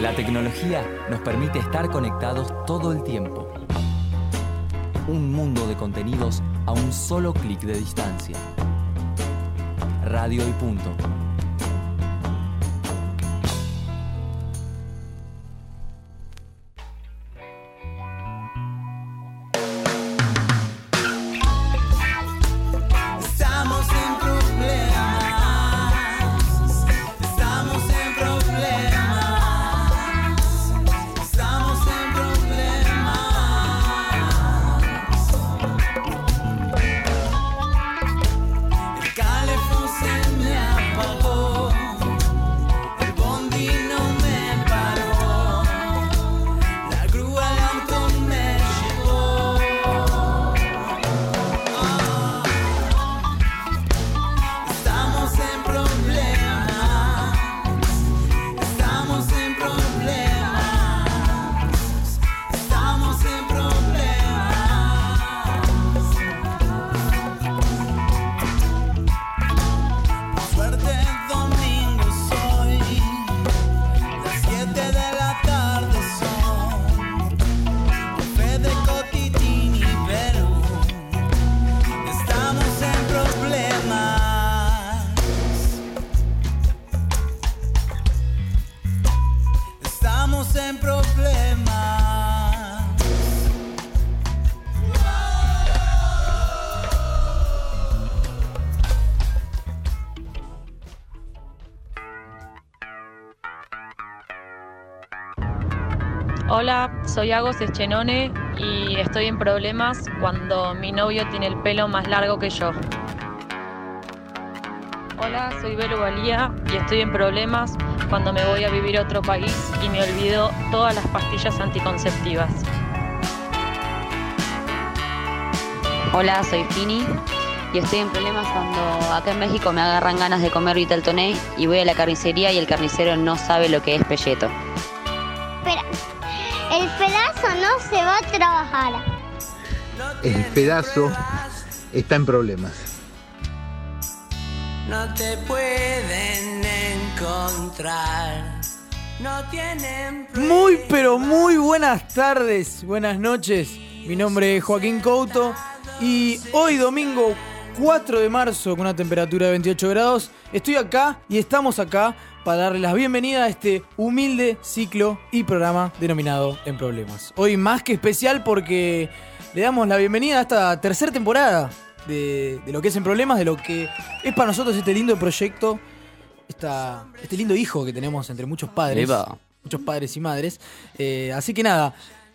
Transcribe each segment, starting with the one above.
La tecnología nos permite estar conectados todo el tiempo. Un mundo de contenidos a un solo clic de distancia. Radio y punto. Soy Agos Eschenone y estoy en problemas cuando mi novio tiene el pelo más largo que yo. Hola, soy Belu Valía y estoy en problemas cuando me voy a vivir a otro país y me olvido todas las pastillas anticonceptivas. Hola, soy Fini y estoy en problemas cuando acá en México me agarran ganas de comer Vital Toné y voy a la carnicería y el carnicero no sabe lo que es pelleto. El pedazo está en problemas. No te pueden encontrar. No tienen Muy pero muy buenas tardes, buenas noches. Mi nombre es Joaquín Couto y hoy domingo 4 de marzo con una temperatura de 28 grados estoy acá y estamos acá para darle las bienvenidas a este humilde ciclo y programa denominado En Problemas. Hoy más que especial porque le damos la bienvenida a esta tercera temporada de, de lo que es En Problemas, de lo que es para nosotros este lindo proyecto, esta, este lindo hijo que tenemos entre muchos padres Eva. muchos padres y madres. Eh, así que nada,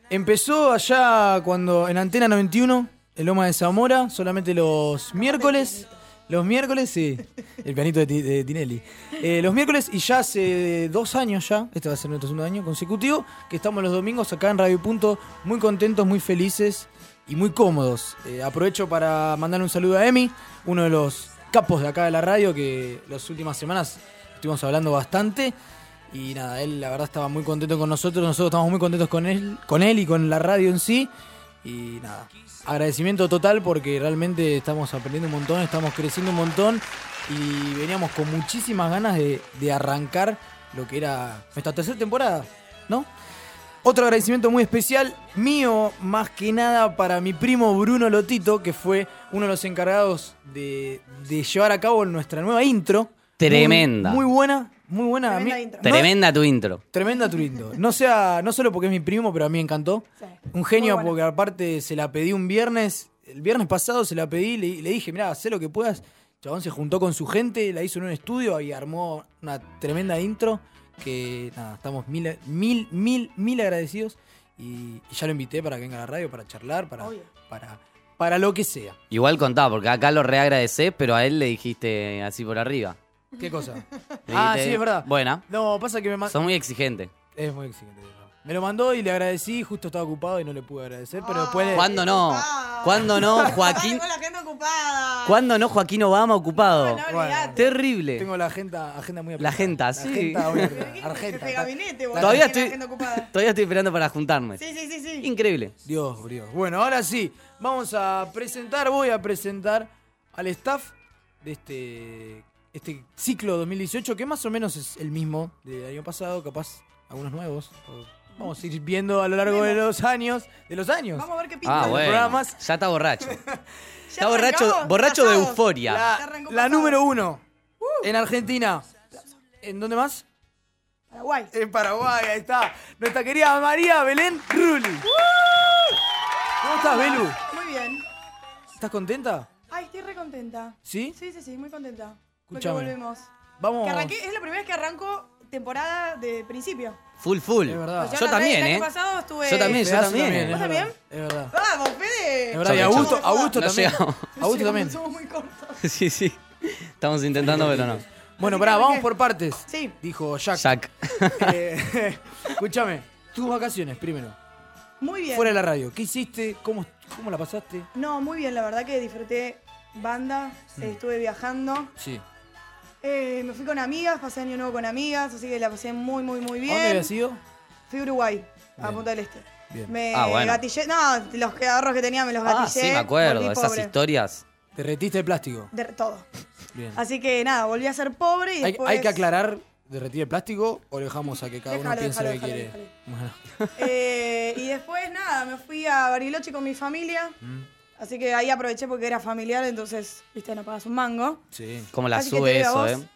empezó allá cuando en Antena 91, en Loma de Zamora, solamente los miércoles. Los miércoles, sí, el pianito de, de Tinelli. Eh, los miércoles y ya hace dos años ya, este va a ser nuestro segundo año consecutivo, que estamos los domingos acá en Radio Punto, muy contentos, muy felices y muy cómodos. Eh, aprovecho para mandar un saludo a Emi, uno de los capos de acá de la radio, que las últimas semanas estuvimos hablando bastante. Y nada, él la verdad estaba muy contento con nosotros, nosotros estamos muy contentos con él, con él y con la radio en sí. Y nada, agradecimiento total porque realmente estamos aprendiendo un montón, estamos creciendo un montón y veníamos con muchísimas ganas de, de arrancar lo que era nuestra tercera temporada, ¿no? Otro agradecimiento muy especial mío, más que nada para mi primo Bruno Lotito, que fue uno de los encargados de, de llevar a cabo nuestra nueva intro. Tremenda. Muy, muy buena, muy buena. A mí- no- Tremenda tu intro. Tremenda tu lindo. No sea, no solo porque es mi primo, pero a mí me encantó. Un genio porque aparte se la pedí un viernes. El viernes pasado se la pedí, le, le dije, mira, haz lo que puedas. Chabón se juntó con su gente, la hizo en un estudio y armó una tremenda intro. Que nada, estamos mil, mil, mil, mil agradecidos. Y, y ya lo invité para que venga a la radio, para charlar, para, para, para lo que sea. Igual contá, porque acá lo reagradecés, pero a él le dijiste así por arriba. ¿Qué cosa? Ah, sí, es verdad. Buena. No, pasa que me mandó. Sos muy exigente. Es muy exigente. Me lo mandó y le agradecí, justo estaba ocupado y no le pude agradecer, pero después... le- ¿Cuándo no? ¿Cuándo no, Joaquín? Con la gente ocupada. ¿Cuándo no, Joaquín Obama ocupado? No, Bueno, olvidate. Terrible. Tengo la agenda, agenda muy La apretada. agenda, sí. agenda muy apretada. Jefe Argenta. de gabinete, boludo, Todavía tiene la estoy, agenda ocupada. todavía estoy esperando para juntarme. Sí, sí, sí, sí. Increíble. Dios, Dios. Bueno, ahora sí, vamos a presentar, voy a presentar al staff de este, este ciclo 2018, que más o menos es el mismo del año pasado, capaz algunos nuevos. Vamos a ir viendo a lo largo de los años. De los años. Vamos a ver qué pinta. Ah, Los bueno. programas. Ya está borracho. ¿Ya Está borracho, borracho de euforia. La, número uno. En Argentina. ¿En dónde más? Paraguay. En Paraguay, ahí está. Nuestra querida María Belén Rulli. ¿Cómo estás, Belu? Muy bien. ¿Estás contenta? Ay, estoy re contenta. ¿Sí? Sí, sí, sí, muy contenta. Porque Escúchame. volvemos. Vamos. Que arranqué, es la primera vez que arranco temporada de principio. Full, full. Es verdad. Yo también, el ¿eh? año pasado estuve... Yo también, yo también. es ¿Vos también? Es verdad. ¡Vamos, Fede! Es verdad. Y Augusto, también. Augusto No también. llegamos. Augusto Sí, también. Somos muy cortos. Sí, sí. Estamos intentando, pero no. Bueno, pará, vamos por partes. Sí. Dijo Jack. Jack. Eh, escúchame, tus vacaciones primero. Muy bien. Fuera de la radio. ¿Qué hiciste? ¿Cómo, cómo la pasaste? No, muy bien, la verdad que disfruté banda, Mm. estuve viajando. Sí. Eh, me fui con amigas, pasé año nuevo con amigas, así que la pasé muy, muy, muy bien. ¿A dónde habías ido? Fui a Uruguay, a. Punta del Este. Bien. Me Ah, bueno. gatillé, no, los ahorros que tenía me los Ah, gatillé. sí, me acuerdo. Esas pobre. historias. Derretiste el plástico. De todo. Bien. Así que nada, volví a ser pobre y Hay, después... hay que aclarar, derretir el plástico o dejamos a que cada uno piense lo que déjalo, quiere. déjalo, Bueno. Eh, y después nada, me fui a Bariloche con mi familia. Mm. Así que ahí aproveché porque era familiar, entonces, viste, no pagas un mango. Sí. ¿Cómo la Casi que te sube veo a eso, vos. eh?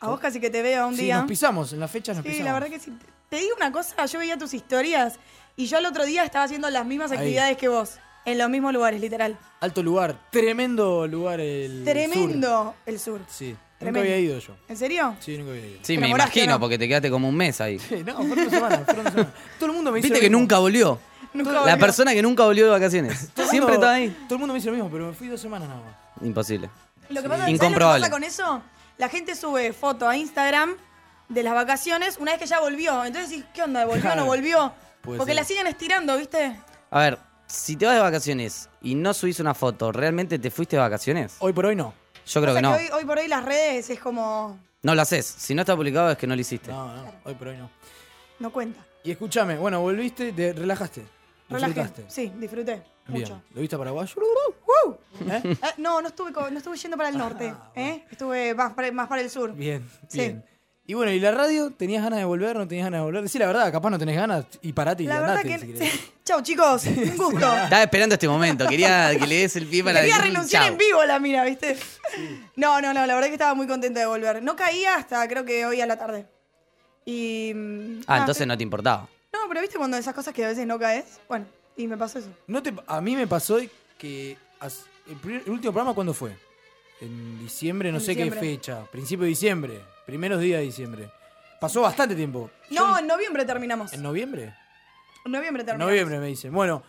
A vos casi que te veo un Sí, día. nos pisamos, en las fechas nos Sí, pisamos. la verdad que sí. Te digo una cosa, yo veía tus historias y yo el otro día estaba haciendo las mismas Ahí. actividades que vos. En los mismos lugares, literal. Alto lugar, tremendo lugar el Tremendo el sur. sur. Sí, nunca Tremendo. había ido yo. ¿En serio? Sí, nunca había ido. Sí, ¿Te me imagino, no? porque te quedaste como un mes ahí. Sí, no, fueron dos semanas, fueron dos semanas. Todo el mundo me dice Viste lo que mismo. nunca volvió. Nunca La persona que nunca volvió de vacaciones. Siempre mundo- está ahí. Todo el mundo me dice lo mismo, pero me fui dos semanas nada más. Imposible. Lo que pasa, ¿sabés Incomprobable. lo que pasa con eso? La gente sube foto a Instagram de las vacaciones una vez que ya volvió. Entonces decís, ¿qué onda? ¿Volvió o Claro. no volvió? Puede Porque ser. la siguen estirando, ¿viste? A ver, si te vas de vacaciones y no subís una foto, ¿realmente te fuiste de vacaciones? Hoy por hoy no. Yo creo Pasa que no. hoy, hoy por hoy las redes es como... No lo haces. Si no está publicado es que no lo hiciste. No, no, hoy por hoy no. No cuenta. Y escúchame, bueno, volviste, te relajaste. Relajé. Disfrutaste. Sí, disfruté. Bien. Mucho. ¿Lo viste a Paraguay? ¿Eh? Eh, no, no estuve, no estuve yendo para el norte. ¿eh? Estuve más para, más para el sur. Bien, Sí. bien. Y bueno, ¿y la radio? ¿Tenías ganas de volver? ¿No tenías ganas de volver? Decí la verdad, capaz no tenés ganas y parate y La verdad andate. que... si. Chau, chicos. Un gusto. Estaba esperando este momento. Quería que le des el pie para Quería renunciar chau. en vivo la mira, ¿viste? No, no, no, la verdad que estaba muy contenta de volver. No caía hasta creo que hoy a la tarde. Y. mm, Ah, nada, entonces no te importaba. No, pero viste cuando esas cosas que a veces no caes. Bueno, y me pasó eso. No te- a mí me pasó que as- el, primer- el último programa, ¿cuándo fue? En diciembre, no En sé diciembre. qué fecha. Principio de diciembre. Primeros días de diciembre. Pasó bastante tiempo. No, en noviembre terminamos. ¿En noviembre? En noviembre En terminamos. noviembre me dicen. Bueno,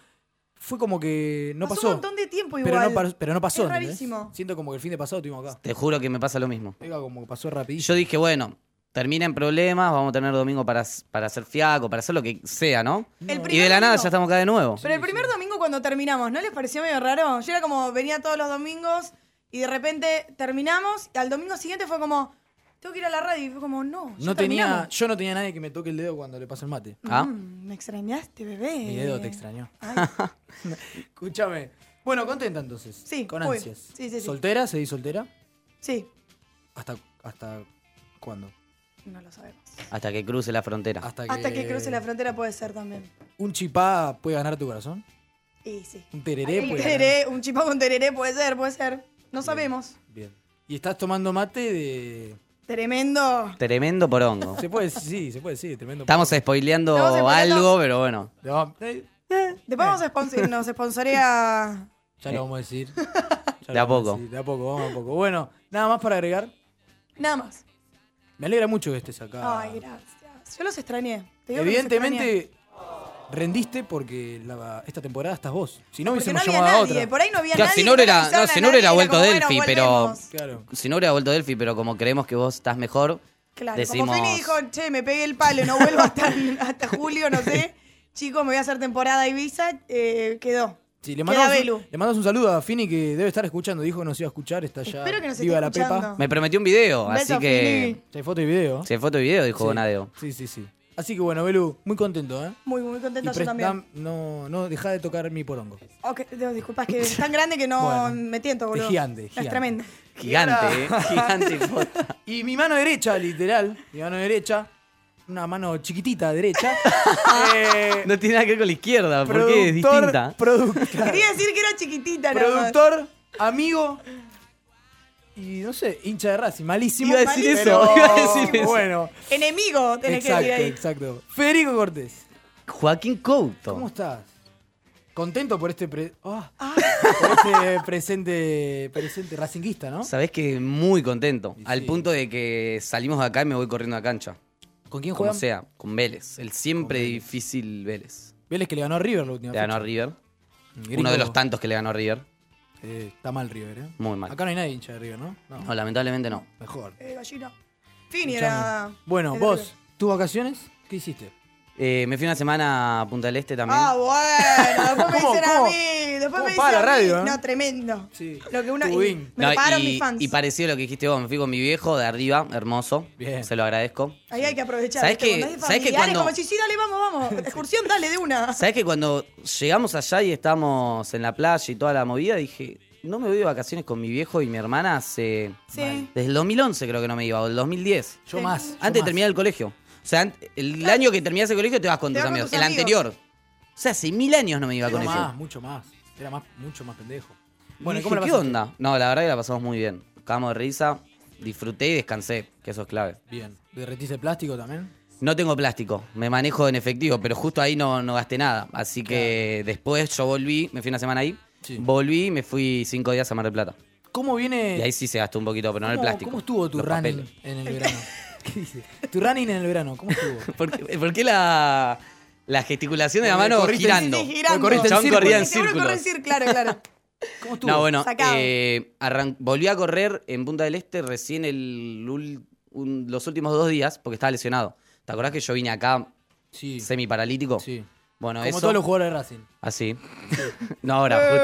fue como que no pasó, pasó. un montón de tiempo igual. pero, no, par- pero no pasó. Es ¿entendés? rarísimo. Siento como que el fin de pasado estuvimos acá. Te juro que me pasa lo mismo. Oiga, como que pasó rapidísimo. Yo dije, bueno, termina en problemas, vamos a tener domingo para, para hacer fiaco, para hacer lo que sea, ¿no? El Y de la nada domingo- ya estamos acá de nuevo. Pero el primer domingo cuando terminamos, ¿no les pareció medio raro? Yo era como, venía todos los domingos y de repente terminamos y al domingo siguiente fue como, tengo que ir a la radio y fue como, no, ya no tenía, terminamos. yo no tenía nadie que me toque el dedo cuando le pasa el mate. Ah. Mm, me extrañaste, bebé. Mi dedo te extrañó. Ay, Escúchame. Bueno, contenta entonces. Sí, Con ansias. Sí, sí, sí. ¿Soltera? ¿Seguís soltera? sí, ¿Hasta, hasta cuándo? No lo sabemos. Hasta que cruce la frontera. Hasta que, Hasta que cruce la frontera puede ser también. ¿Un chipá puede ganar tu corazón? Y sí. ¿Un tereré puede tereré, un chipá con tereré puede ser, puede ser. No sabemos. ganar? Bien. ¿Y estás tomando mate de...? Tremendo. Tremendo porongo. Se puede decir, sí, se puede decir, tremendo. Estamos spoileando Estamos spoileando. algo, pero bueno. No, eh, Después vamos a sponsor, nos sponsorea. ya lo vamos a decir. Ya De a poco. decir, De a poco, vamos a poco. Bueno, nada más para agregar. Nada más. Me alegra mucho que estés acá. Ay, gracias. Yo los extrañé. Te digo que los extrañé. Evidentemente rendiste porque la- esta temporada estás vos. Si no, Porque no hubiésemos había llamado a nadie. otra. Por ahí no había Claro, nadie. si no le hubiera- avisaron no, si a no hubiera nadie, vuelto era como, Delphi, bueno, pero- volvemos. Claro. Si no hubiera vuelto Delphi, pero como creemos que vos estás mejor, Claro, decimos... como Fini dijo, che, me pegué el palo, no vuelvo hasta, hasta julio, no sé. Chicos, me voy a hacer temporada Ibiza, eh, quedó. Sí, le Queda mandamos, Belu. le mandamos un saludo a Fini que debe estar escuchando. Dijo que nos iba a escuchar. Está ya. Espero que nos viva esté la escuchando. Pepa. Me prometió un video, Un así beso, que... Hay foto y video. Hay foto y video, dijo Sí. Bonadeo. Sí, sí, sí. Así que bueno, Belu, muy contento, ¿eh? Muy, muy Y contenta yo también. no, no deja de tocar mi porongo. Ok, no, disculpa, es que es tan grande que no Bueno. me tiento, boludo. gigante, Es gigante. tremendo. Gigante, ¿eh? Gigante. Y mi mano derecha, literal, mi mano derecha, una mano chiquitita derecha. Eh, No tiene nada que ver con la izquierda, porque es distinta. productor- Quería decir que era chiquitita, más. productor, amigo y no sé, hincha de Racing, malísimo. Iba a decir eso, iba a decir eso. Bueno, Enemigo, tenés exacto, que decir ahí. exacto. Federico Cortés, Joaquín Couto. ¿cómo estás? ¿Contento por este, pre- ah, por este presente, presente racinguista, no? Sabés que muy contento. Y Al sí. punto de que salimos de acá y me voy corriendo a cancha. ¿Con quién Como juegan? sea, con Vélez. El siempre Vélez. difícil Vélez. Vélez que le ganó a River la última Le ganó a. River. Gringo, Uno de los tantos que le ganó a River. eh, está mal River, ¿eh? Muy mal. Acá no hay nadie hincha de River, ¿no? No, lamentablemente no. Mejor. Eh, gallina. Fini era. Bueno, vos. ¿tus vacaciones? ¿Qué hiciste? Eh, me fui una semana a Punta del Este también. Ah, bueno. Después me ¿Cómo, dicen cómo? a mí. Después ¿Cómo me dicen la a mí. radio, eh? No, tremendo. Sí. Lo que una. y me No, y, mis fans. y parecido a lo que dijiste vos, me fui con mi viejo de arriba, hermoso. Bien. Se lo agradezco. Ahí hay que aprovechar. ¿Sabés ¿viste? que- Cuando es de sabés que cuando- Como si sí, dale, vamos, vamos. Excursión, dale, de una. ¿Sabes que cuando llegamos allá y estábamos en la playa y toda la movida, dije, no me voy de vacaciones con mi viejo y mi hermana hace... Sí. Desde el 2011 creo que no me iba, o el 2010. Yo Sí. más. yo Antes de más. terminar el colegio. O sea, el año que terminás el colegio te vas con Te tus vas con amigos. tus el amigos. anterior. O sea, hace mil años no me iba con Mucho eso. más, mucho más. Era más, mucho más pendejo. Bueno, Bueno, ¿y ¿cómo la ¿qué onda? No, la verdad que la pasamos muy bien. Acabamos de risa, disfruté y descansé, que eso es clave. Bien. ¿Derretiste el plástico también? No tengo plástico, me manejo en efectivo, pero justo ahí no, no gasté nada. Así que después yo volví, me fui una semana ahí, Sí. volví y me fui cinco días a Mar del Plata. ¿Cómo viene. Y ahí sí se gastó un poquito, pero no el cómo- plástico. ¿Cómo estuvo tu los running papeles. en el verano? ¿Qué dice? Tu running en el verano, ¿cómo estuvo? ¿Por qué, por qué la, la gesticulación de la mano corriste- girando? Sí, sí, girando. corriste Chabón corría en círculos. círculo, claro, claro. ¿Cómo estuvo? No, bueno, eh, volví a correr en Punta del Este recién el, un- los últimos dos días porque estaba lesionado. ¿Te acordás que yo vine acá Sí. semi-paralítico? Sí. Bueno, Como eso. todos los jugadores de Racing. Así. no ahora, justo,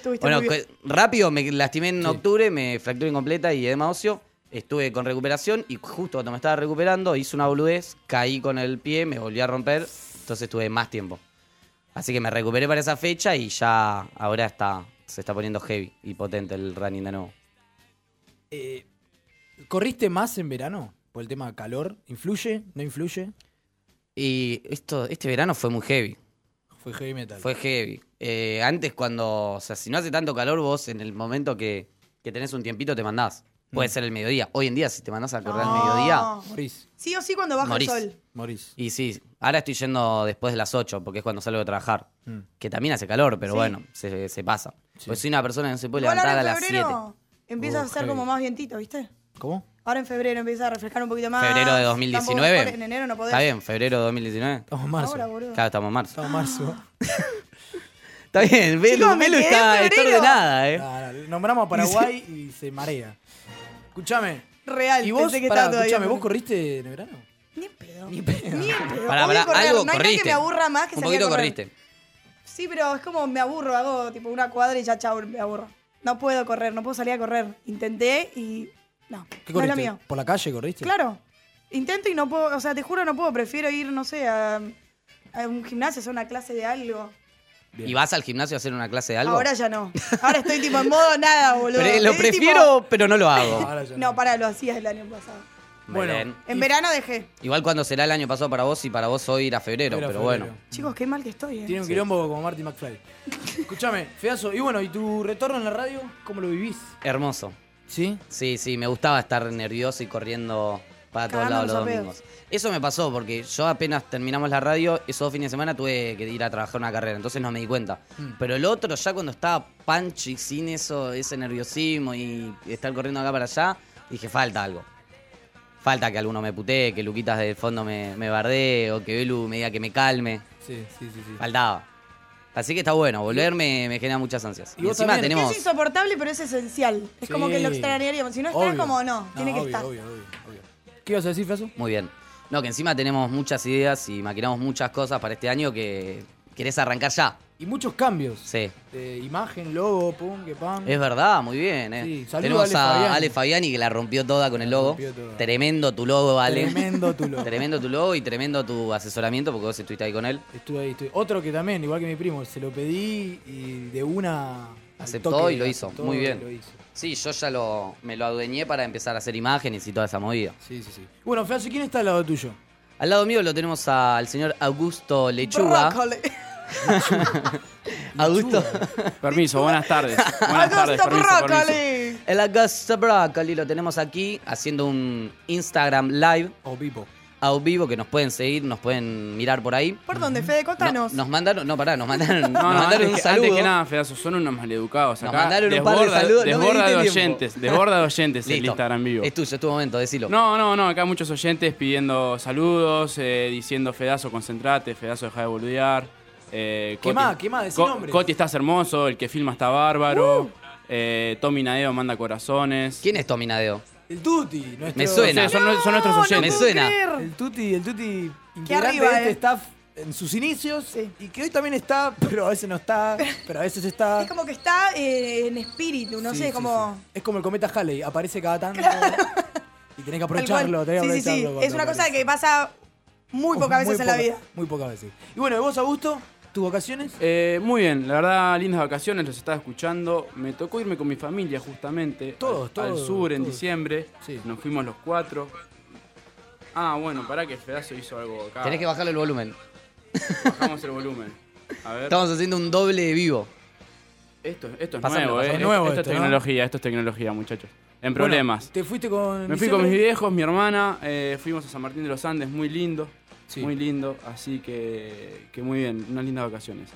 pero. Eh, Bueno, rápido, me lastimé en Sí. octubre, me fracturé incompleta y edema óseo. Estuve con recuperación y justo cuando me estaba recuperando hice una boludez, caí con el pie, me volví a romper, entonces tuve más tiempo. Así que me recuperé para esa fecha y ya ahora está, se está poniendo heavy y potente el running de nuevo. Eh, ¿Corriste más en verano? Por el tema calor. ¿Influye? ¿No influye? Y esto, este verano fue muy heavy. Fue heavy metal. Fue heavy. Eh, antes cuando, o sea, si no hace tanto calor vos en el momento que, que tenés un tiempito te mandás. Puede ser el mediodía. Hoy en día si te mandás a correr al No. mediodía. Morís. Sí o sí cuando baja Morís. el sol. Morís. Y sí, ahora estoy yendo después de las 8 porque es cuando salgo de trabajar. Mm. Que también hace calor, pero Sí. bueno, se, se pasa. Sí. Pues soy una persona que no se puede Igual levantar a ahora en las 7. febrero empieza Oh, a ser heavy. como más vientito, ¿viste? ¿Cómo? Ahora en febrero empieza a refrescar un poquito más. Febrero de Tampoco 2019. después En enero no podés. Está bien, febrero de 2019. Estamos en marzo. Ahora, boludo. Claro, estamos en marzo. Estamos en marzo. Está bien, Velu, Chicos, me Velu quedé en está, está febrero. ordenada, ¿eh? Ah, nombramos a Paraguay y se marea. Escúchame. Real, ¿Y vos, que pará, escúchame, vos corriste en el verano? Ni en pedo. Ni pedo. Ni en pedo. Pará, Odio pará, correr. algo no hay nada corriste. que me aburra más que Un salir a poquito correr. corriste. Sí, pero es como me aburro, hago tipo una cuadra y ya chau, me aburro. No puedo correr, no puedo salir a correr. Intenté y. No, ¿Qué no es corriste? lo mío. ¿Por la calle corriste? Claro. Intento y no puedo, o sea, te juro no puedo, prefiero ir, no sé, a, a un gimnasio, hacer una clase de algo. Bien. ¿Y vas al gimnasio a hacer una clase de algo? Ahora ya no. Ahora estoy tipo en modo nada, boludo. Lo tipo- prefiero, pero no lo hago. Ahora ya No, pará, lo hacías el año pasado. Bueno. En verano dejé. Igual cuando será el año pasado para vos y para vos hoy era febrero, Era pero febrero. bueno. Chicos, qué mal que estoy, eh. Tiene un Sí. quilombo como Marty McFly. Escúchame, Feazo, y bueno, ¿y tu retorno en la radio? ¿Cómo lo vivís? Hermoso. ¿Sí? Sí, sí, me gustaba estar nervioso y corriendo para todos lados los domingos. Eso me pasó porque yo apenas terminamos la radio, esos dos fines de semana tuve que ir a trabajar una carrera, entonces no me di cuenta. Mm. Pero el otro, ya cuando estaba pancho y sin eso, ese nerviosismo y estar corriendo acá para allá, dije, falta algo. Falta que alguno me putee, que Luquitas del fondo me, me bardee o que Belu me diga que me calme. Sí, sí, sí. sí. Faltaba. Así que está bueno, volver me, genera muchas ansias. Y encima también. tenemos... Es insoportable, pero es esencial. Es como que lo extrañaríamos. Si no está, Obvio. como no, tiene que obvio, estar. Obvio, obvio, obvio. ¿Qué ibas a decir, Feazo? Muy bien. No, que encima tenemos muchas ideas y maquinamos muchas cosas para este año que querés arrancar ya. Y muchos cambios. Sí. De imagen, logo, pum, que pam. Es verdad, muy bien, ¿eh? Sí, Tenemos a Ale Fabiani. Ale Fabiani que la rompió toda con el logo. toda. Tremendo tu logo, Ale. Tremendo tu logo. Tremendo tu logo y tremendo tu asesoramiento porque vos estuviste ahí con él. Estuve ahí, estuve. Otro que también, igual que mi primo, se lo pedí y de una. Aceptó toque y lo hizo. Muy bien. lo hizo. Sí, yo ya lo, me lo adueñé para empezar a hacer imágenes y toda esa movida. Sí, sí, sí. Bueno, Feazo, ¿quién está al lado tuyo? Al lado mío lo tenemos al señor Augusto Lechuga. Augusto. Permiso, buenas tardes. Buenas tardes, permiso. El Augusto Broccoli lo tenemos aquí haciendo un Instagram live O vivo. A vivo que nos pueden seguir, nos pueden mirar por ahí. ¿Por dónde, Fede? No, Contanos. nos mandaron, no, pará, nos mandaron, nos No, no, mandaron antes, un que, saludo. antes que nada, Fedazo, son unos maleducados Nos acá. mandaron un par de Desborda- saludos, no Desborda de oyentes, desborda de oyentes el. Instagram vivo. Es tuyo, es tu momento, decilo. No, no, no, acá muchos oyentes pidiendo saludos, eh, diciendo Fedazo, concentrate, Fedazo, deja de boludear. Eh, ¿Qué Coti- más? ¿Qué más? Decí nombres. Coti estás hermoso, el que filma está bárbaro. Uh. eh, Tommy Nadeo manda corazones. ¿Quién es Tommy Nadeo? El Tuti. Nuestro, Me suena. Sí, son, nue- son nuestros No, no oyentes. Me suena. creer. El Tuti, el Tuti integrante arriba, de este eh. staff en sus inicios Sí. y que hoy también está, pero a veces no está, pero a veces está. Es como que está eh, en espíritu, no Sí, sé, sí, como... sí. Es como el cometa Halley, aparece cada tanto y tenés que aprovecharlo, tenés que Sí, sí, sí. aprovecharlo. Es una cosa que pasa muy pocas veces en la vida. Muy pocas veces. Y bueno, ¿y vos, Augusto? ¿Tus vacaciones? Eh, muy bien, la verdad, lindas vacaciones, los estaba escuchando. Me tocó irme con mi familia justamente Todos, al, al todos, sur en todos. diciembre. Sí. Nos fuimos los cuatro. Ah, bueno, pará que Fedazo hizo algo acá. Tenés que bajarle el volumen. Bajamos el volumen. A ver. Estamos haciendo un doble de vivo. Esto, esto es nuevo, eh. nuevo esto esto, es ¿no? tecnología, esto es tecnología, muchachos. En Bueno, problemas. ¿Te fuiste con Me fui con mis viejos, mi hermana, eh, fuimos a San Martín de los Andes, muy lindo. Sí. Muy lindo, así que, que muy bien, unas lindas vacaciones.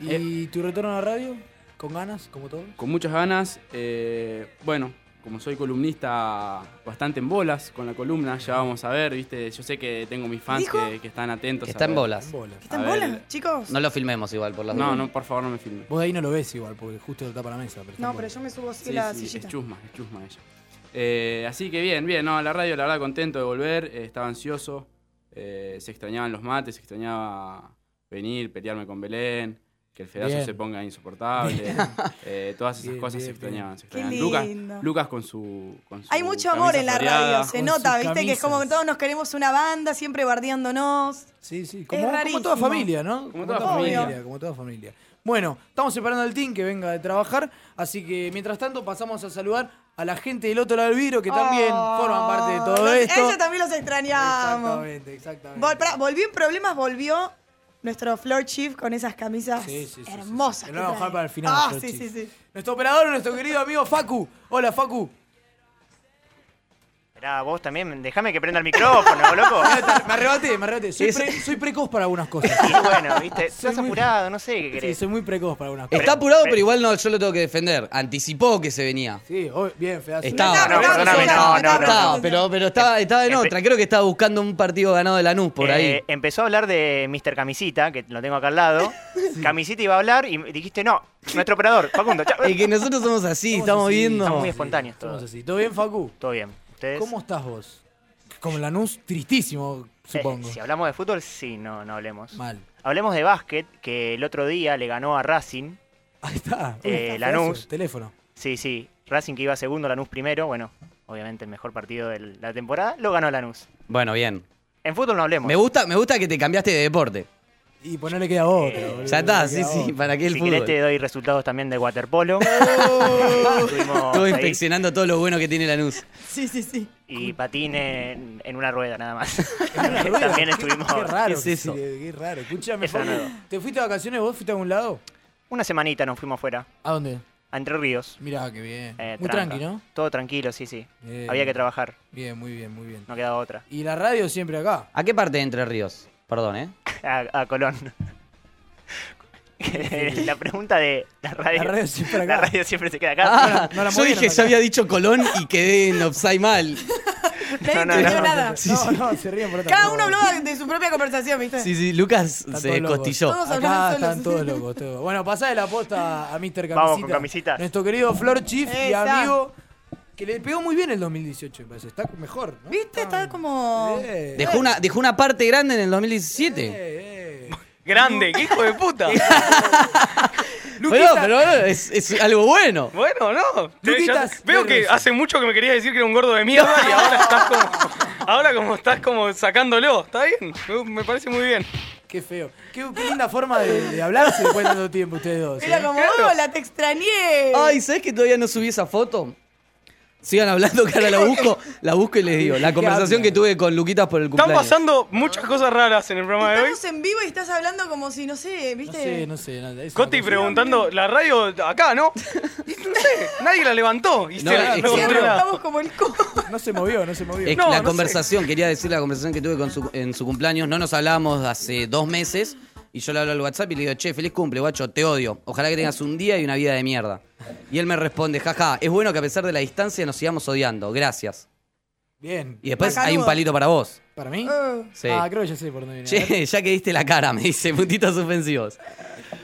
Eh. ¿Y tu retorno a la radio? ¿Con ganas, como todo? Con muchas ganas, eh, bueno, como soy columnista bastante en bolas con la columna, ya vamos a ver, viste, yo sé que tengo mis fans que, que están atentos. Que a está en ver. bolas. En bolas. ¿Están A ver. bolas, chicos? No lo filmemos igual por las No, no, por favor no me filme. Vos de ahí no lo ves igual, porque justo lo tapa la mesa. Pero está No, pero yo me subo así Sí, la sí, sillita. es chusma, es chusma ella. Eh, así que bien, bien, no, a la radio la verdad contento de volver, eh, estaba ansioso, eh, se extrañaban los mates, se extrañaba venir, pelearme con Belén, que el fedazo Bien. se ponga insoportable, eh, todas esas Bien, cosas se bien, extrañaban. Se Qué extrañaban. Lucas, lindo. Lucas con su, con su Hay mucho amor en la radio, se nota, ¿viste? Que es como que todos nos queremos una banda, siempre bardeándonos. Sí, sí, Es como, toda familia, ¿no? Como toda familia. Como toda familia. Bueno, estamos separando al team que venga de trabajar, así que mientras tanto pasamos a saludar a la gente del otro lado del vidrio que también Oh, forman parte de todo esto. Ellos también los extrañamos. Exactamente, exactamente. Vol- pará, volvió en problemas, volvió nuestro floor chief con esas camisas Sí, sí, sí, sí, hermosas. que Lo vamos a dejar para el final. Ah, sí, sí, sí. Nuestro operador, nuestro querido amigo Facu. Hola, Facu. Esperá, vos también, déjame que prenda el micrófono, loco. Me arrebaté, me arrebaté. Soy, pre- soy precoz para algunas cosas. Y bueno, viste, Soy estás muy- apurado, no sé qué Sí, querés. soy muy precoz para algunas cosas. Está apurado, pero igual no, yo lo tengo que defender. Anticipó que se venía. Sí, oh, bien, fedazo. Estaba, No, no, perdóname, no, no, no, estaba, pero, pero estaba, estaba en otra. Creo que estaba buscando un partido ganado de Lanús por ahí. Eh, empezó a hablar de Mr. Camisita, que lo tengo acá al lado. Camisita iba a hablar y dijiste, no, nuestro operador, Facundo, chao. Es que nosotros somos así, Somos estamos así, viendo. Estamos muy espontáneos todos. así. ¿Todo bien, Facu? Todo bien. ¿Ustedes? ¿Cómo estás vos? Como Lanús, tristísimo, Eh, supongo. si hablamos de fútbol, sí, no, no hablemos. Mal. Hablemos de básquet, que el otro día le ganó a Racing. Ahí está. Uy, Eh, está Lanús. Teléfono. Sí, sí. Racing que iba segundo, Lanús primero. Bueno, obviamente el mejor partido de la temporada. Lo ganó Lanús. Bueno, bien. En fútbol no hablemos. Me gusta, me gusta que te cambiaste de deporte. Y pues no le queda otro. Eh, boludo, Ya está, sí, sí, otro. para que el Si fútbol. querés te doy resultados también de waterpolo. Oh. Ahí. inspeccionando todo lo bueno que tiene Lanús. Sí, sí, sí. Y patín en, en una rueda nada más. Rueda. También estuvimos. Qué raro. ¿Qué es eso? Qué raro. Escúchame. ¿Te fuiste de vacaciones vos? ¿Fuiste a algún lado? Una semanita nos fuimos fuera, ¿A dónde? a Entre Ríos. Mirá, qué bien. Eh, muy tranqui, ¿no? Todo tranquilo, sí, sí. Bien. Había que trabajar, Bien, muy bien, muy bien. no quedaba otra. Y la radio siempre acá. ¿A qué parte de Entre Ríos? Perdón, ¿eh? A, a Colón. la pregunta de la radio. La radio siempre acá. La radio siempre se queda acá. Ah, no la yo dije, acá. ya había dicho Colón y quedé en offside mal. Nadie No, no, no. nada. no, no, se ríen por otra Cada uno hablaba de su propia conversación, ¿viste? Sí, sí, Lucas Están se costilló. Todos Acá están todos locos. todos. Bueno, pasá de la posta a Mr. Camisita. Vamos con camisita. Nuestro querido Flor Chief y Esa. amigo que le pegó muy bien el 2018, me parece. Está mejor, ¿no? ¿Viste? Está como... Eh, Dejó una, dejó una parte grande en el eh, 2017. eh. Grande, qué hijo de puta. Pero, pero es, es algo bueno. Bueno, no. Te- Luquitas, ya- veo que hace mucho que me querías decir que era un gordo de mierda y ahora estás como. Ahora como estás como sacándolo. ¿Está bien? Me, me parece muy bien. Qué feo. Qué, qué linda forma de, de hablarse después de tanto tiempo ustedes dos. Era ¿eh? como, hola, te extrañé. Ay, ¿sabes que todavía no subí esa foto? Sigan hablando que ahora la busco, la busco y les digo. La ¿Qué conversación que tuve con Luquitas por el Están cumpleaños. pasando muchas cosas raras en el programa de hoy. Estamos en vivo y estás hablando como si, no sé, No ¿viste? sé, no sé. nada, es Coti cosa- preguntando, la radio acá, ¿no? Y no sé, nadie la levantó. Y No, se- es no que- estamos como el co. No se movió, no se movió. Es No, la no sé. conversación, quería decir la conversación que tuve con su- en su cumpleaños. No nos hablábamos hace dos meses. Y yo le hablo al WhatsApp y le digo, che, feliz cumple, guacho, te odio. Ojalá que tengas un día y una vida de mierda. Y él me responde, jaja, es bueno que a pesar de la distancia nos sigamos odiando. Gracias. Bien. Y después Macanudo. hay un palito para vos. ¿Para mí? Eh, Sí. Ah, creo que ya sé por dónde viene. Che, ya que diste la cara, me dice, puntitos suspensivos.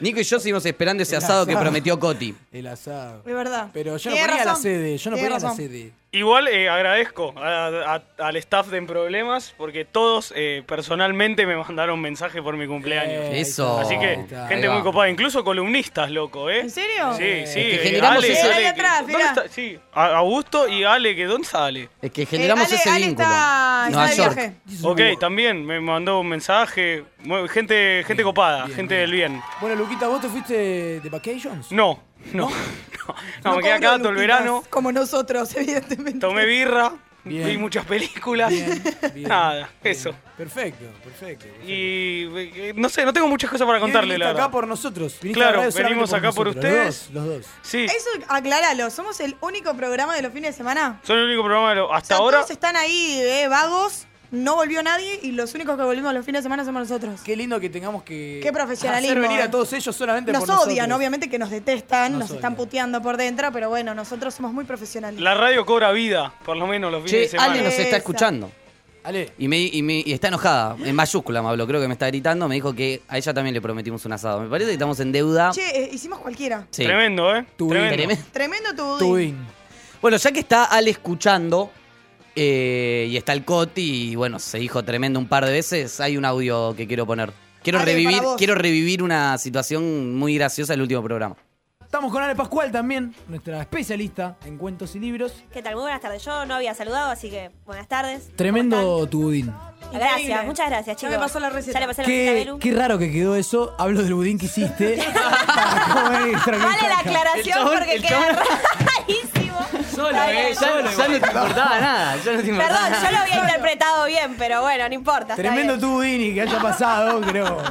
Nico y yo seguimos esperando ese asado que prometió Coti. El asado. de verdad. Pero yo no ponía la razón. sede, yo no ponía la razón. sede. Igual eh, agradezco a- a- al staff de En Problemas porque todos eh, personalmente me mandaron mensaje por mi cumpleaños. Eh, Eso. Así que, está. gente muy copada, incluso columnistas, loco, ¿eh? ¿En serio? Sí, sí. que eh, generamos Ale, ese- Ale, Ahí que- atrás, ¿dónde está? Sí, A- Augusto y Ale, que ¿dónde está Ale? Es que generamos Eh, Ale- ese Ale vínculo. está- está Nueva de York. viaje. Ok, también me mandó un mensaje. Mu- Gente, gente copada, bien, gente bien. del bien. Bueno, Luquita, ¿vos te fuiste de vacations? No, no, no. No, me quedé acá todo el verano. Como nosotros, evidentemente. Tomé birra, Bien. vi muchas películas. Bien, bien, Nada, bien. eso. Perfecto, perfecto. perfecto. Y eh, no sé, no tengo muchas cosas para contarle, viniste la acá verdad. por nosotros. viniste Claro, a la radio solamente venimos acá por nosotros, ustedes. Los dos, los dos. Sí, Eso, aclaralo, somos el único programa de los fines de semana. son el único programa de lo- O hasta sea, ahora. todos están ahí, eh, vagos, no volvió nadie y los únicos que volvimos los fines de semana somos nosotros. Qué lindo que tengamos que Qué profesionalismo, hacer venir eh. a todos ellos solamente Nos por nosotros. odian, obviamente que nos detestan, Nos nos, están odian. puteando por dentro, pero bueno, nosotros somos muy profesionales. La radio cobra vida, por lo menos los fines de semana. Ale nos está escuchando. Ale, Y, me, y, me- y está enojada, en mayúscula me habló, creo que me está gritando, me dijo que a ella también le prometimos un asado. Me parece que estamos en deuda. Che, eh, hicimos cualquiera. Sí. Tremendo, ¿eh? Tremendo. Tremendo. Tremendo tu. Bueno, ya que está Ale escuchando eh, y está el Coti y bueno, se dijo tremendo un par de veces, hay un audio que quiero poner. Quiero Ale, revivir, quiero revivir una situación muy graciosa del último programa. Estamos con Ale Pascual también, nuestra especialista en cuentos y libros. ¿Qué tal? Muy buenas tardes. Yo no había saludado, así que buenas tardes. Tremendo tu budín. Gracias, Increíble. muchas gracias, Ya chicos. me pasó la receta. Ya le pasé la receta a Qué, qué raro que quedó eso. Hablo del budín que hiciste. para comer Vale la aclaración El porque el queda rarísimo. Solo, eh, ya, ya no te importaba nada. Ya no te importaba Perdón, nada. yo lo había interpretado bien, pero bueno, no importa. Tremendo budín y que haya pasado, creo.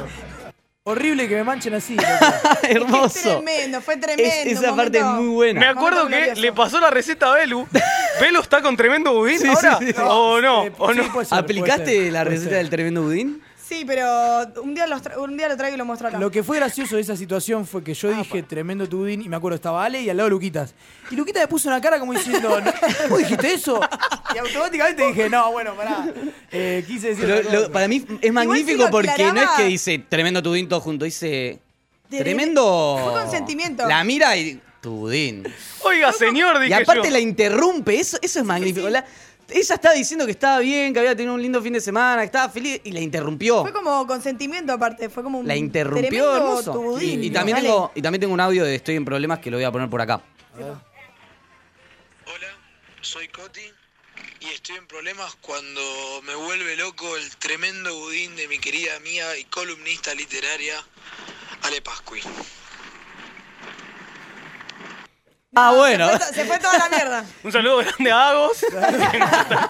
Horrible que me manchen así. Hermoso. tremendo, fue tremendo. Es- esa un parte es momento- muy buena. Me acuerdo Momento que glorioso. le pasó la receta a Belu. ¿Belu está con tremendo budín Sí, ahora? sí, sí. ¿O no? Eh, ¿O sí, no? puede ser, puede ¿Aplicaste ser, la puede receta ser. del tremendo budín? Sí, pero un día, los tra- un día lo traigo y lo muestro acá. Lo que fue gracioso de esa situación fue que yo dije tremendo tu budín y me acuerdo estaba Ale y al lado Luquitas. Y Luquitas me puso una cara como diciendo, "¿No- ¿vos dijiste eso? Y automáticamente dije, no, bueno, pará. Eh, quise decir. Pero otra lo- cosa. para mí es magnífico lo porque no es aclaraba- que dice tremendo tu budín todo junto, dice Tre- tremendo. Fue con sentimiento. La mira y tu budín. Oiga, señor, Y dije aparte yo. la interrumpe, eso, eso es magnífico. La- ella estaba diciendo que estaba bien, que había tenido un lindo fin de semana, que estaba feliz y la interrumpió. Fue como con sentimiento aparte, fue como un La interrumpió, hermoso. tu budín. Y, y también Dale. tengo, y también tengo un audio de Estoy en problemas que lo voy a poner por acá. Hola, soy Coti y estoy en problemas cuando me vuelve loco el tremendo budín de mi querida amiga y columnista literaria Ale Pascui. Ah, bueno. Se fue, se fue toda la mierda. Un saludo grande a Agos.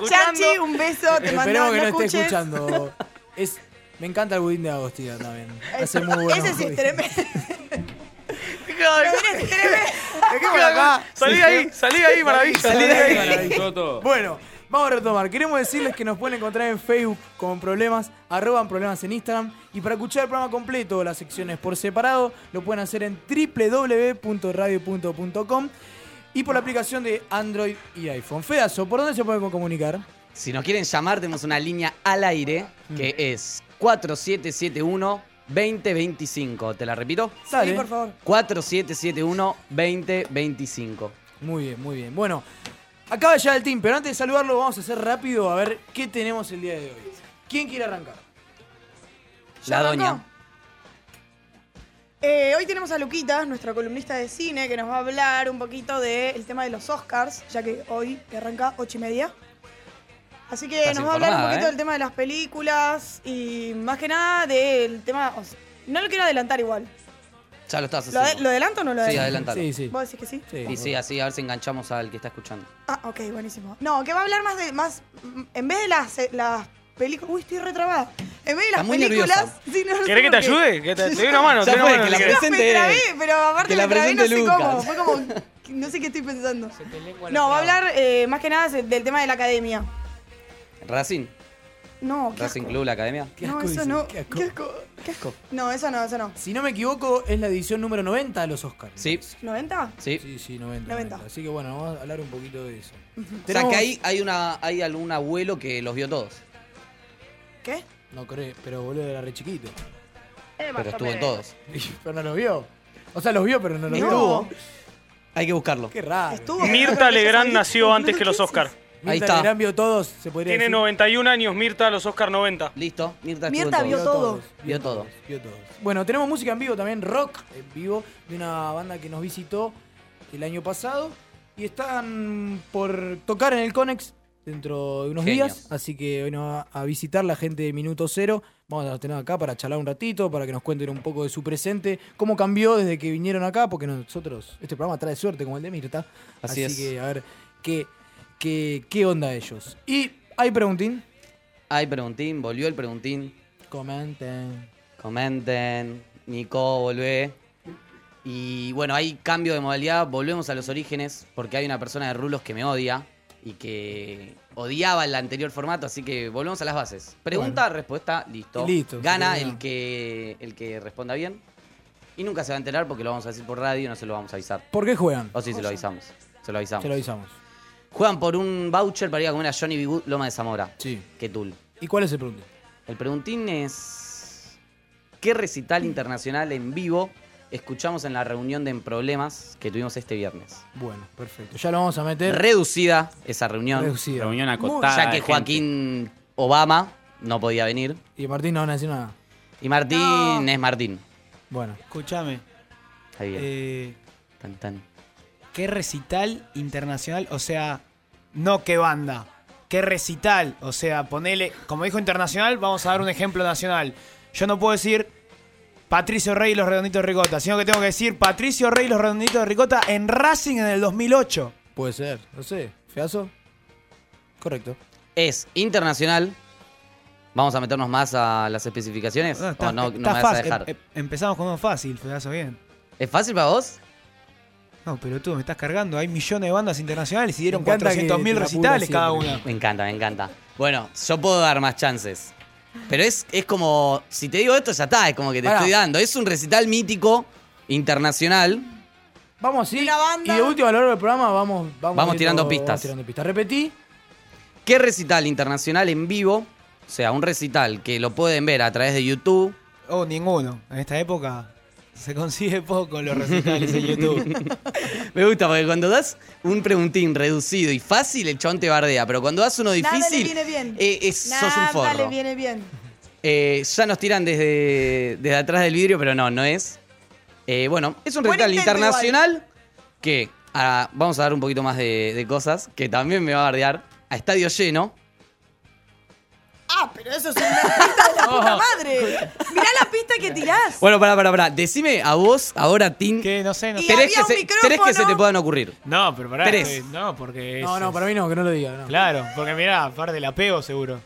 Chachi, un beso, te mando Esperemos que no, esté escuches. escuchando. Es, me encanta el budín de Agostina también. Hace muy bueno. Ese sí es tremendo. Salí de ahí, salí de ahí, maravilla. Salí de ahí. Toto. Bueno, vamos a retomar. Queremos decirles que nos pueden encontrar en Facebook con problemas, arroban problemas en Instagram. Y para escuchar el programa completo o las secciones por separado, lo pueden hacer en www.radio.com y por la aplicación de Android y iPhone. Fedazo, ¿por dónde se pueden comunicar? Si nos quieren llamar, tenemos una línea al aire que es 4771-2025. ¿Te la repito? Dale. Sí, por favor. 4771-2025. Muy bien, muy bien. Bueno, acaba ya el team, pero antes de saludarlo vamos a hacer rápido a ver qué tenemos el día de hoy. ¿Quién quiere arrancar? ¿Ya La doña. Eh, hoy tenemos a Luquita, nuestra columnista de cine, que nos va a hablar un poquito del tema de los Oscars, ya que hoy arranca ocho y media. Así que Estás nos va a hablar un poquito ¿eh? del tema de las películas y más que nada del tema. o sea, no lo quiero adelantar igual. Ya lo estás ¿Lo, haciendo. ¿Lo adelanto o no lo Sí, adelanto? Sí, sí. ¿Vos decís que sí? Y sí, así a ver si enganchamos al que está escuchando. Ah, ok, buenísimo. No, que va a hablar más de. más mm, En vez de las, eh, las películas. Uy, estoy retrabada. En vez de las Está muy películas. nerviosa. Sí, no, no sé ¿Querés que por te qué. ayude? Que te, te doy una mano. Ya te doy fue, una que la si querés. presente. Me trabé, pero aparte que la me trabé no sé presente cómo. Lucas. Fue como. No sé qué estoy pensando. No, va a hablar eh, más que nada del tema de la academia. Racing. No, qué Racing asco. Club, la academia. Qué No, asco, eso dice, no. qué asco. Qué asco. Qué asco. No, eso no, eso no. Si no me equivoco, es la edición número 90 de los Oscars. Sí, ¿90? sí. Sí, sí, 90. 90. 90. Así que bueno, vamos a hablar un poquito de eso. O sea Tenemos- que hay, hay, una, hay algún abuelo que los vio todos. ¿Qué? No creo, pero boludo era re chiquito. Pero estuvo en todos. pero no los vio. O sea, los vio, pero no los No. vio. Estuvo. Hay que buscarlo. Qué raro. Estuvo. Mirta Legrand nació antes que los Oscar. Ahí Mirta está. Legrand vio todos, se podría Tiene decir. 91 años, Mirta, los Oscar 90. Listo. Mirta, Mirta en vio todos. todo. Vio todo. Vio todos. Bueno, tenemos música en vivo también, rock en vivo, de una banda que nos visitó el año pasado. Y están por tocar en el Conex dentro de unos Genios. días. Así que hoy nos va a visitar la gente de Minuto Cero. Vamos a tener acá para charlar un ratito, para que nos cuenten un poco de su presente, cómo cambió desde que vinieron acá, porque nosotros, este programa trae suerte como el de Mirta. Así Así, es. que a ver qué, qué, qué onda ellos. Y hay preguntín. Hay preguntín, volvió el preguntín. Comenten. Comenten. Nico, volvé. Y bueno, hay cambio de modalidad. Volvemos a los orígenes porque hay una persona de Rulos que me odia y que odiaba el anterior formato, así que volvemos a las bases. Pregunta, respuesta, listo. Listo, Gana sí, el que, el que responda bien. Y nunca se va a enterar porque lo vamos a decir por radio y no se lo vamos a avisar. ¿Por qué juegan? O sí, se lo avisamos. Se lo avisamos. Se lo avisamos. Juegan por un voucher para ir a comer a Johnny B. Good, Loma de Zamora. Sí. Qué tul. ¿Y cuál es el preguntín? El preguntín es... ¿Qué recital internacional en vivo escuchamos en la reunión de En Problemas que tuvimos este viernes? Bueno, perfecto. Ya lo vamos a meter. Reducida esa reunión. Reducida. Reunión acotada. Ya que gente. Joaquín Obama no podía venir. Y Martín no van a decir nada. Y Martín No. es Martín. Bueno. Escúchame. Ahí bien. Eh, Tan, tan. ¿Qué recital internacional? O sea, no qué banda. ¿Qué recital? O sea, ponele. Como dijo internacional, vamos a dar un ejemplo nacional. Yo no puedo decir Patricio Rey y los Redonditos de Ricota, sino que tengo que decir Patricio Rey y los Redonditos de Ricota en Racing en el 2008. Puede ser. No sé. ¿Feazo? Correcto. Es internacional. Vamos a meternos más a las especificaciones. No, ¿O no, no me vas a dejar? Em- em- empezamos con uno fácil, pedazo bien. ¿Es fácil para vos? No, pero tú me estás cargando. Hay millones de bandas internacionales y dieron Me encanta que 400 mil te la recitales apura cada una. Me encanta, me encanta. Bueno, yo puedo dar más chances. Pero es, es como, si te digo esto, ya está, es como que te Pará. estoy dando. Es un recital mítico, internacional. Vamos así. una banda. Y de último a lo largo del programa vamos, vamos, Vamos viendo- tirando pistas. vamos tirando pistas. Repetí. ¿Qué recital internacional en vivo? O sea, un recital que lo pueden ver a través de YouTube. Oh, ninguno. En esta época se consigue poco los recitales en YouTube. Me gusta porque cuando das un preguntín reducido y fácil, el chabón te bardea. Pero cuando das uno Nada le difícil, viene bien. eh, es- sos un Nada forro. le viene bien. Eh, ya nos tiran desde, desde atrás del vidrio, pero no, no es. Eh, bueno, es un Buen recital intento internacional que ah, vamos a dar un poquito más de, de cosas, que también me va a bardear. A estadio lleno. Ah, pero eso es una pista de la puta madre. Mirá la pista que tirás. Bueno, pará, pará, pará. Decime a vos, ahora, Tim, Que no sé, no Y sé. tres que, un se, micrófono. tres que se te puedan ocurrir. No, pero pará. Tres. eh, No, porque. No, es- no, para mí no, que no lo diga. no. Claro, porque mirá, aparte la pego seguro.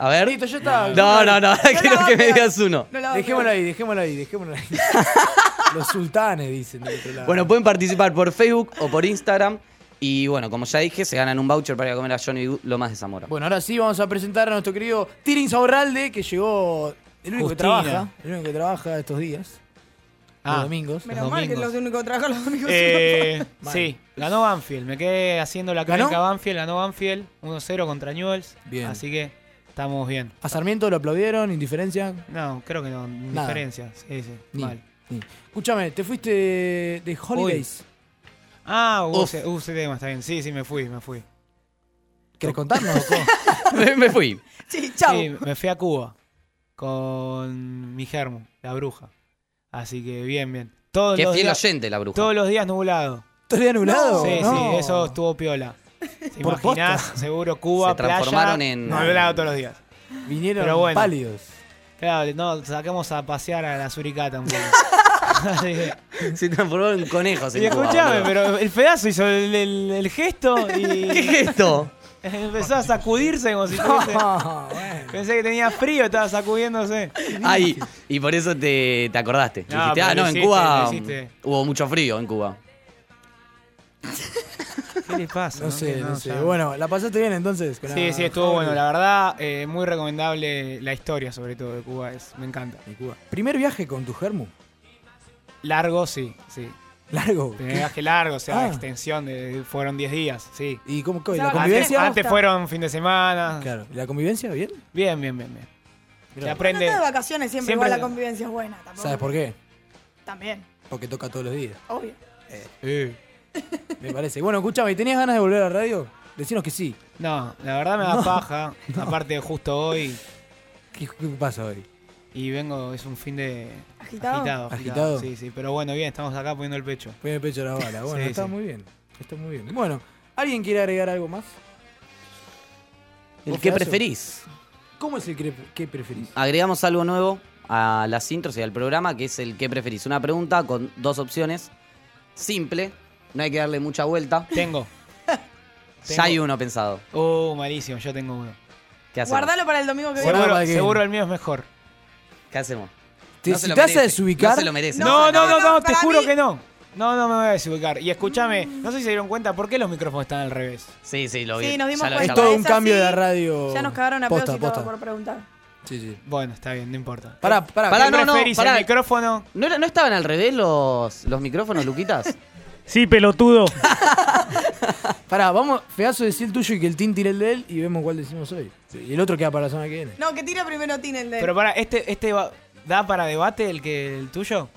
A ver. Listo, ya está. No, no, no, la quiero va a que me pegar. digas uno. No la va a Dejémoslo pegar. ahí, dejémoslo ahí, dejémoslo ahí. Los sultanes dicen del otro lado. Bueno, pueden participar por Facebook o por Instagram. Y bueno, como ya dije, se ganan un voucher para ir a comer a Johnny B. Lomas de Zamora. Bueno, ahora sí vamos a presentar a nuestro querido Tirin Saurralde, que llegó. El único Justina. que trabaja. El único que trabaja estos días. Los Ah. domingos. Menos Los mal que domingos. los únicos que trabajan los domingos. Eh, Mal. sí, ganó Banfield. Me quedé haciendo la ¿Ganó? crónica Banfield. Ganó Banfield 1-0 contra Newells. Bien. Así que estamos bien. A Sarmiento lo aplaudieron, indiferencia. No, creo que no. Nada. Diferencia. Sí, sí. Ni, Mal. Escúchame, te fuiste de, de Holidays. Ah, hubo Uf. ese, hubo ese tema, está bien. Sí, sí, me fui, me fui. ¿Querés contarnos? me, me fui. Sí, chau. Sí, me fui a Cuba con mi germo, la bruja. Así que bien, bien. Todos Qué los fiel días, oyente la bruja. todos los días nublado. ¿Todavía anulado? Sí, No. sí, eso estuvo piola. ¿Te Por imaginás? posta. Seguro Cuba, Se transformaron playa, en- nublado todos los días. Vinieron Pero bueno. pálidos. Claro, no, saquemos a pasear a la suricata un poco. Se transformó en conejos. Y escuchame, pero el pedazo hizo el, el- el gesto y. ¿Qué gesto? Empezó a sacudirse como si fuese. Pensé que tenía frío, estaba sacudiéndose. Ay, y por eso te, te acordaste. No, Dijiste, ah, no, en hiciste, Cuba hubo mucho frío en Cuba. ¿Qué le pasa? No sé, no sé. Bueno, ¿la pasaste bien entonces? con Sí, la- sí, estuvo bueno. La verdad, eh, muy recomendable la historia, sobre todo, de Cuba. Es, me encanta. ¿Primer viaje con tu germu? Largo, sí, sí. ¿Largo? Primer viaje largo, o sea, Ah. extensión de. Fueron 10 días, sí. ¿Y cómo, cómo- Antes- la convivencia? Antes, fueron fin de semana. Claro. ¿Y la convivencia bien? Bien, bien, bien, bien. Se Mirá. aprende. No de vacaciones siempre, Siempre- igual la convivencia es buena. Tampoco. ¿Sabes por qué? También, Porque toca todos los días. obvio. Me parece. Bueno, escuchame, ¿tenías ganas de volver a la radio? Decinos que sí. No, la verdad me da No. paja. Aparte, justo hoy. ¿Qué, qué pasa hoy? Y vengo, es un fin de. ¿Agitado? Agitado, ¿Agitado? Sí, sí, pero bueno, bien, estamos acá poniendo el pecho. Pone el pecho a la bala. Bueno, Sí, está sí. muy bien. Está muy bien. Bueno, ¿alguien quiere agregar algo más? ¿El ¿Vos, qué Pedazo? preferís? ¿Cómo es el que, que preferís? Agregamos algo nuevo a las intros y al programa, que es el qué preferís. Una pregunta con dos opciones. Simple, no hay que darle mucha vuelta. Tengo. Ya hay uno pensado. Oh, malísimo, yo tengo uno. ¿Qué hacemos? Guardalo para el domingo que viene. Seguro, para que- seguro el mío es mejor. ¿Qué hacemos? Te- No se si lo te vas a merece, desubicar- No se lo merece. No, no, no, no, no, te para juro mí- que no. No, no me voy a desubicar. Y escúchame, no sé si se dieron cuenta por qué los micrófonos están al revés. Sí, sí, lo vi. Sí, nos dimos Ya lo- cuenta. Es todo un cambio así, de radio. Ya nos cagaron a Posta, pedos y todo posta. por preguntar. Sí, sí. Bueno, está bien, no importa. Pará, pará. Pará, ¿Qué no, no, preferís, pará. el micrófono? ¿No, era- ¿No estaban al revés los, los micrófonos, Luquitas? Sí, pelotudo. Pará, vamos, Feazo decir el tuyo y que el Tin tire el de él y vemos cuál decimos hoy. Sí, Y el otro queda para la semana que viene. No, que tira primero Tin el de. Pero para, ¿este, este va- da para debate el que el tuyo?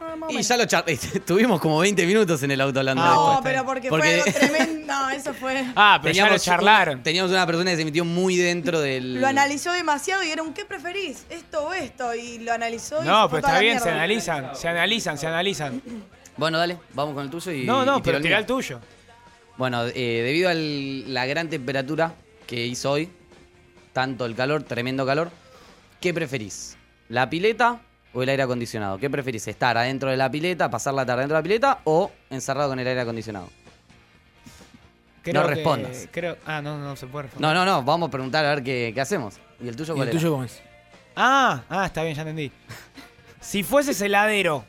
Ah, más o y menos. ya lo char- Estuvimos como 20 minutos en el auto hablando de No, pero porque, Porque- fue algo tremendo. No, eso fue. Ah, pero ya lo charlaron. Teníamos una persona que se metió muy dentro del. Lo analizó demasiado y era un ¿qué preferís? ¿Esto o esto? Y lo analizó y No, se fue pero toda está la bien, se mierda. analizan, se analizan, se analizan. Bueno, dale, vamos con el tuyo y. No, no, y pero mío. el tuyo. Bueno, eh, debido a la gran temperatura que hizo hoy, tanto el calor, tremendo calor, ¿qué preferís? ¿La pileta o el aire acondicionado? ¿Qué preferís? ¿Estar adentro de la pileta, pasar la tarde dentro de la pileta o encerrado con el aire acondicionado? Creo no que- respondas. creo, ah, no, no se puede responder. No, no, no, vamos a preguntar a ver qué, qué hacemos. ¿Y el tuyo ¿Y cuál el era? tuyo cómo es? Ah, ah, está bien, ya entendí. Si fueses heladero,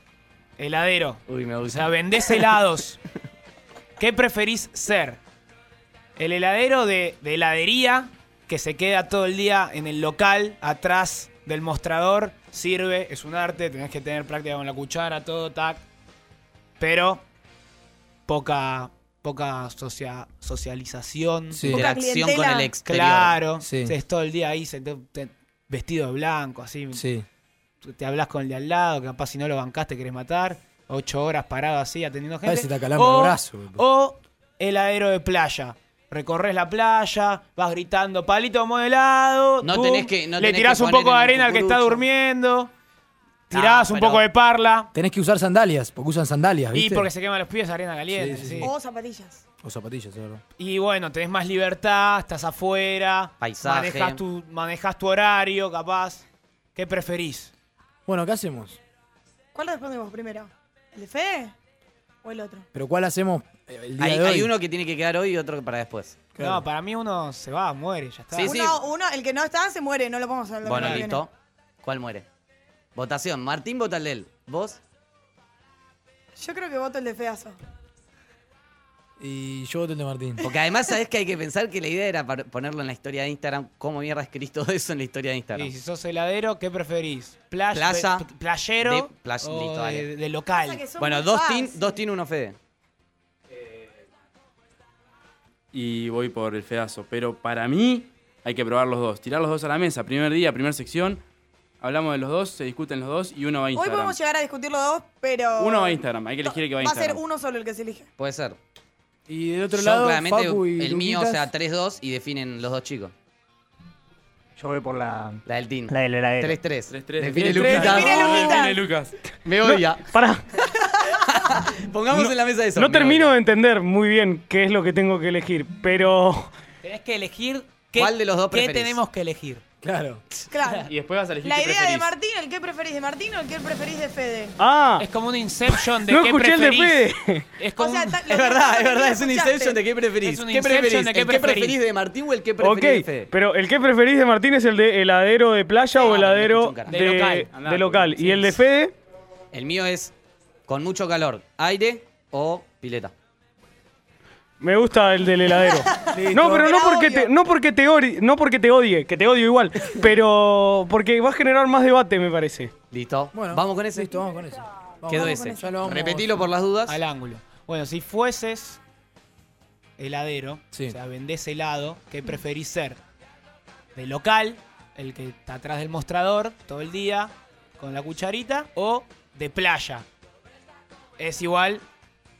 heladero, Uy, me o gusta. sea, vendés helados, ¿qué preferís ser? ¿El heladero de, de heladería que se queda todo el día en el local, atrás del mostrador? Sirve, es un arte, tenés que tener práctica con la cuchara, todo, tac. Pero poca, poca socia- socialización. Sí. Poca Interacción con el exterior. Claro, Sí. estés todo el día ahí se te- te- vestido de blanco, así. Sí. Te hablas con el de al lado, que capaz si no lo bancaste querés matar. Ocho horas parado así atendiendo gente. Se te acalambra el brazo. O heladero de playa. Recorres la playa, vas gritando palito modelado. No tenés que- no le tenés tirás que un poco de arena al que está durmiendo. Tirás Ah, un poco de parla. Tenés que usar sandalias, porque usan sandalias, Y ¿viste? porque se queman los pies, arena caliente. Sí, sí, sí. sí. O zapatillas. O zapatillas, es verdad. Y bueno, tenés más libertad, estás afuera. Paisaje. Manejás tu, manejás tu horario, capaz. ¿Qué preferís? Bueno, ¿qué hacemos? ¿Cuál respondemos primero? ¿El de Fede? ¿O el otro? ¿Pero cuál hacemos eh, el día Hay, de hoy? hay uno que tiene que quedar hoy y otro para después. Claro. No, para mí uno se va, muere, ya está. Sí, sí. Uno, uno, el que no está se muere, no lo podemos hacer. el Bueno, que listo. ¿Cuál muere? Votación. Martín vota el de él. ¿Vos? Yo creo que voto el de Feazo. Y yo voto el de Martín. Porque además sabés que hay que pensar que la idea era ponerlo en la historia de Instagram. ¿Cómo mierda escribís todo eso en la historia de Instagram? Y si sos heladero, ¿qué preferís? Playa, Plaza pe- playero de- playa- o listo, de, dale. de local. Pasa que son Bueno, muy dos fáciles. tin, dos tin, uno Fede. y voy por el fedazo. Pero para mí hay que probar los dos. Tirar los dos a la mesa. Primer día, primera sección. Hablamos de los dos, se discuten los dos y uno va a Hoy Instagram. podemos llegar a discutir los dos, pero. Uno va a Instagram, hay que elegir el que va a Va a ser uno solo el que se elige. Puede ser. Y del otro Yo, lado, claramente, Facu y el mío, o Luquitas. sea, 3-2 y definen los dos chicos. Yo voy por la, La del Team. la del heladero. 3-3. 3-3. Define Luquitas. Define Luquitas. Lucas. Me odia. Pará, Pongamos en la mesa eso. no me termino odia. de entender muy bien qué es lo que tengo que elegir, pero Tenés que elegir qué, ¿Cuál de los dos qué tenemos que elegir. Claro. Claro. Y después vas a elegir La qué idea de preferís. Martín, el que preferís de Martín o el que preferís de Fede. Ah, Es como un Inception de no qué escuché el de preferís. Fede. Es como O sea, un- ta- lo Es que verdad, es verdad, es un escuchaste. Inception de qué preferís. Es un ¿Qué Inception preferís? de ¿El qué qué preferís. preferís de Martín o el qué Ok, preferís de Fede? pero el que preferís de Martín es el de heladero de playa o Ah, heladero escucho un carajo. de, De local. Andá, de local. sí. ¿Y el de Fede? El mío es con mucho calor, aire o pileta. Me gusta el del heladero. Listo. No, pero no porque, te, no, porque te ori- no porque te odie, que te odio igual, pero porque va a generar más debate, me parece. ¿Listo? Bueno, ¿Vamos con ese? Listo, vamos con ese. Vamos, Quedó vamos con ese. Ya lo vamos- Repetilo por las dudas. al ángulo. Bueno, si fueses heladero, Sí. o sea, vendés helado, ¿qué preferís ser? ¿De local, el que está atrás del mostrador todo el día con la cucharita, o de playa? Es igual,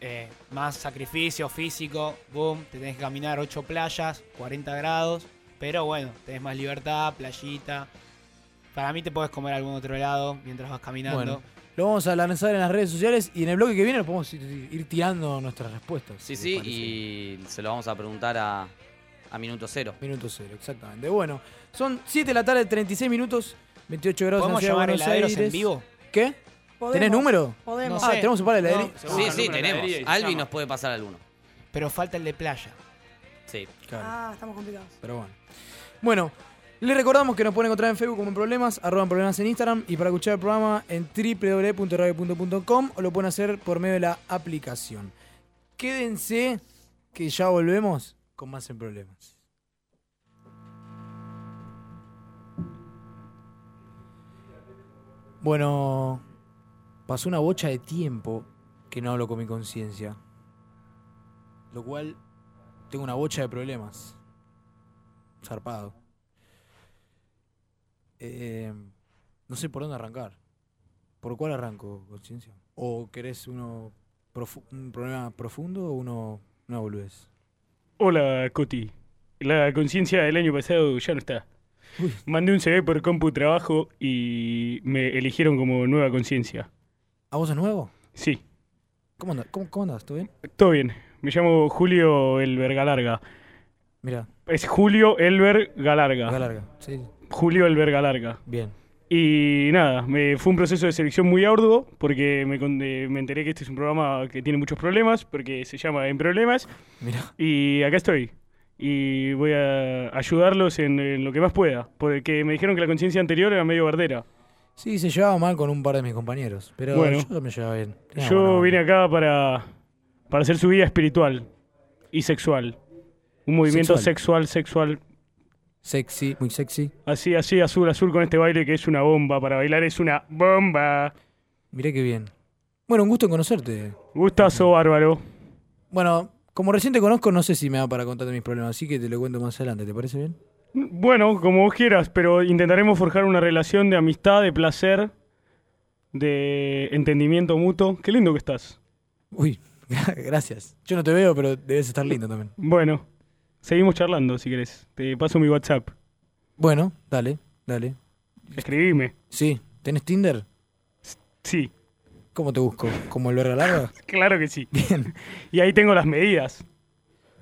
eh, más sacrificio físico, boom, te tenés que caminar 8 playas, 40 grados, pero bueno, tenés más libertad, playita. Para mí te podés comer algún otro helado mientras vas caminando. Bueno, lo vamos a lanzar en las redes sociales y en el bloque que viene lo podemos ir, ir tirando nuestras respuestas. Sí, sí, parece. y se lo vamos a preguntar a, a minuto cero. Minuto cero, exactamente. Bueno, son 7 de la tarde, 36 minutos, 28 grados en la ¿Podemos llamar Buenos heladeros en Aires. vivo? ¿Qué? Podemos, ¿Tenés número? Podemos. Ah, tenemos un par de No, heladerías. Se Sí, sí, tenemos. Albi nos puede pasar alguno. Pero falta el de playa. Sí. Claro. Ah, estamos complicados. Pero bueno. Bueno, les recordamos que nos pueden encontrar en Facebook como en Problemas, arroban problemas en Instagram y para escuchar el programa en www.radio.com o lo pueden hacer por medio de la aplicación. Quédense que ya volvemos con más en Problemas. Bueno, pasó una bocha de tiempo que no hablo con mi conciencia. Lo cual tengo una bocha de problemas. Zarpado. Eh, no sé por dónde arrancar. ¿Por cuál arranco, conciencia? ¿O querés uno profu- un problema profundo o uno una boludez? Hola, Coti. La conciencia del año pasado ya no está. Mandé un CV por compu trabajo y me eligieron como nueva conciencia. ¿A vos es nuevo? Sí, ¿Cómo andas? ¿Cómo? ¿Todo bien? todo bien. Me llamo Julio Elber Galarga. Mira, Es Julio Elber Galarga. acá larga. Sí, Julio Elber Galarga. bien. Y nada, me, fue un proceso de selección muy arduo porque me, eh, me enteré que este es un programa que tiene muchos problemas porque se llama En Problemas. Mira. Y acá estoy. Y voy a ayudarlos en, en lo que más pueda. Porque me dijeron que la conciencia anterior era medio bardera. Sí, se llevaba mal con un par de mis compañeros, pero Bueno. yo me llevaba bien. Tenía Yo vine acá para, para hacer su vida espiritual y sexual. Un movimiento Sexual. sexual, sexual. Sexy, muy sexy. Así, así, azul, azul con este baile que es una bomba. Para bailar es una bomba. Mirá qué bien. Bueno, un gusto en conocerte. Gustazo bárbaro. Bueno, como recién te conozco, no sé si me da para contarte mis problemas, así que te lo cuento más adelante, ¿te parece bien? Bueno, como vos quieras, pero intentaremos forjar una relación de amistad, de placer, de entendimiento mutuo. Qué lindo que estás. Uy, gracias. Yo no te veo, pero debes estar lindo también. Bueno, seguimos charlando si querés. Te paso mi WhatsApp. Bueno, dale, dale. Escribime. Sí, ¿tenés Tinder? Sí, ¿Cómo te busco? ¿Como el verga larga? claro que sí. Bien. Y ahí tengo las medidas.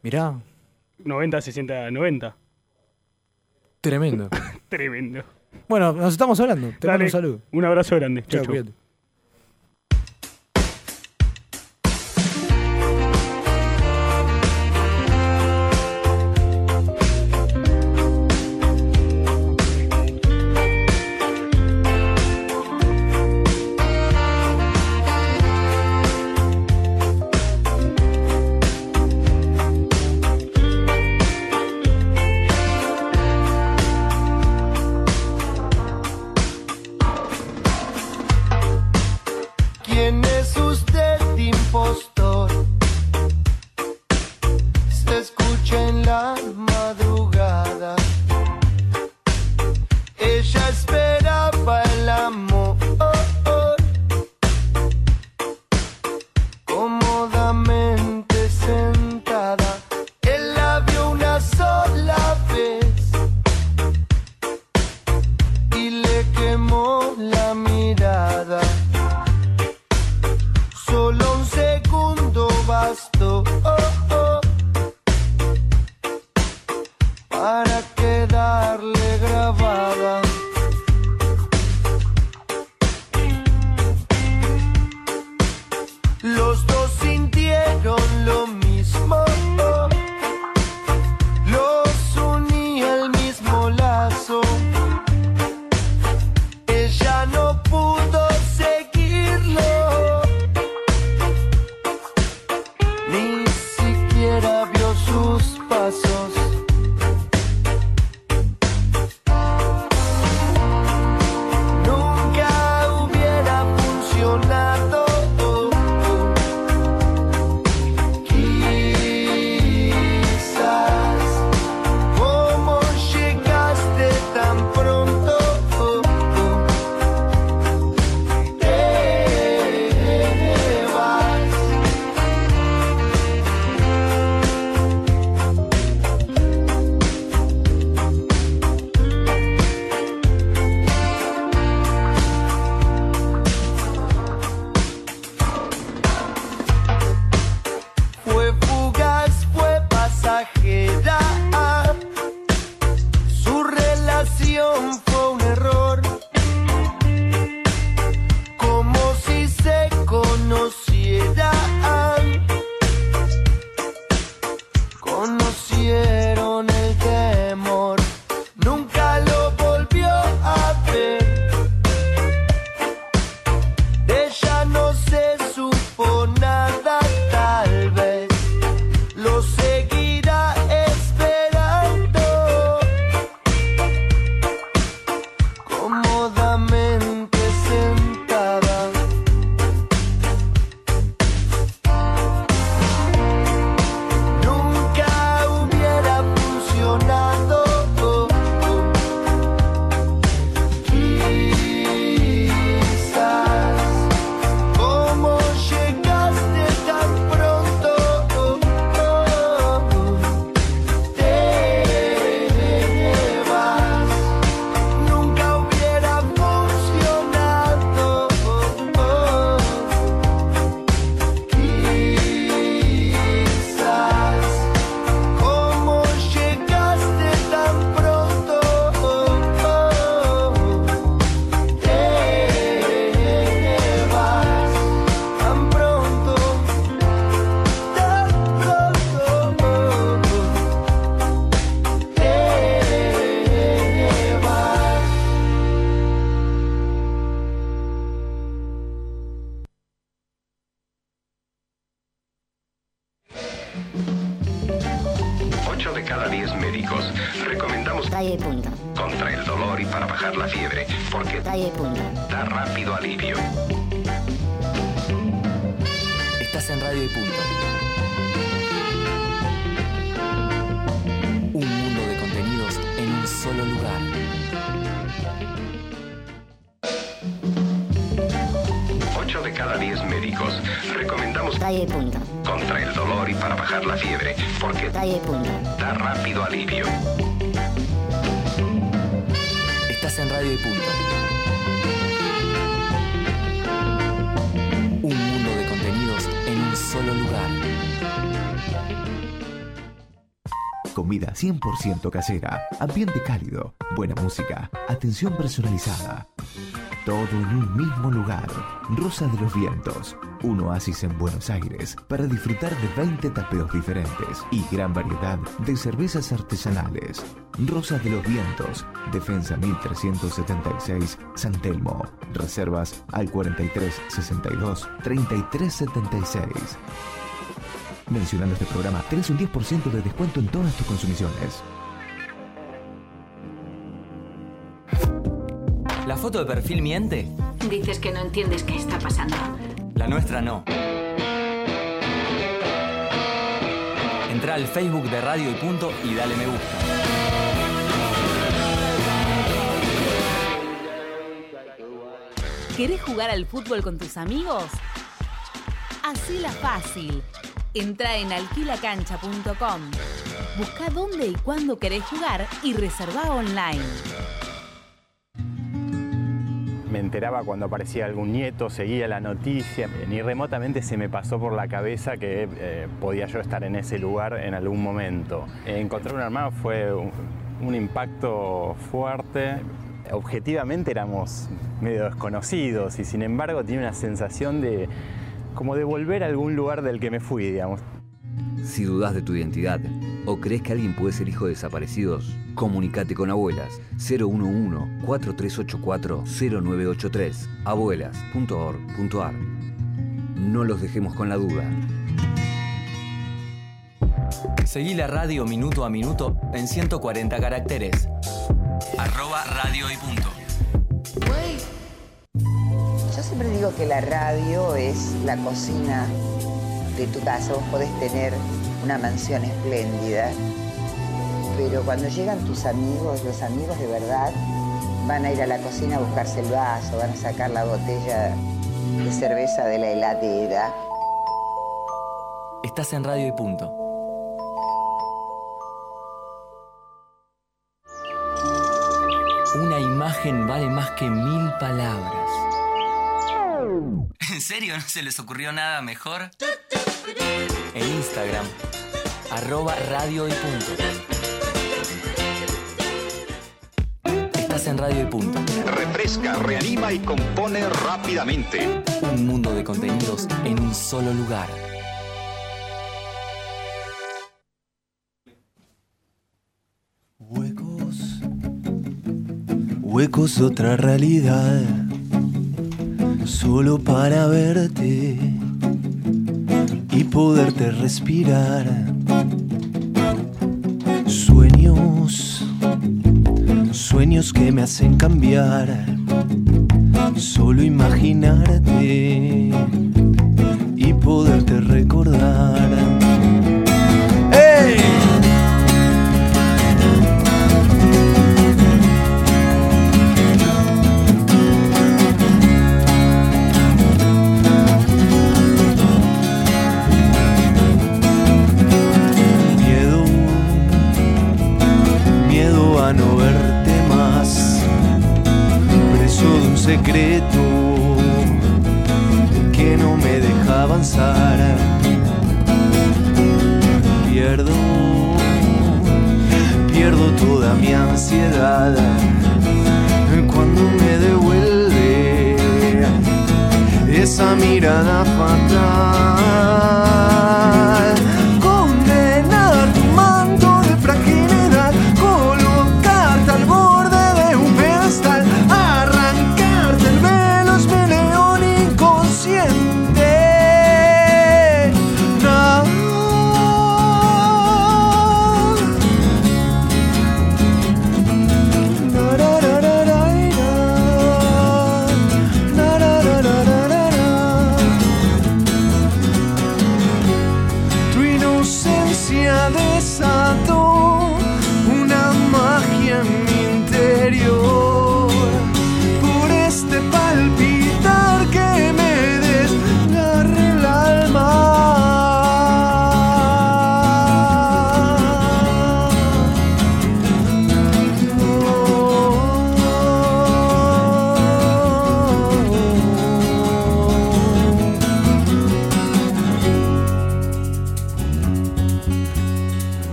Mirá, 90, 60, 90. Tremendo. Tremendo. Bueno, nos estamos hablando. Te mando Dale, un saludo. Un abrazo grande. Chau, chau. 100% casera, ambiente cálido, buena música, atención personalizada. Todo en un mismo lugar. Rosa de los Vientos, un oasis en Buenos Aires para disfrutar de 20 tapeos diferentes y gran variedad de cervezas artesanales. Rosa de los Vientos, Defensa 1376, San Telmo. Reservas al 4362 3376. Mencionando este programa, tenés un 10% de descuento en todas tus consumiciones. ¿La foto de perfil miente? Dices que no entiendes qué está pasando. La nuestra no. Entra al Facebook de Radio y Punto y dale me gusta. ¿Querés jugar al fútbol con tus amigos? Hacela fácil. Entra en alquilacancha.com. Busca dónde y cuándo querés jugar y reserva online. Me enteraba cuando aparecía algún nieto, seguía la noticia. Ni remotamente se me pasó por la cabeza que eh, podía yo estar en ese lugar en algún momento. Encontrar un hermano fue un, un impacto fuerte. Objetivamente éramos medio desconocidos y sin embargo tiene una sensación de como de volver a algún lugar del que me fui, digamos. Si dudas de tu identidad o crees que alguien puede ser hijo de desaparecidos, comunícate con Abuelas 011-4384-0983 abuelas.org.ar No los dejemos con la duda. Seguí la radio minuto a minuto en 140 caracteres. Arroba radio y punto. Yo siempre digo que la radio es la cocina de tu casa. Vos podés tener una mansión espléndida, pero cuando llegan tus amigos, los amigos de verdad, van a ir a la cocina a buscarse el vaso, van a sacar la botella de cerveza de la heladera. Estás en radio y punto. Una imagen vale más que mil palabras. ¿En serio no se les ocurrió nada mejor? En Instagram, arroba radio y punto. Estás en radio y punto. Refresca, reanima y compone rápidamente. Un mundo de contenidos en un solo lugar. Huecos de otra realidad, solo para verte y poderte respirar. Sueños, sueños que me hacen cambiar, solo imaginarte y poderte recordar. No verte más, preso de un secreto que no me deja avanzar. Pierdo, pierdo toda mi ansiedad cuando me devuelve esa mirada fatal.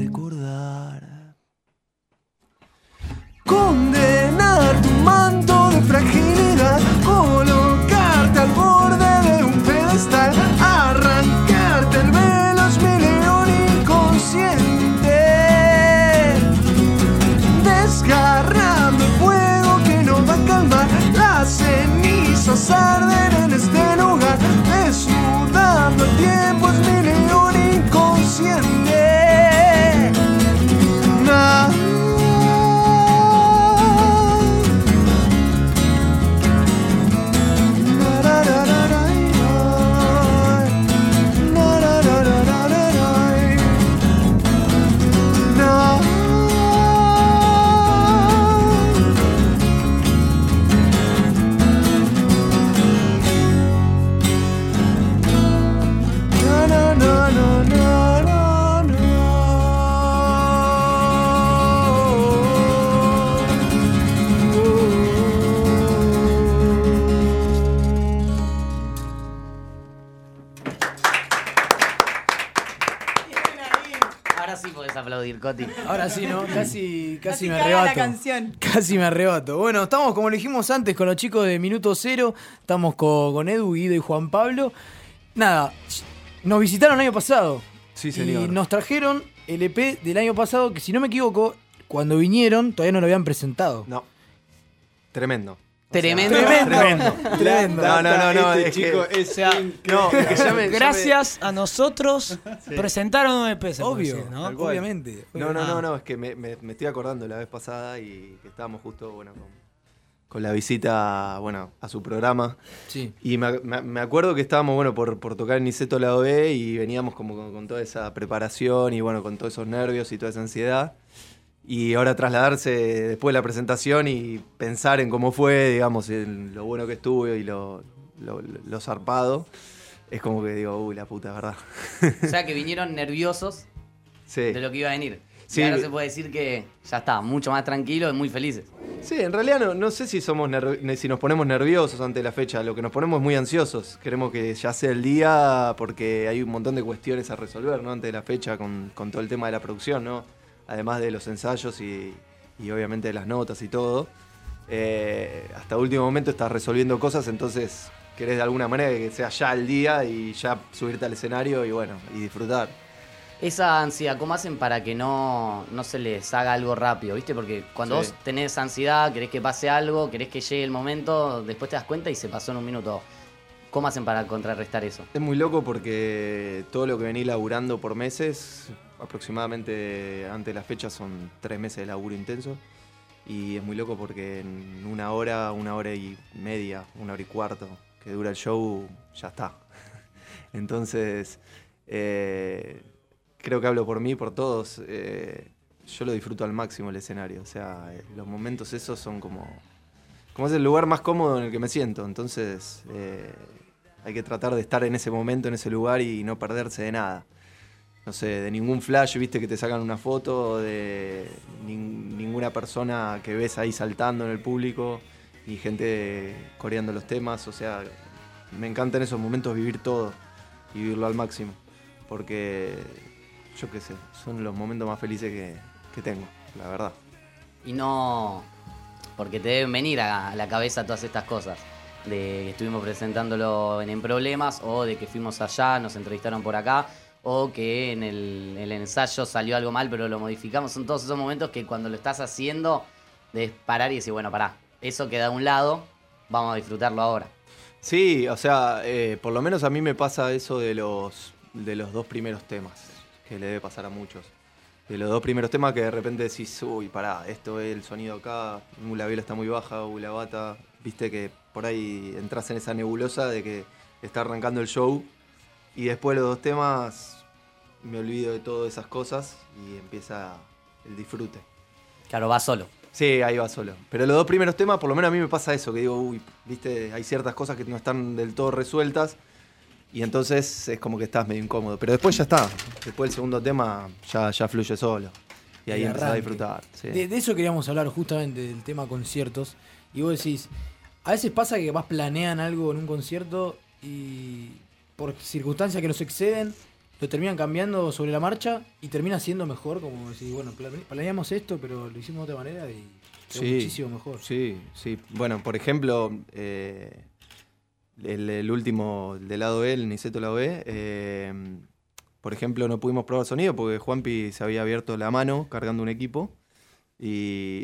Recordar. Condenar tu manto Coti. Ahora sí, ¿no? Casi, casi, Casi me la arrebato. canción. Casi me arrebato. Bueno, estamos, como lo dijimos antes, con los chicos de Minuto Cero. Estamos con, con Edu, Guido y Juan Pablo. Nada, nos visitaron el año pasado. Sí, señor. Y nos trajeron el EP del año pasado, que si no me equivoco, cuando vinieron todavía no lo habían presentado. No. Tremendo. Tremendo. Tremendo. Tremendo. No, no, no, no. Este es chico que, es no, que ya me- ya me- Gracias a nosotros presentaron un EP, se puede Obvio, decir, ¿no? Obviamente. No, no, Ah. no, no, es que me, me- me estoy acordando la vez pasada y que estábamos justo, bueno, con, con la visita, bueno, a su programa. Sí. Y me, me- me acuerdo que estábamos, bueno, por, por tocar en Niceto Lado B y veníamos como con, con toda esa preparación y, bueno, con todos esos nervios y toda esa ansiedad. Y ahora trasladarse después de la presentación y pensar en cómo fue, digamos, en lo bueno que estuvo y lo, lo, lo zarpado, es como que digo, uy, la puta, ¿verdad? O sea que vinieron nerviosos Sí. de lo que iba a venir. Sí. Y ahora se puede decir que ya está, mucho más tranquilo y muy felices. Sí, en realidad no, no sé si somos si nos ponemos nerviosos ante la fecha, lo que nos ponemos es muy ansiosos. Queremos que ya sea el día porque hay un montón de cuestiones a resolver, ¿no? Antes de la fecha con, con todo el tema de la producción, ¿no? Además de los ensayos y, y obviamente de las notas y todo. Eh, hasta último momento estás resolviendo cosas, entonces querés de alguna manera que sea ya el día y ya subirte al escenario y bueno, y disfrutar. Esa ansiedad, ¿cómo hacen para que no, no se les haga algo rápido? ¿Viste? Porque cuando Sí. vos tenés ansiedad, querés que pase algo, querés que llegue el momento, después te das cuenta y se pasó en un minuto. ¿Cómo hacen para contrarrestar eso? Es muy loco porque todo lo que vení laburando por meses, aproximadamente antes de la fecha son tres meses de laburo intenso. Y es muy loco porque en una hora, una hora y media, una hora y cuarto que dura el show, ya está. Entonces, eh, creo que hablo por mí, por todos. eh, yo lo disfruto al máximo el escenario. O sea, eh, los momentos esos son como, como es el lugar más cómodo en el que me siento. Entonces, hay que tratar de estar en ese momento, en ese lugar y no perderse de nada. No sé, de ningún flash, viste, que te sacan una foto, de nin- ninguna persona que ves ahí saltando en el público, ni gente coreando los temas. O sea, me encanta en esos momentos vivir todo y vivirlo al máximo. Porque, yo qué sé, son los momentos más felices que, que tengo, la verdad. Y no. Porque te deben venir a la cabeza todas estas cosas. De que estuvimos presentándolo en, En Problemas, o de que fuimos allá, nos entrevistaron por acá, o que en el, ensayo salió algo mal, pero lo modificamos. Son todos esos momentos que cuando lo estás haciendo, debes parar y decir, bueno, pará, eso queda a un lado, vamos a disfrutarlo ahora. Sí, o sea, eh, por lo menos a mí me pasa eso de los, de los dos primeros temas, que le debe pasar a muchos. De los dos primeros temas que de repente decís, uy, pará, esto es el sonido acá, la vela está muy baja, uy, la bata. Viste que por ahí entras en esa nebulosa de que está arrancando el show y después los dos temas me olvido de todas esas cosas y empieza el disfrute. Claro, va solo. Sí, ahí va solo. Pero los dos primeros temas, por lo menos a mí me pasa eso, que digo, uy, viste, hay ciertas cosas que no están del todo resueltas. Y entonces es como que estás medio incómodo. Pero después ya está. Después el segundo tema ya, ya fluye solo. Y ahí empezás a disfrutar. sí. De, de eso queríamos hablar justamente, del tema conciertos. Y vos decís, A veces pasa que vas planean algo en un concierto y por circunstancias que nos exceden, lo terminan cambiando sobre la marcha y termina siendo mejor, como decir, bueno, plane- planeamos esto, pero lo hicimos de otra manera y quedó muchísimo mejor. Sí, sí. Bueno, por ejemplo, eh, el, el último del lado B, el Niceto lado B, eh, por ejemplo, no pudimos probar sonido porque Juanpi se había abierto la mano cargando un equipo y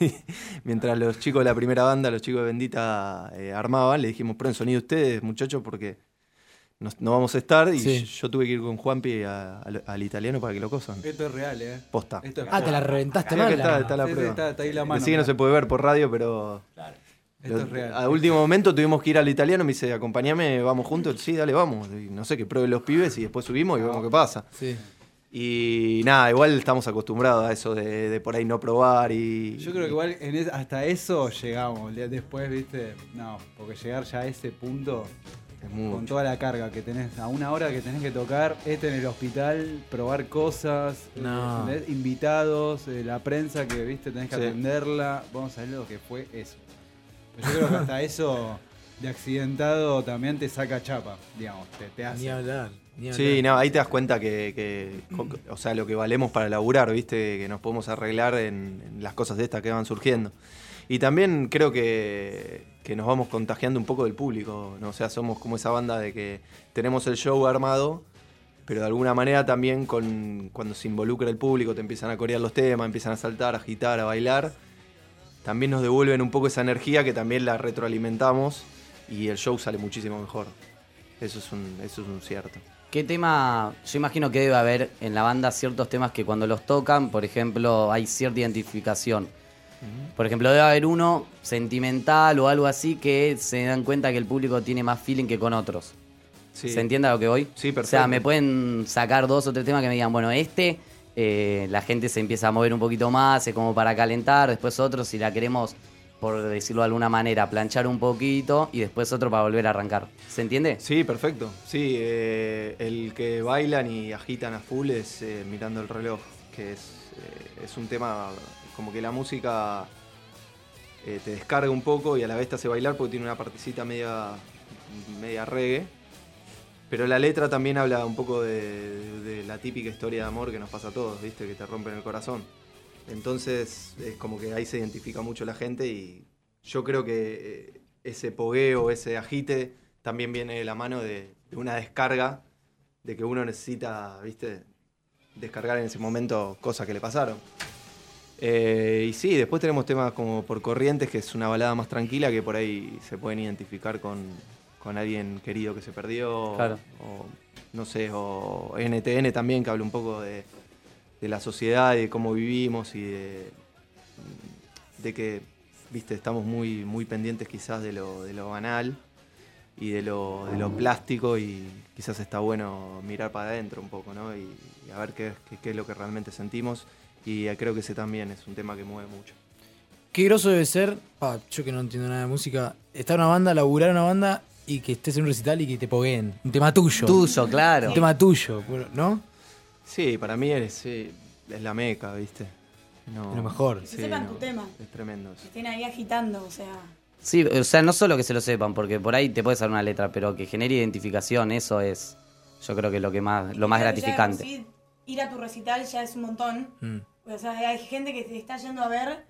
mientras los chicos de la primera banda, los chicos de Bendita eh, armaban, le dijimos, prueben sonido ustedes, muchachos, porque no vamos a estar y Sí. yo tuve que ir con Juanpi a- al, al italiano para que lo cosan. Esto es real, ¿eh? Posta. Esto es Ah, te la reventaste mal. está, está la Sí, sí, prueba. está- está ahí la mano, Decí que no mirá. se puede ver por radio, pero. Esto es real. A último momento tuvimos que ir al italiano, me dice, acompáñame, vamos juntos. Sí, dale, vamos. Y no sé, que prueben los pibes y después subimos y vemos qué pasa. Sí. Y nada, igual estamos acostumbrados a eso de, de por ahí no probar y. Yo creo que igual en es- hasta eso llegamos. De- Después, viste, no, porque llegar ya a ese punto, con toda la carga que tenés, a una hora que tenés que tocar, este en el hospital, probar cosas, invitados, eh, la prensa que, viste, tenés que Sí. atenderla. Vamos a ver lo que fue eso. Pero yo creo que hasta eso de accidentado también te saca chapa, digamos, te, te hace. Ni hablar. Ni Sí, no, ahí te das cuenta que, que- o sea, lo que valemos para laburar, ¿viste? Que nos podemos arreglar en, en las cosas de estas que van surgiendo. Y también creo que, nos vamos contagiando un poco del público, ¿no? O sea, somos como esa banda de que tenemos el show armado, pero de alguna manera también con, cuando se involucra el público, te empiezan a corear los temas, empiezan a saltar, a agitar, a bailar, también nos devuelven un poco esa energía que también la retroalimentamos y el show sale muchísimo mejor. Eso es eso es un cierto. ¿Qué tema? Yo imagino que debe haber en la banda ciertos temas que cuando los tocan, por ejemplo, hay cierta identificación. Por ejemplo, debe haber uno sentimental o algo así que se dan cuenta que el público tiene más feeling que con otros. Sí. ¿Se entiende a lo que voy? Sí, O sea, perfecto. me pueden sacar dos o tres temas que me digan, bueno, este eh, la gente se empieza a mover un poquito más, es como para calentar, después otro si la queremos, por decirlo de alguna manera, planchar un poquito y después otro para volver a arrancar. ¿Se entiende? Sí, perfecto. Sí, eh, el que bailan y agitan a full es eh, mirando el reloj, que es, es un tema como que la música eh, te descarga un poco y a la vez te hace bailar porque tiene una partecita media, media reggae. Pero la letra también habla un poco de, la típica historia de amor que nos pasa a todos, ¿viste? Que te rompen el corazón. Entonces es como que ahí se identifica mucho la gente y yo creo que eh, ese pogueo, ese agite, también viene de la mano de, de una descarga, de que uno necesita, ¿viste? Descargar en ese momento cosas que le pasaron. Eh, y sí, después tenemos temas como Por Corrientes, que es una balada más tranquila que por ahí se pueden identificar con, con alguien querido que se perdió. Claro. O no sé, o NTN también, que habla un poco de, de la sociedad de cómo vivimos y de, de que, viste, estamos muy, muy pendientes quizás de lo, de lo banal y de lo, de lo plástico y quizás está bueno mirar para adentro un poco, ¿no? Y, y a ver qué, qué- qué es lo que realmente sentimos. Y creo que ese también es un tema que mueve mucho. Qué groso debe ser, pa, yo que no entiendo nada de música, estar en una banda, laburar en una banda y que estés en un recital y que te pogueen. Un tema tuyo. Tuyo, claro. Un tema tuyo, ¿no? Sí, para mí es, sí, es la meca, ¿viste? No, Lo mejor. Que sepan no, tu tema. Es tremendo. Que estén ahí agitando, o sea. Sí, o sea, no solo que se lo sepan, porque por ahí te puede salir una letra, pero que genere identificación, eso es, yo creo que lo que más, lo más ya gratificante. sí ir a tu recital ya es un montón. Mm. O sea, hay gente que te está yendo a ver,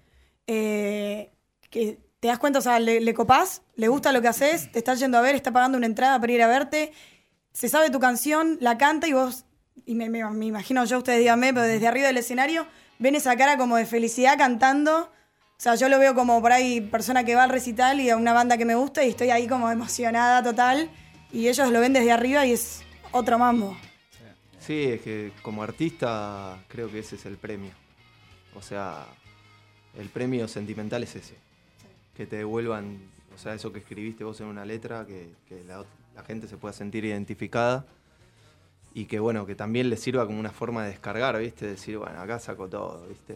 eh, que te das cuenta, o sea, le, le copás, le gusta lo que haces, te está yendo a ver, está pagando una entrada para ir a verte, se sabe tu canción, la canta y vos, y me, me- me imagino yo, ustedes díganme, pero desde arriba del escenario, ven esa cara como de felicidad cantando. O sea, yo lo veo como por ahí persona que va al recital y a una banda que me gusta y estoy ahí como emocionada total. Y ellos lo ven desde arriba y es otro mambo. Sí, es que como artista creo que ese es el premio. O sea, el premio sentimental es ese. Que te devuelvan, o sea, eso que escribiste vos en una letra, que, que la, la gente se pueda sentir identificada. Y que bueno, que también les sirva como una forma de descargar, ¿viste? Decir, bueno, acá saco todo, ¿viste?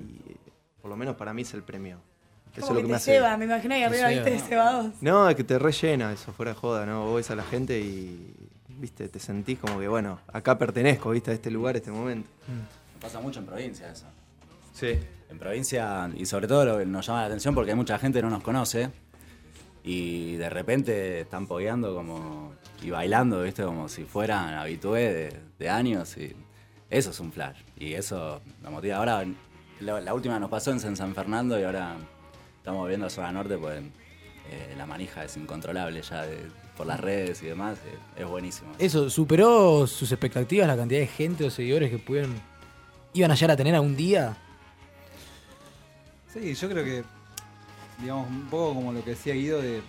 Y por lo menos para mí es el premio. Eso es lo que que te me hace. ceba, me imagino ahí arriba, viste, cebados. No, es que te rellena eso, fuera de joda, ¿no? Vos ves a la gente y, viste, te sentís como que, bueno, acá pertenezco, viste, a este lugar, a este momento. Pasa mucho en provincia eso. Sí. En provincia, y sobre todo lo que nos llama la atención porque hay mucha gente que no nos conoce. Y de repente están pogueando como. y bailando, ¿viste? Como si fueran habitué de, de años. Y eso es un flash. Y eso nos motiva. Ahora, la, la última nos pasó en San San Fernando y ahora estamos viendo a zona norte, pues eh, la manija es incontrolable ya de- por las redes y demás. eh, es buenísimo. Eso, ¿superó sus expectativas la cantidad de gente o seguidores que pudieron. iban a llegar a tener algún día? Sí, yo creo que, digamos, un poco como lo que decía Guido, de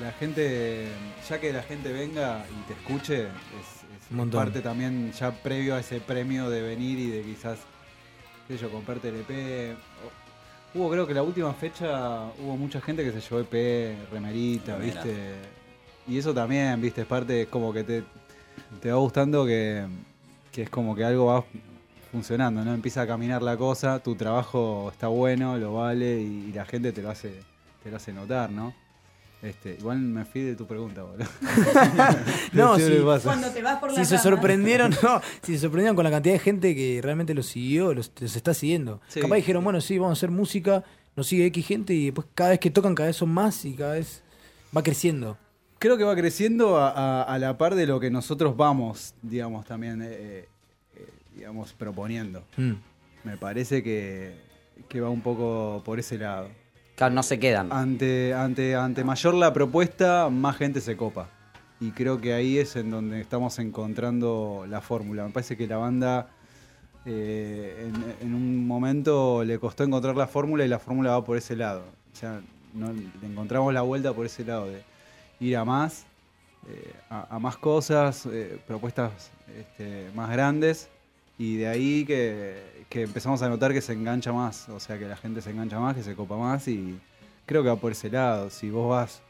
la gente, ya que la gente venga y te escuche, es, es Un parte también ya previo a ese premio de venir y de quizás, qué sé yo, comprarte el EP. Hubo, creo que la última fecha, hubo mucha gente que se llevó EP, remerita, Remera. ¿viste? Y eso también, ¿viste? Es parte, es como que te, te va gustando que, que es como que algo va funcionando, ¿no? Empieza a caminar la cosa, tu trabajo está bueno, lo vale y, y la gente te lo hace, te lo hace notar, ¿no? Este, igual me fui de tu pregunta, boludo. No, pasa. Cuando te vas por Si la se rama. sorprendieron, no, si se sorprendieron con la cantidad de gente que realmente los siguió, los, los está siguiendo. Sí. Capaz dijeron, bueno, sí, vamos a hacer música, nos sigue X gente y después cada vez que tocan cada vez son más y cada vez va creciendo. Creo que va creciendo a, a- a la par de lo que nosotros vamos, digamos, también, eh, eh, digamos, proponiendo. Mm. Me parece que, que va un poco por ese lado. Claro, no se quedan. Ante, ante, ante mayor la propuesta, más gente se copa. Y creo que ahí es en donde estamos encontrando la fórmula. Me parece que la banda eh, en, en un momento le costó encontrar la fórmula y la fórmula va por ese lado. O sea, no, le encontramos la vuelta por ese lado de ir a más, eh, a, a más cosas, eh, propuestas este, más grandes. Y de ahí que, que empezamos a notar que se engancha más, o sea, que la gente se engancha más, que se copa más y creo que va por ese lado. Si vos vas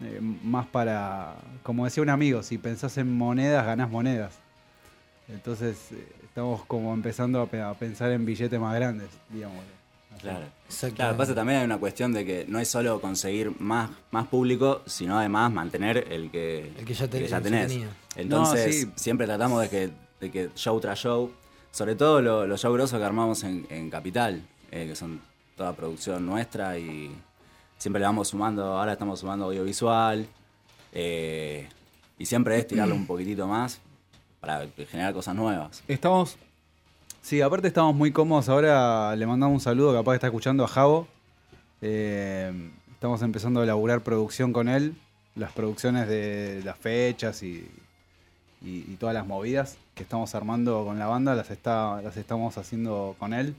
eh, más para, como decía un amigo, si pensás en monedas, ganás monedas. Entonces eh, estamos como empezando a, pe- a pensar en billetes más grandes, digamos. Claro. Exactamente. Claro, pasa también hay una cuestión de que no es solo conseguir más, más público, sino además mantener el que, El que ya te- el que ya tenés. tenía. Entonces, No, sí. siempre tratamos de que, de que show tras show, sobre todo lo- los shows grosos que armamos en, en Capital, eh, que son toda producción nuestra y siempre le vamos sumando, ahora estamos sumando audiovisual, eh, y siempre es tirarlo un poquitito más para generar cosas nuevas. Estamos, sí, aparte estamos muy cómodos. Ahora le mandamos un saludo, capaz que está escuchando a Javo. Eh, estamos empezando a elaborar producción con él, las producciones de las fechas y, y- y todas las movidas que estamos armando con la banda, las, está, las estamos haciendo con él.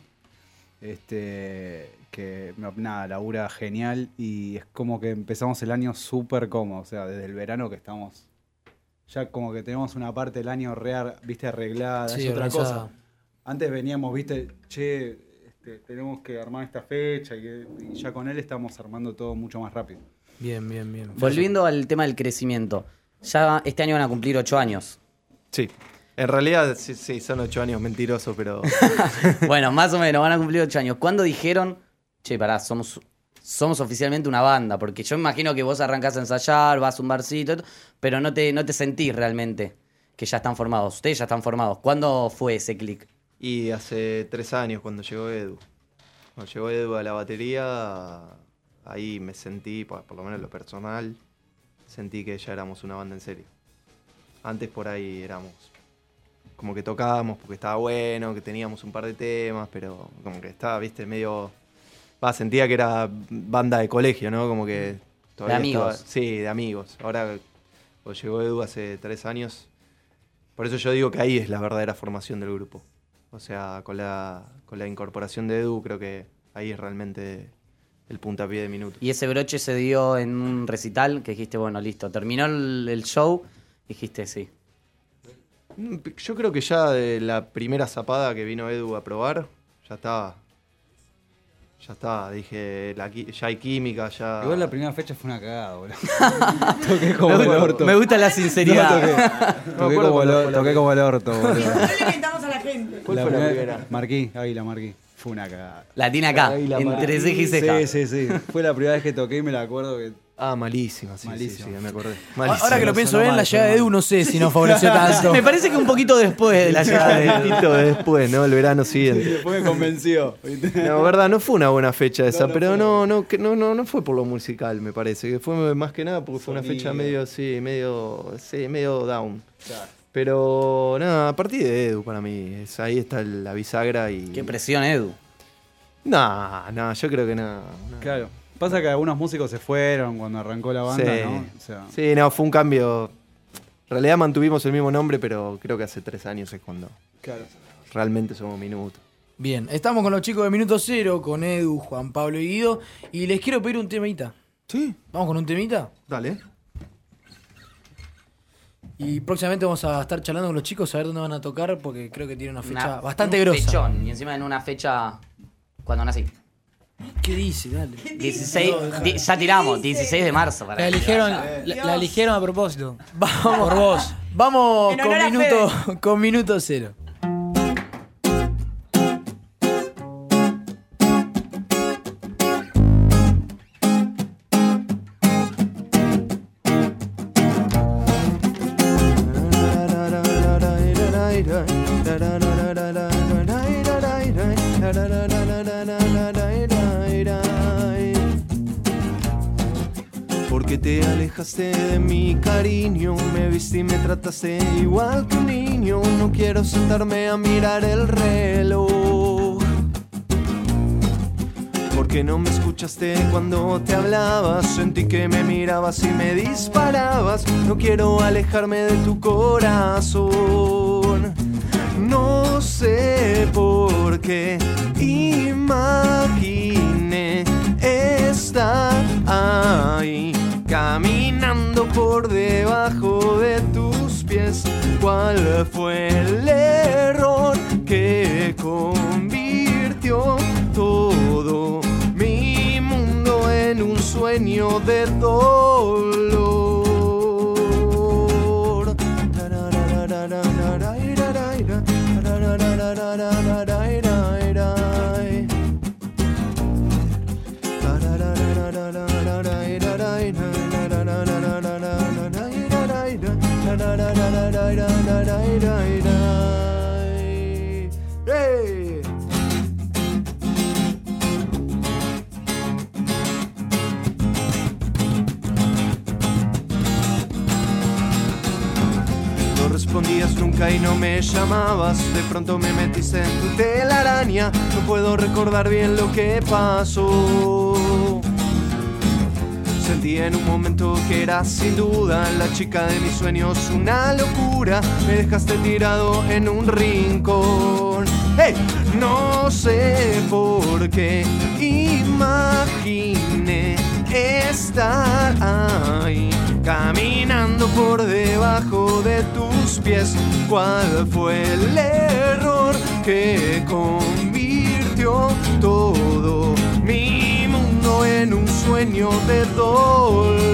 Este, que nada, labura genial y es como que empezamos el año súper cómodo, o sea, desde el verano que estamos ya como que tenemos una parte del año real, viste, arreglada, Sí, es otra cosa. Antes veníamos, viste, che, este, tenemos que armar esta fecha y ya con él estamos armando todo mucho más rápido. Bien, bien, bien. Volviendo al tema del crecimiento. Ya este año van a cumplir ocho años. Sí. En realidad, sí, sí, son ocho años mentirosos, pero. bueno, más o menos, van a cumplir ocho años. ¿Cuándo dijeron, che, pará, somos, somos oficialmente una banda? Porque yo imagino que vos arrancás a ensayar, vas a un barcito, pero no te, no te sentís realmente que ya están formados. Ustedes ya están formados. ¿Cuándo fue ese clic? Y hace tres años, cuando llegó Edu. Cuando llegó Edu a la batería, ahí me sentí, por, por lo menos en lo personal, sentí que ya éramos una banda en serio. Antes por ahí éramos como que tocábamos porque estaba bueno, que teníamos un par de temas, pero como que estaba, viste, medio... Va, sentía que era banda de colegio, ¿no? Como que... todavía amigos. estaba- sí, de amigos. Ahora, cuando llegó Edu hace tres años, por eso yo digo que ahí es la verdadera formación del grupo. O sea, con la, con la incorporación de Edu, creo que ahí es realmente el puntapié de minuto. Y ese broche se dio en un recital que dijiste, bueno, listo, terminó el, el show, dijiste sí. Mm, Yo creo que ya de la primera zapada que vino Edu a probar, ya estaba. Ya está, dije, la ya hay química, ya. Igual la primera fecha fue una cagada, boludo. toqué como Me el gusta- orto. me gusta la sinceridad. No, toqué, como, el, la toqué como el orto, boludo. No le a la gente. ¿Cuál fue la primera? Marquí, ahí la marquí. Fue una cagada. La tiene acá, la entre marquí. ceja y ceja. Sí, sí, sí. Fue la primera vez que toqué y me la acuerdo que Ah, malísima, sí, Malísima. sí, sí, me acordé. Ahora que lo pienso bien, la llegada de Edu no sé si nos favoreció tanto. Me parece que un poquito después de la llegada de Un poquito después, ¿no? El verano siguiente. Después me convenció. No, verdad, no fue una buena fecha esa, pero no, no, que no, no, no fue por lo musical, me parece, que fue más que nada porque fue una fecha medio, sí, medio, sí, medio down. Pero nada, a partir de Edu para mí, es- ahí está la bisagra y... Qué presión, Edu. No, no, yo creo que no. no. Claro. Pasa que algunos músicos se fueron cuando arrancó la banda, sí. ¿no? O sea, Sí, no, fue un cambio. En realidad mantuvimos el mismo nombre, pero creo que hace tres años es cuando claro. realmente somos Minuto. Bien, estamos con los chicos de Minuto Cero, con Edu, Juan Pablo y Guido, y les quiero pedir un temita. ¿Sí? ¿Vamos con un temita? Dale. Y próximamente vamos a estar charlando con los chicos a ver dónde van a tocar, porque creo que tiene una fecha Una- bastante un grosa. fechón, y encima en una fecha cuando nací. ¿Qué dice? Dale. 16, di- ya tiramos, 16 de marzo. Para La eligieron, la, la eligieron a propósito. Vamos. Por vos. Vamos con minuto, con minuto cero. De mi cariño, me viste y me trataste igual que un niño. No quiero sentarme a mirar el reloj. Porque no me escuchaste cuando te hablabas, sentí que me mirabas y me disparabas. No quiero alejarme de tu corazón. No sé por qué imaginé estar ahí, caminando por debajo de tus pies. ¿Cuál fue el error que convirtió todo mi mundo en un sueño de dolor? Y no me llamabas. De pronto me metiste en tu telaraña. No puedo recordar bien lo que pasó. Sentí en un momento que eras sin duda la chica de mis sueños, una locura. Me dejaste tirado en un rincón. ¡Hey! No sé por qué imaginé estar ahí, caminando por debajo de tus pies. ¿Cuál fue el error que convirtió todo mi mundo en un sueño de dolor?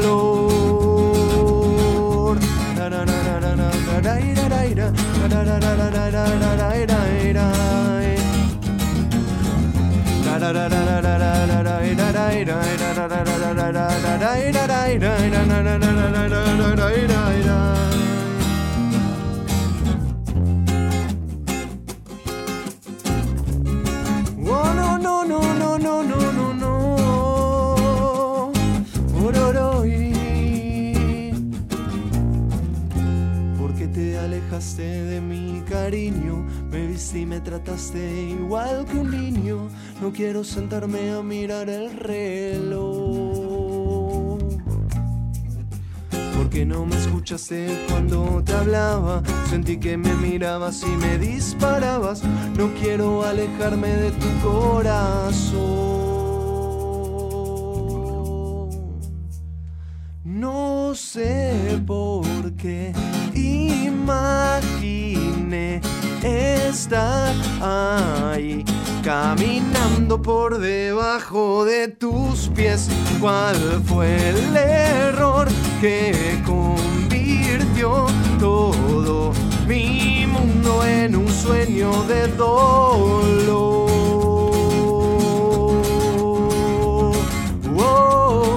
Alejaste de mi cariño, me viste y me trataste igual que un niño. No quiero sentarme a mirar el reloj. Porque no me escuchaste cuando te hablaba. Sentí que me mirabas y me disparabas. No quiero alejarme de tu corazón. No sé por qué imaginé estar ahí, caminando por debajo de tus pies. ¿Cuál fue el error que convirtió todo mi mundo en un sueño de dolor? Oh.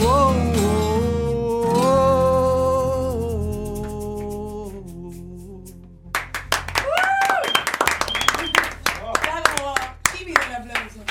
Whoa.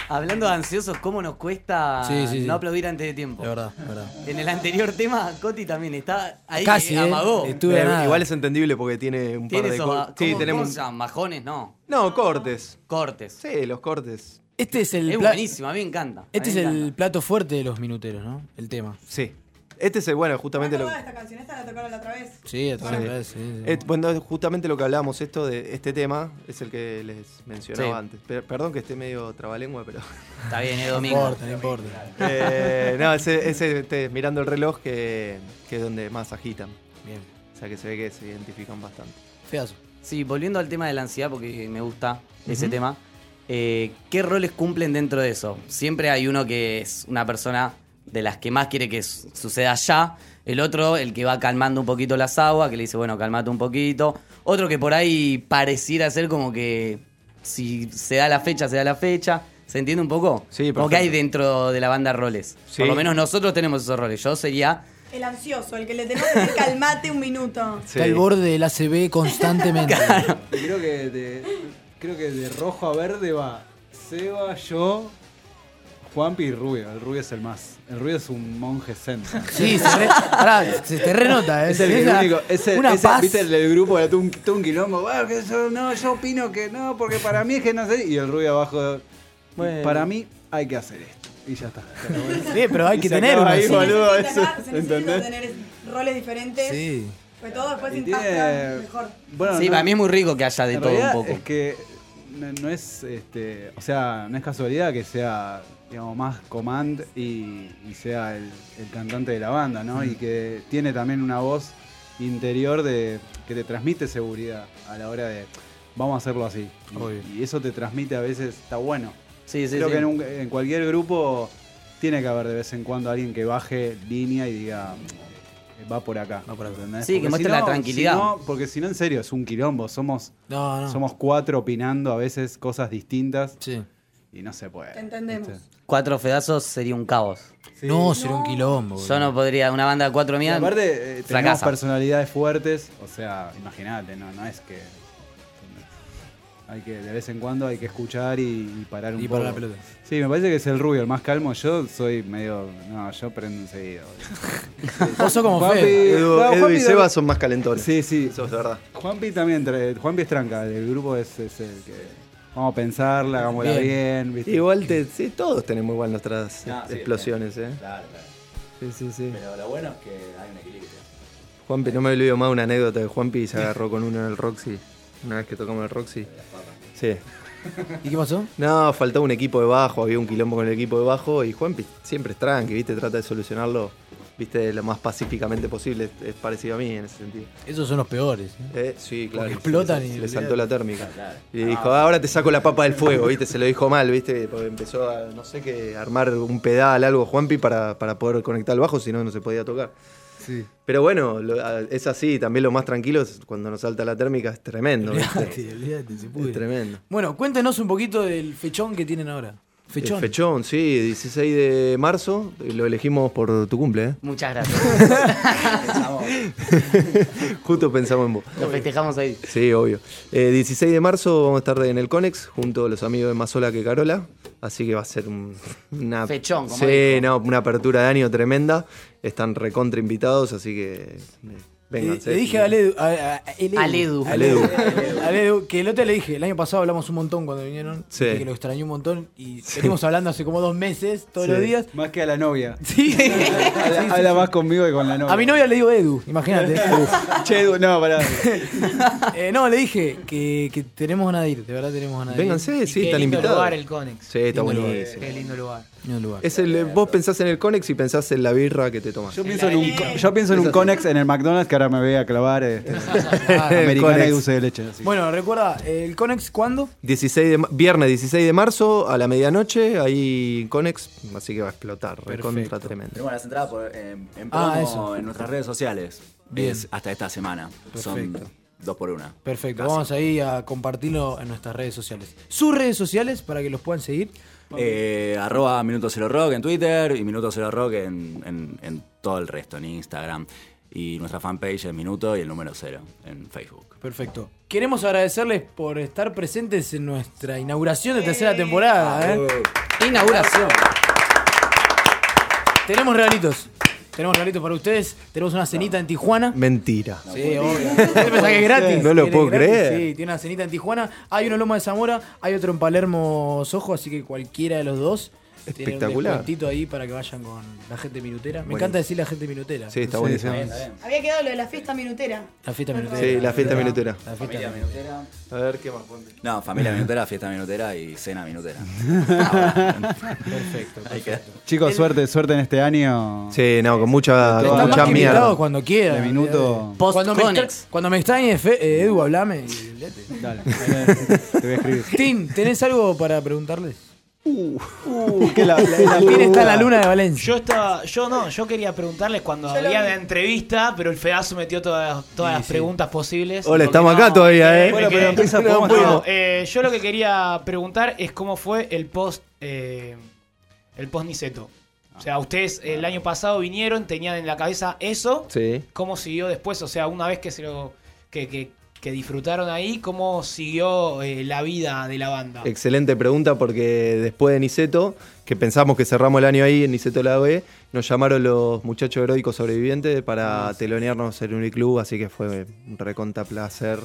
Hablando de ansiosos, ¿cómo nos cuesta Sí, sí, sí. no aplaudir antes de tiempo? De verdad, de verdad. En el anterior tema, Coti también está ahí Casi, que ¿eh? amagó. Estuve. Igual es entendible porque tiene un par de esos, cor- ¿cómo- Sí, tenemos. ¿Majones? No. No, cortes. Cortes. Sí, los cortes. Este es el Es buenísimo, a mí me encanta. Este es el plato fuerte de los minuteros, ¿no? El tema. Sí. Este es el, bueno, justamente lo esta canción? ¿Esta la tocaron la otra vez? Sí, a todas Sí. las veces, sí, sí. Eh, bueno, justamente lo que hablábamos, esto de este tema, es el que les mencionaba Sí. antes. Per- perdón que esté medio trabalengua, pero. Está bien, es No domingo. importa, no importa. Eh, no, ese, ese este, mirando el reloj que, que es donde más agitan. Bien. O sea que se ve que se identifican bastante. Feazo. Sí, volviendo al tema de la ansiedad, porque me gusta ese tema. eh, ¿Qué roles cumplen dentro de eso? Siempre hay uno que es una persona de las que más quiere que su- suceda ya. El otro, el que va calmando un poquito las aguas, que le dice, bueno, calmate un poquito. Otro que por ahí pareciera ser como que si se da la fecha, se da la fecha. ¿Se entiende un poco? Sí, Como que hay dentro de la banda roles. Sí. Por lo menos nosotros tenemos esos roles. Yo sería El ansioso, el que le tenemos que decir calmate un minuto. Está al borde del ACB constantemente. Y creo que de, creo que de rojo a verde va Seba, yo, Juanpi y Rubio. El Rubio es el más. El Rubio es un monje zen. Sí, se, re, pará, se te renota, ¿eh? Es el Esa- único, es el, una es el- paz. viste el del grupo de un, todo un quilombo, "Bueno, que yo, no, yo opino que no, porque para mí es que no sé, y el rubio abajo, Bueno. para mí hay que hacer esto, y ya está. Sí, pero hay Y que se tener una ahí, boludo, Se eso, se tener roles diferentes. Sí. Pues todo después encaja tiene- mejor. Bueno, Sí, no- para mí es muy rico que haya de todo un poco. Es que no, no es, este, o sea, no es casualidad que sea, digamos, más Command y, y sea el, el cantante de la banda, ¿no? Y que tiene también una voz interior de que te transmite seguridad a la hora de vamos a hacerlo así. Y- eso te transmite a veces, está bueno. Sí, sí, Creo sí. que en, un- en cualquier grupo tiene que haber de vez en cuando alguien que baje línea y diga "Eh, va por acá. ¿entendés? Sí, que muestre si la no- tranquilidad. si no, porque si no, en serio, es un quilombo. Somos, No, no. somos cuatro opinando a veces cosas distintas. Sí. Y no se puede. Te entendemos. Cuatro pedazos sería un caos. No, sería un quilombo. boludo. Yo no podría, una banda de cuatro Y mías. aparte, eh, tenemos fracasa. personalidades fuertes. O sea, imagínate, no, no es que. Hay que, de vez en cuando hay que escuchar y, y parar un Y poco. parar la pelota. Sí, me parece que es el rubio, el más calmo. Yo soy medio. No, yo prendo enseguida. Vos sos como Juanpi- Fede. Edu, no, Edu y Juanpi Seba son más calentones. Sí, sí. Eso es verdad. Juanpi también, trae- Juanpi es tranca, el grupo es, es el que. Vamos a pensarla, hagámosla Bien. bien, ¿viste? Igual te, sí, todos tenemos igual nuestras No, sí, explosiones, ¿eh? Claro, claro. Sí, sí, sí. Pero lo bueno es que hay un equilibrio. Juanpi, no me olvido más una anécdota de Juanpi se agarró con uno en el Roxy. Una vez que tocamos el Roxy. Sí. ¿Y qué pasó? No, faltaba un equipo de bajo, había un quilombo con el equipo de bajo y Juanpi siempre es tranqui, ¿viste? Trata de solucionarlo, ¿viste? Lo más pacíficamente posible. Es, es parecido a mí en ese sentido. Esos son los peores. ¿eh? Eh, sí, claro. Porque explotan le, y- le saltó la térmica. Claro. Y dijo, "Ah, ahora te saco la papa del fuego, ¿viste? Se lo dijo mal, ¿viste? Porque empezó a, no sé qué, armar un pedal, algo, Juanpi, para, para poder conectar el bajo, si no, no se podía tocar. Sí. Pero bueno, lo- es así, también lo más tranquilo es cuando nos salta la térmica, es tremendo, olvídate, se pudre. Es tremendo. Bueno, cuéntenos un poquito del fechón que tienen ahora. Fechón. Fechón, sí, 16 de marzo, lo elegimos por tu cumple, ¿eh? Muchas gracias. Justo pensamos en vos. Lo festejamos ahí. Sí, obvio. Eh, 16 de marzo vamos a estar en el Conex junto a los amigos de Más Sola que Carola. Así que va a ser un, una. Fechón, como Sí, dijo. no, una apertura de año tremenda. Están recontra invitados, así que. Eh, Le, Vénganse. le dije a Aledu, a, a- a- el Edu. Al Edu. Al Edu. Al Edu, que el otro le dije, el año pasado hablamos un montón cuando vinieron, Sí. que lo extrañé un montón y venimos hablando hace como dos meses, todos Sí. los días. Más que a la novia. Sí. habla, habla más conmigo que con la novia. A mi novia le digo Edu, imagínate. Che, Edu, no, pará. Eh, no, le dije que, que tenemos ganas de ir, de verdad tenemos ganas de ir. Vénganse, sí, Qué están lindo invitados. lugar el Conex. Sí, está buenísimo. Qué lindo lugar. Lindo lugar. Es el, vos pensás en el Conex y pensás en la birra que te tomas. Yo pienso en un, yo pienso en un Conex en el McDonald's que ahora me voy a clavar eh, Ah, americana y dulce de leche. así. Bueno, recuerda, el Conex, ¿cuándo? 16 de, ma- viernes 16 de marzo a la medianoche, ahí en Conex, así que va a explotar, recontra tremendo. Tenemos las entradas por- en, Ah, promo eso. en nuestras redes sociales. Bien. Es hasta esta semana. Son dos por una. Perfecto, vamos ahí a compartirlo en nuestras redes sociales. Sus redes sociales para que los puedan seguir. Eh, arroba Minuto Cero Rock en Twitter y Minuto Cero Rock en, en- en todo el resto, en Instagram. Y nuestra fanpage es Minuto y el número cero en Facebook. Perfecto. Queremos agradecerles por estar presentes en nuestra inauguración de tercera temporada. ¿eh? Inauguración. Tenemos regalitos. Tenemos regalitos para ustedes. Tenemos una cenita en Tijuana. Mentira. Sí, obvio. ¿Usted pensaba que es gratis? No lo ¿Quiere puedo gratis? creer. Sí, tiene una cenita en Tijuana. Hay uno en Loma de Zamora, hay otro en Palermo Sojo, así que cualquiera de los dos. Tiene un Espectacular. ahí para que vayan con la gente minutera. Me encanta decir la gente minutera. Sí, está buenísimo. Había quedado lo de la fiesta minutera. La fiesta minutera. Sí, la fiesta minutera. La fiesta Familia minutera. A ver, ¿qué más? Ponte. No, familia minutera, fiesta minutera y cena minutera. Perfecto. Ahí queda. Chicos, suerte, suerte en este año. Sí, no, con mucha, con mucha mierda. Cuando quieran. De minuto. Cuando me, Post-Conex. extra- cuando me extrañe, Fe- eh, Edu, hablame. y lete. Dale, te voy a escribir. Tim, ¿tenés algo para preguntarles? Uh, que la, la- la- ¿Quién está la luna de Valencia? Yo estaba, yo no, yo quería preguntarles cuando Yo había la entrevista, pero el fedazo metió todas, todas las preguntas posibles. Hola, estamos no, acá todavía, ¿eh? Bueno, pero empieza, No. No, eh, yo lo que quería preguntar es cómo fue el post eh, el post Niceto. O sea, ustedes el año pasado vinieron, tenían en la cabeza eso. Sí. ¿Cómo siguió después? O sea, una vez que se lo que, que- que disfrutaron ahí, ¿cómo siguió eh, la vida de la banda? Excelente pregunta porque después de Niceto, que pensamos que cerramos el año ahí en Niceto la B, nos llamaron los muchachos heroicos sobrevivientes para telonearnos el Uniclub, así que fue un reconta placer.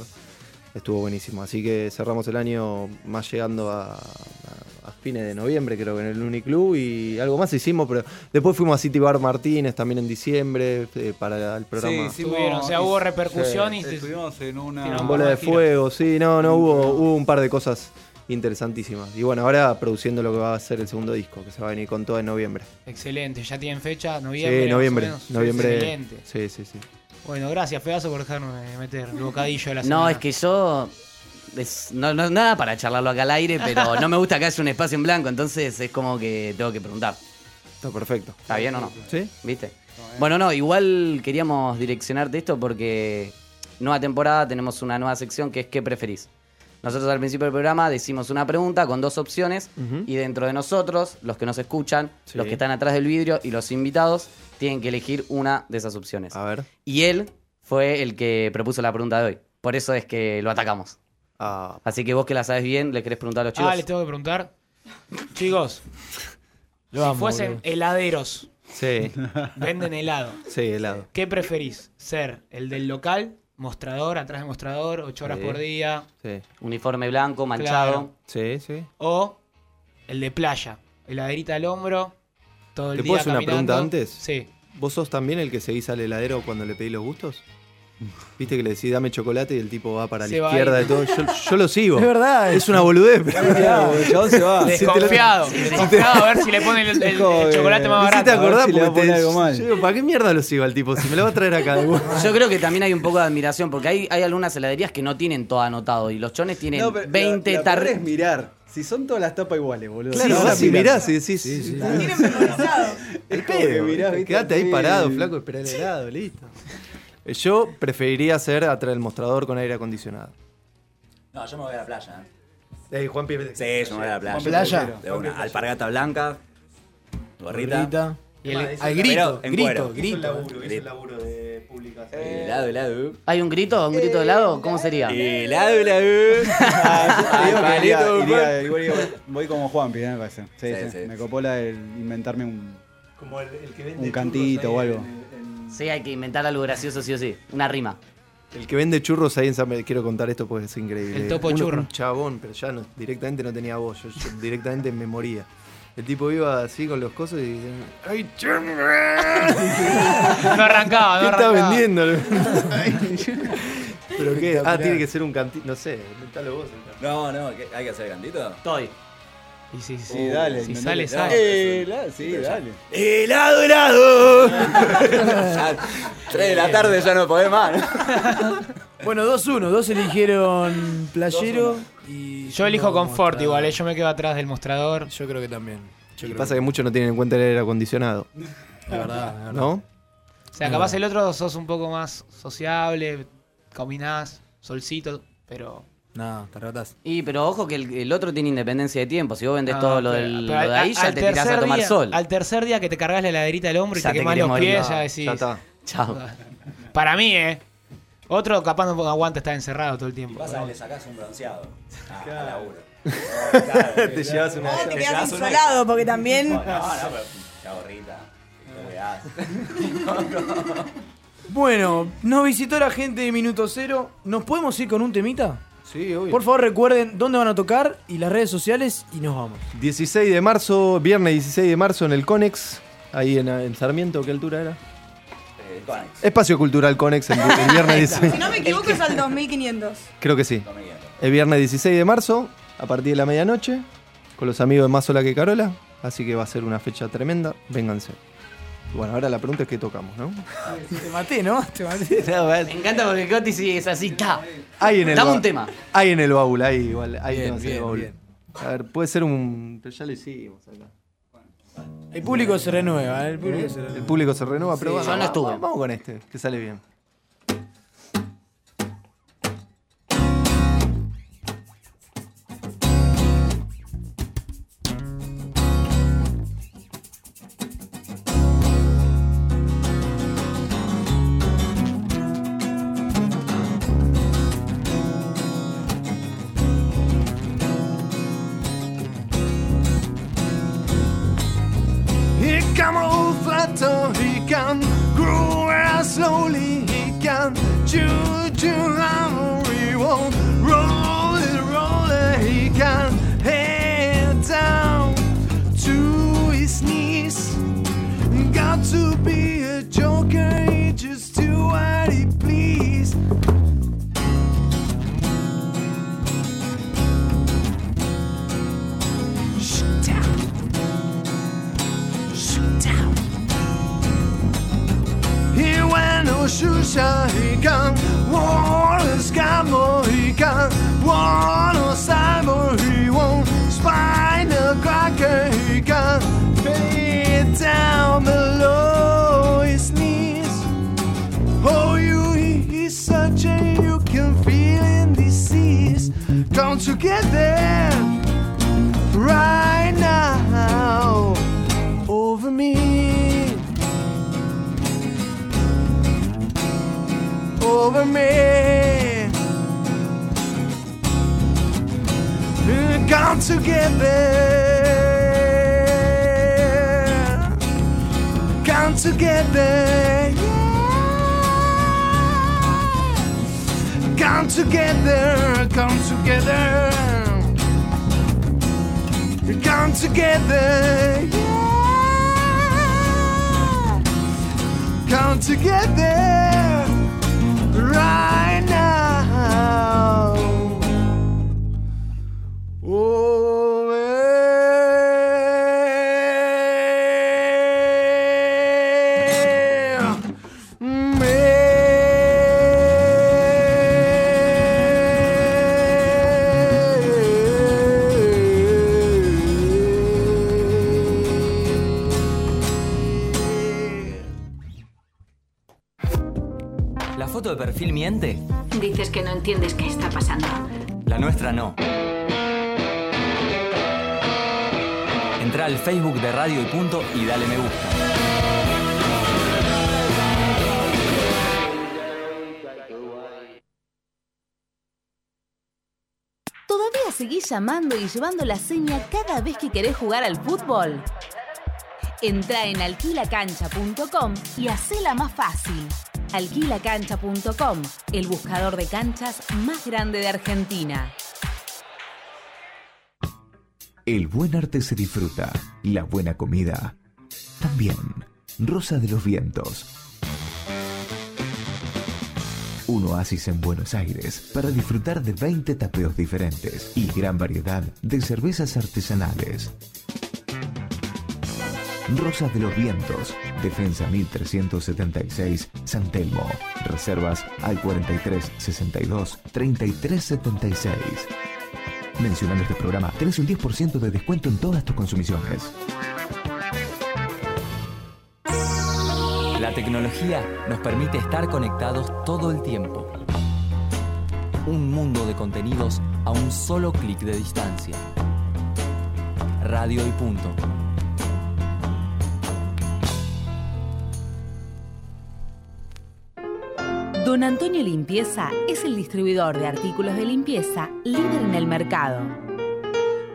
Estuvo buenísimo. Así que cerramos el año más llegando a, a- a fines de noviembre, creo que en el Uniclub, y algo más hicimos, pero después fuimos a City Bar Martínez también en diciembre eh, para el programa. Sí, Estuvieron, o sea, hubo repercusión y se- Estuvimos en una. Tiramos Bola de fuego, sí, no, no, hubo, hubo un par de cosas interesantísimas. Y bueno, ahora produciendo lo que va a ser el segundo disco, que se va a venir con todo en noviembre. Excelente, ya tienen fecha, noviembre. sí, noviembre. Noviembre. Excelente. Sí, sí, sí. Bueno, gracias, Pedazo, por dejarme meter el bocadillo de la No, semana. es que yo. es- no, no, nada para charlarlo acá al aire, pero no me gusta que haya un espacio en blanco, entonces es como que tengo que preguntar. Está perfecto. ¿Está bien o no? ¿Sí? ¿Viste? Bueno, no, igual queríamos direccionarte esto porque nueva temporada tenemos una nueva sección que es ¿qué preferís? Nosotros al principio del programa decimos una pregunta con dos opciones y dentro de nosotros, los que nos escuchan, Sí. los que están atrás del vidrio y los invitados, tienen que elegir una de esas opciones. A ver. Y él fue el que propuso la pregunta de hoy. Por eso es que lo atacamos. Ah, Así que vos que la sabes bien, le querés preguntar a los chicos. Ah, les tengo que preguntar. Chicos, Lo si amo, fuesen heladeros, sí, venden helado. sí, helado. ¿Qué preferís? ¿Ser el del local, mostrador, atrás del mostrador, ocho horas Sí. por día? Sí, Uniforme blanco, manchado. Claro. sí, sí. ¿O el de playa? Heladerita al hombro, todo el ¿Te día puedo hacer una pregunta antes? Sí. ¿Vos sos también el que seguís al heladero cuando le pedís los gustos? ¿Viste que le decís dame chocolate y el tipo va para Se la va izquierda de todo? Yo, yo lo sigo. Es verdad. Es una boludez. pero- el chabón se va. Desconfiado, desconfiado a ver si le ponen el, el- el Joder. chocolate más barato. si porque poner te- algo mal. yo digo, ¿para qué mierda lo sigo al tipo? Si me lo va a traer acá. Yo creo que también hay un poco de admiración, porque hay, hay algunas heladerías que no tienen todo anotado y los chones tienen No, pero 20 la, la peor es tarjetas. mirar. Si son todas las tapas iguales, boludo. Claro, Si vas y miras. mirás y decís, Tienen memorizado. el pedo, quedate ahí sí. parado, flaco, esperá el helado, listo. Yo preferiría ser atrás del mostrador con aire acondicionado. No, yo me voy a la playa. ¿eh? Ey, Juan Pibe. Sí, yo me voy a la playa. ¿Playa? De una alpargata blanca, gorrita. Gorrita. Y el- Al grito, Pero en grito, cuero. grito. laburo de pública. Helado, helado. ¿Hay un grito? ¿Un grito de helado? ¿Cómo sería? Helado, helado. Iría- igual voy como Juanpi, ¿eh? me parece. Sí, Sí, sí. sí. Me copó la de inventarme un, Como el, el que vende un cantito o en- algo. Sí, hay que inventar algo gracioso sí o sí. Una rima. El que vende churros ahí en San quiero contar esto porque es increíble. El topo Uno- churro. Un chabón, pero ya no, directamente no tenía voz, yo, yo directamente me moría. El tipo iba así con los cosos y decía, ¡ay, churro! No arrancaba, ¿Qué no está arrancaba. vendiendo? ¿Pero qué? Ah, tiene que ser un cantito, no sé, inventalo vos. No, no, ¿qué- ¿hay que hacer cantito? Estoy. Y sí, sí, Sí, dale. Si no sale, le- sale. Eh, la- sí, dale. ¡Helado, helado! Tres de la tarde ya no podés más. Bueno, 2-1. Dos eligieron playero y. Yo elijo confort igual, eh, yo me quedo atrás del mostrador. Yo creo que también. Yo Y creo pasa que muchos no tienen en cuenta el aire acondicionado. La verdad, la verdad. ¿No? O sea, capaz el otro sos un poco más sociable, combinás, solcito, pero... No, te arrebatás. Y pero ojo que el, el otro tiene independencia de tiempo. Si vos vendés Ah, todo lo, del, lo de al- ahí, ya al te tirás a tomar día- sol. Al tercer día que te cargas la laderita del hombro y Ya te te quemás los morir. pies, ya No, decís... ya está. Chao. Para mí, ¿eh? Otro capaz no aguanta estar encerrado todo el tiempo. Pasa, le sacás un bronceado. Ah, al laburo. Te llevas una- te quedas insolado, porque también. No, no, pero la gorrita. Bueno, nos visitó la gente de Minuto Cero. ¿Nos podemos ir con un temita? Sí, obvio. Por favor, recuerden dónde van a tocar y las redes sociales y nos vamos. 16 de marzo, viernes 16 de marzo en el Conex, ahí en, en Sarmiento, ¿qué altura era? Espacio Cultural Conex el, el viernes 16. Si no me equivoco, es al 2500. Creo que sí. El viernes 16 de marzo, a partir de la medianoche, con los amigos de Más Sola que Carola. Así que va a ser una fecha tremenda. Vénganse. Bueno, ahora la pregunta es qué tocamos, ¿no? Te maté, ¿no? Te maté. Me encanta porque Coti sí es así, ta. Hay en el Dame un tema. Hay en el baúl, hay igual. Hay Bien, temas en el bien, baúl. bien. A ver, puede ser un. Pero ya lo hicimos acá. El público se renueva, ¿eh? el público se renueva. El público se renueva, pero Sí, bueno, yo no vamos- estuve. Vamos con este, que sale bien. Together right now over me. Over me. Come together. Come together. Come together. Come together. Come together. yeah. Come together right now. Entiendes qué está pasando. La nuestra no. Entra al Facebook de Radio y Punto y dale me gusta. ¿Todavía seguís llamando y llevando la seña cada vez que querés jugar al fútbol? Entra en alquilacancha.com y hacela más fácil. Alquilacancha.com, el buscador de canchas más grande de Argentina. El buen arte se disfruta, la buena comida también. Rosa de los Vientos. Un oasis en Buenos Aires para disfrutar de 20 tapeos diferentes y gran variedad de cervezas artesanales. Rosas de los Vientos, Defensa 1376, San Telmo. Reservas al 43 62 33 76. Mencionando este programa, tenés un 10% de descuento en todas tus consumiciones. La tecnología nos permite estar conectados todo el tiempo. Un mundo de contenidos a un solo clic de distancia. Radio y punto. Don Antonio Limpieza es el distribuidor de artículos de limpieza líder en el mercado.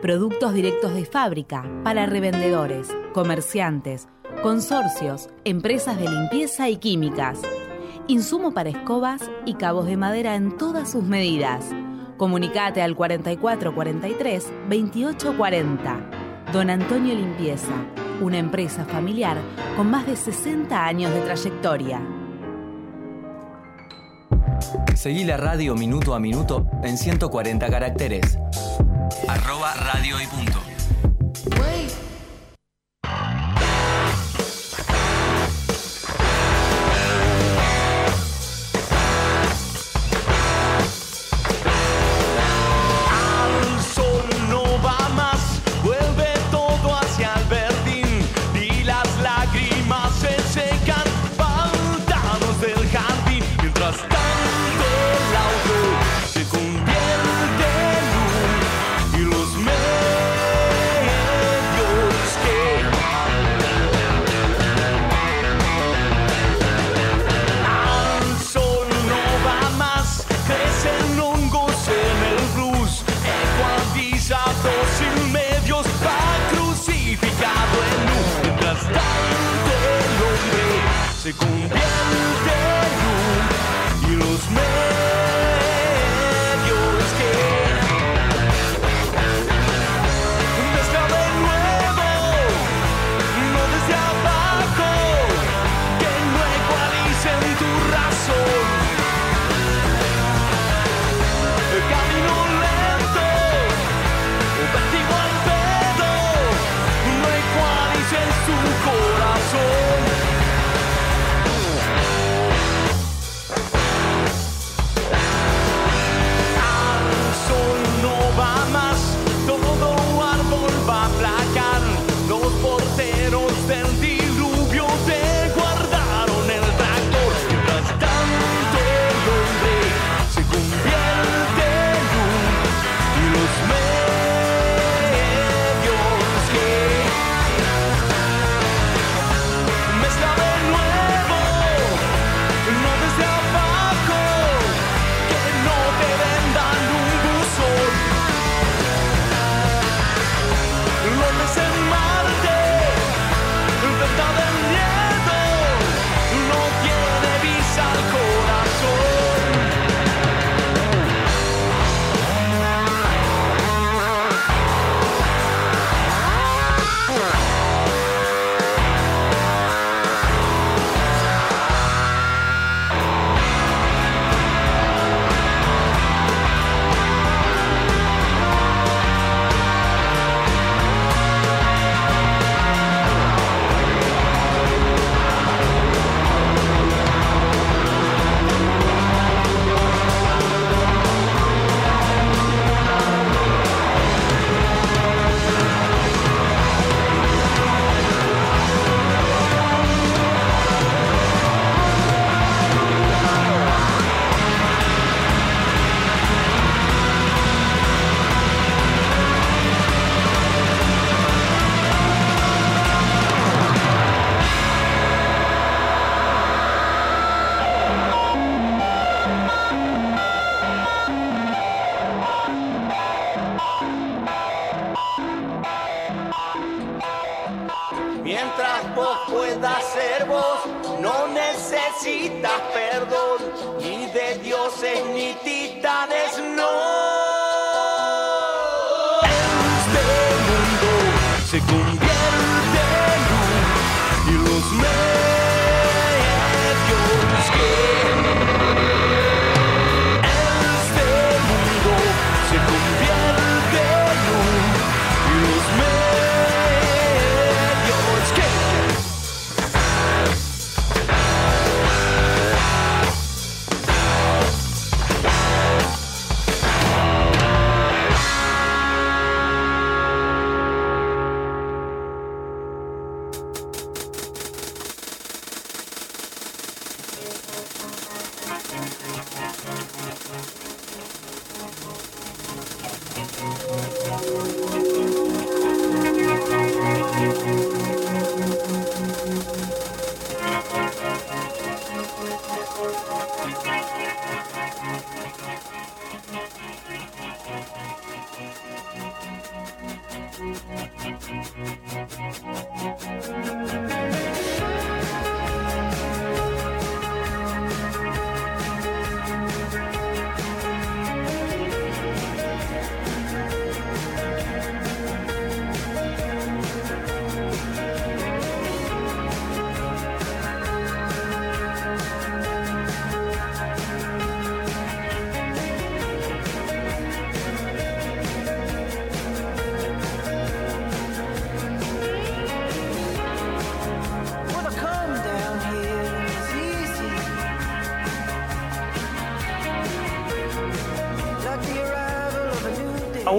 Productos directos de fábrica para revendedores, comerciantes, consorcios, empresas de limpieza y químicas. Insumo para escobas y cabos de madera en todas sus medidas. Comunicate al 4443 2840. Don Antonio Limpieza, una empresa familiar con más de 60 años de trayectoria. Seguí la radio minuto a minuto en 140 caracteres. Arroba radio y punto. Se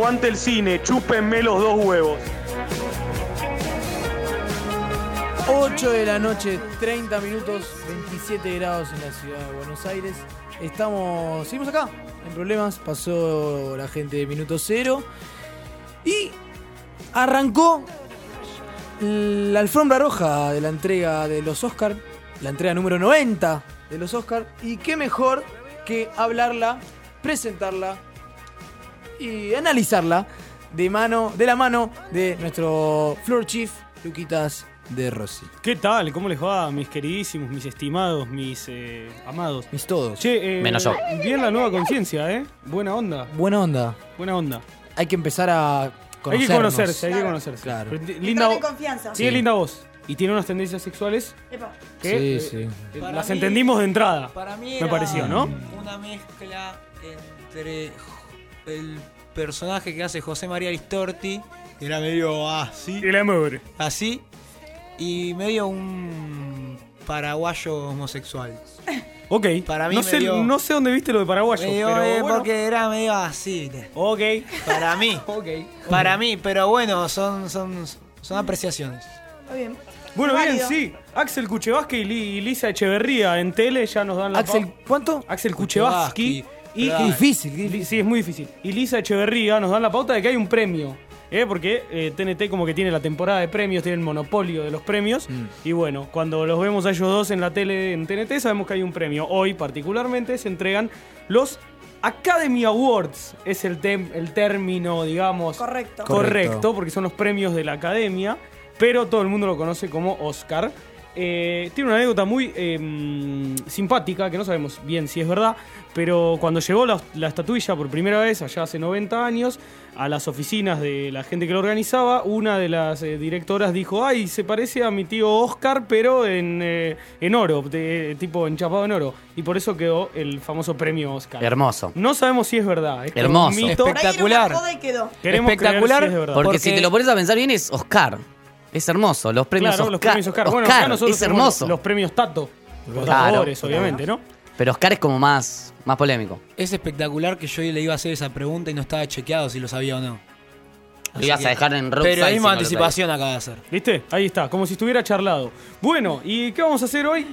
Aguante el cine, chúpenme los dos huevos. 8 de la noche, 30 minutos, 27 grados en la ciudad de Buenos Aires. Estamos, seguimos acá, en problemas. Pasó la gente de minuto cero y arrancó la alfombra roja de la entrega de los Oscar, la entrega número 90 de los Oscar. Y qué mejor que hablarla, presentarla y analizarla de mano, de la mano de nuestro floor chief, Luquitas de Rossi. ¿Qué tal? ¿Cómo les va, mis queridísimos, mis estimados, mis eh, amados? Mis todos. Che, eh, Menos yo. Bien la nueva conciencia, ¿eh? Buena onda. Buena onda. Buena onda. Hay que empezar a Hay conocernos. que conocerse, hay que conocerse. Claro. Pero Linda linda de vo- confianza. Tiene Sí. linda voz. Y tiene unas tendencias sexuales Epa. que Sí, eh, sí. Para las mí- entendimos de entrada. Para mí me era pareció, ¿no? Una mezcla entre el personaje que hace José María Listorti, que era medio así. El amor. Así. Y medio un paraguayo homosexual. Ok. Para mí no, sé, dio- no sé dónde viste lo de paraguayo. Medio, pero eh, bueno. porque era medio así. Ok. Para mí. ok. Para mí, pero bueno, son, son, son apreciaciones. Está bien. Bueno, bien, sí. Axel Kuchevaski y Li- y Lisa Echeverría en tele ya nos dan la Axel, ¿cuánto? Axel Kuchevaski. Y, Qué difícil, qué Sí, es muy difícil. Y Lisa Echeverría nos dan la pauta de que hay un premio. ¿eh? Porque eh, TNT como que tiene la temporada de premios, tiene el monopolio de los premios. Mm. Y bueno, cuando los vemos a ellos dos en la tele en TNT sabemos que hay un premio. Hoy particularmente se entregan los Academy Awards. Es el, tem- el término, digamos, Correcto. correcto, Correcto. porque son los premios de la academia, pero todo el mundo lo conoce como Oscar. Eh, tiene una anécdota muy eh, simpática, que no sabemos bien si es verdad, pero cuando llegó la, la estatuilla por primera vez, allá hace 90 años, a las oficinas de la gente que lo organizaba, una de las eh, directoras dijo, ay, se parece a mi tío Oscar, pero en, eh, en oro, de- tipo enchapado en oro, y por eso quedó el famoso premio Oscar. Hermoso. No sabemos si es verdad. es Hermoso. quedó. Queremos Espectacular, creer si es de verdad. Porque, Porque- si te lo pones a pensar bien es Oscar. Es hermoso. Los premios Claro, Oscar. los premios Oscar. Bueno, Oscar, acá nosotros es hermoso. Los, premios Tato. Los Claro. tatuadores, obviamente, ¿no? Pero Oscar es como más, más polémico. Es espectacular que yo le iba a hacer esa pregunta y no estaba chequeado si lo sabía o no. Lo ibas a dejar en rock Pero no lo anticipación acaba de hacer. ¿Viste? Ahí está, como si estuviera charlado. Bueno, ¿y qué vamos a hacer hoy?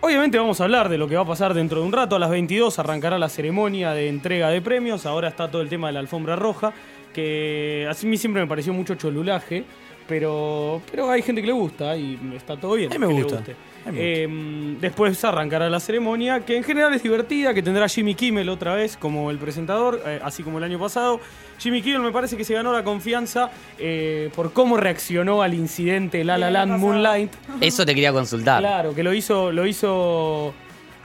Obviamente vamos a hablar de lo que va a pasar dentro de un rato. A las 22 arrancará la ceremonia de entrega de premios. Ahora está todo el tema de la alfombra roja, que a mí siempre me pareció mucho cholulaje, pero, pero hay gente que le gusta y está todo bien. A mí me que le gusta. guste. A mí me Eh, después arrancará la ceremonia, que en general es divertida, que tendrá Jimmy Kimmel otra vez como el presentador, eh, así como el año pasado. Jimmy Kimmel me parece que se ganó la confianza eh, por cómo reaccionó al incidente La La Land Moonlight. Eso te quería consultar. Claro, que lo hizo, lo hizo,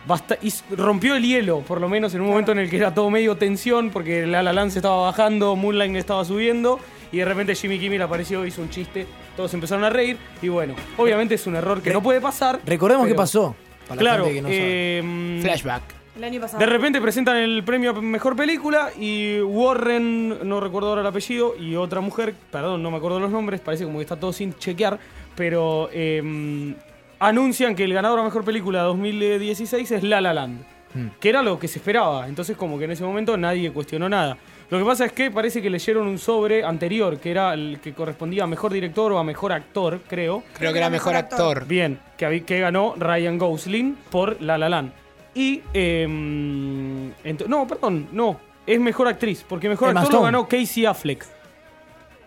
basta- hizo- rompió el hielo, por lo menos en un momento en el que era todo medio tensión, porque La La Land se estaba bajando, Moonlight estaba subiendo, y de repente Jimmy Kimmel apareció, hizo un chiste, todos empezaron a reír, y bueno, obviamente es un error que no puede pasar. Recordemos pero- qué pasó. Para la Claro, gente que no sabe. eh, Flashback. El año pasado. de repente presentan el premio a mejor película y Warren, no recuerdo ahora el apellido, y otra mujer, perdón, no me acuerdo los nombres, parece como que está todo sin chequear, pero eh, anuncian que el ganador a mejor película 2016 es La La Land, Mm. que era lo que se esperaba. Entonces, como que en ese momento nadie cuestionó nada. Lo que pasa es que parece que leyeron un sobre anterior, que era el que correspondía a mejor director o a mejor actor, creo. Creo que era mejor actor. Bien, que, ganó Ryan Gosling por La La Land. Y. em, ento- no, perdón, no. Es mejor actriz, porque mejor Emma actor lo Stone. ganó Casey Affleck.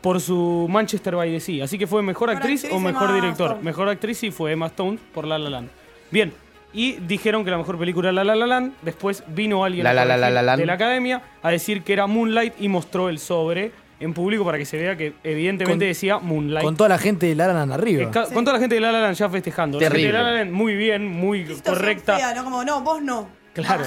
Por su Manchester by the Sea. Así que fue mejor Mejor actriz, actriz, o mejor Emma director. Stone. Mejor actriz sí fue Emma Stone por La La Land. Bien. Y dijeron que la mejor película era La La Land. Después vino alguien La La La La de la academia a decir que era Moonlight y mostró el sobre en público para que se vea que evidentemente Con- decía Moonlight. Con toda la gente de La La Land arriba. Con toda la gente de La La Land ya festejando. La Terrible. gente de La La Land muy bien, muy correcta. fea, ¿no? Como, no, vos no. Claro.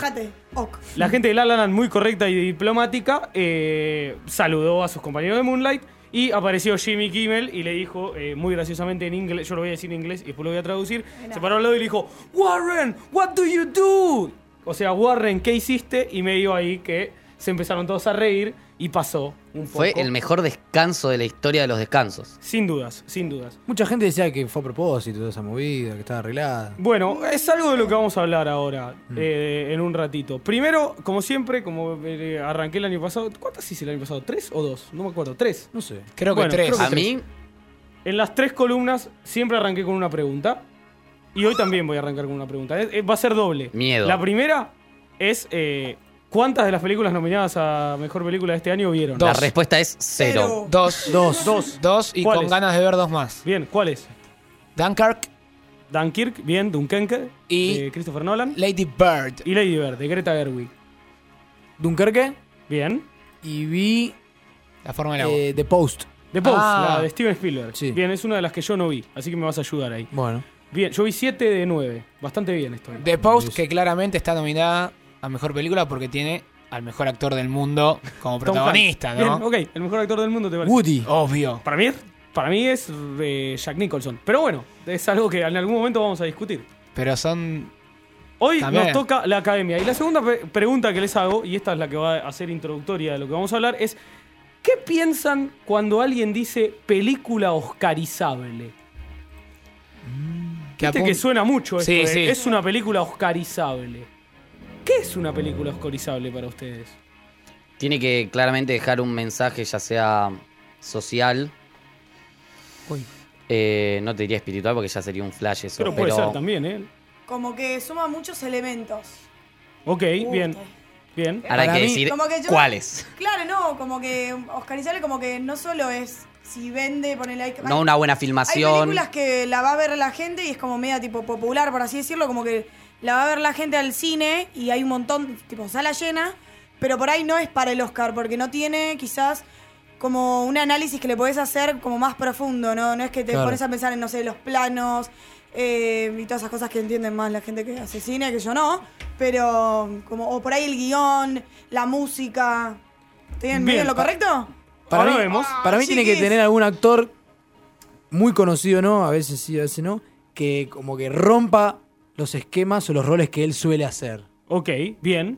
Ok. La gente de La La Land muy correcta y diplomática eh, saludó a sus compañeros de Moonlight y apareció Jimmy Kimmel y le dijo eh, muy graciosamente en inglés, yo lo voy a decir en inglés y después lo voy a traducir, se paró al lado y le dijo, Warren, what do you do? O sea, Warren, ¿qué hiciste? Y medio ahí que se empezaron todos a reír y pasó un Fue el mejor descanso de la historia de los descansos. Sin dudas, sin dudas. Mucha gente decía que fue a propósito toda esa movida, que estaba arreglada. Bueno, es algo de lo que vamos a hablar ahora, Mm. eh, en un ratito. Primero, como siempre, como eh, arranqué el año pasado. ¿Cuántas hice el año pasado? ¿Tres o dos? No me acuerdo. ¿Tres? No sé. Creo que tres. A mí- En las tres columnas siempre arranqué con una pregunta. Y hoy también voy a arrancar con una pregunta. Va a ser doble. Miedo. La primera es: eh, ¿cuántas de las películas nominadas a mejor película de este año vieron? La respuesta es cero. Dos. Dos. Dos. Dos y ¿Cuáles? con ganas de ver dos más. Bien, ¿cuáles? Dunkirk. Dunkirk, bien, Dunkerque. Y de Christopher Nolan. Lady Bird. Y Lady Bird, de Greta Gerwig. Dunkerque. Bien. Y vi La forma del agua. eh, The Post. The Post, Ah. la de Steven Spielberg. Sí. Bien, es una de las que yo no vi, así que me vas a ayudar ahí. Bueno. Bien, yo vi 7 de 9. Bastante bien estoy. The Post, que claramente está nominada a mejor película porque tiene al mejor actor del mundo como protagonista. ¿no? Bien, ok, el mejor actor del mundo te parece. Woody. Obvio. Para mí, para mí es eh, Jack Nicholson. Pero bueno, es algo que en algún momento vamos a discutir. Pero son. Hoy También. nos toca la academia. Y la segunda pregunta que les hago, y esta es la que va a ser introductoria de lo que vamos a hablar, es ¿qué piensan cuando alguien dice película oscarizable? Que Viste apun- que suena mucho esto Sí, de, sí. es una película oscarizable. ¿Qué es una película oscarizable para ustedes? Tiene que claramente dejar un mensaje, ya sea social. Eh, no te diría espiritual porque ya sería un flash eso. Pero Pero, puede ser también, ¿eh? Como que suma muchos elementos. Ok, bien. Bien. Ahora hay que mí- decir Como que yo- cuáles. Claro, no, como que Oscarizable como que no solo es si vende, ponele ahí. No una buena Hay filmación. películas que la va a ver la gente y es como media tipo popular, por así decirlo, como que la va a ver la gente al cine y hay un montón, tipo sala llena, pero por ahí no es para el Oscar, porque no tiene quizás como un análisis que le podés hacer como más profundo, ¿no? No es que te Claro. pones a pensar en, no sé, los planos eh, y todas esas cosas que entienden más la gente que hace cine, que yo no, pero como, o por ahí el guion, la música. ¿Estoy en medio Bien, lo correcto? Para Ahora mí, vemos. Para mí tiene que tener algún actor muy conocido, ¿no? A veces sí, a veces no. Que como que rompa los esquemas o los roles que él suele hacer. Ok, bien.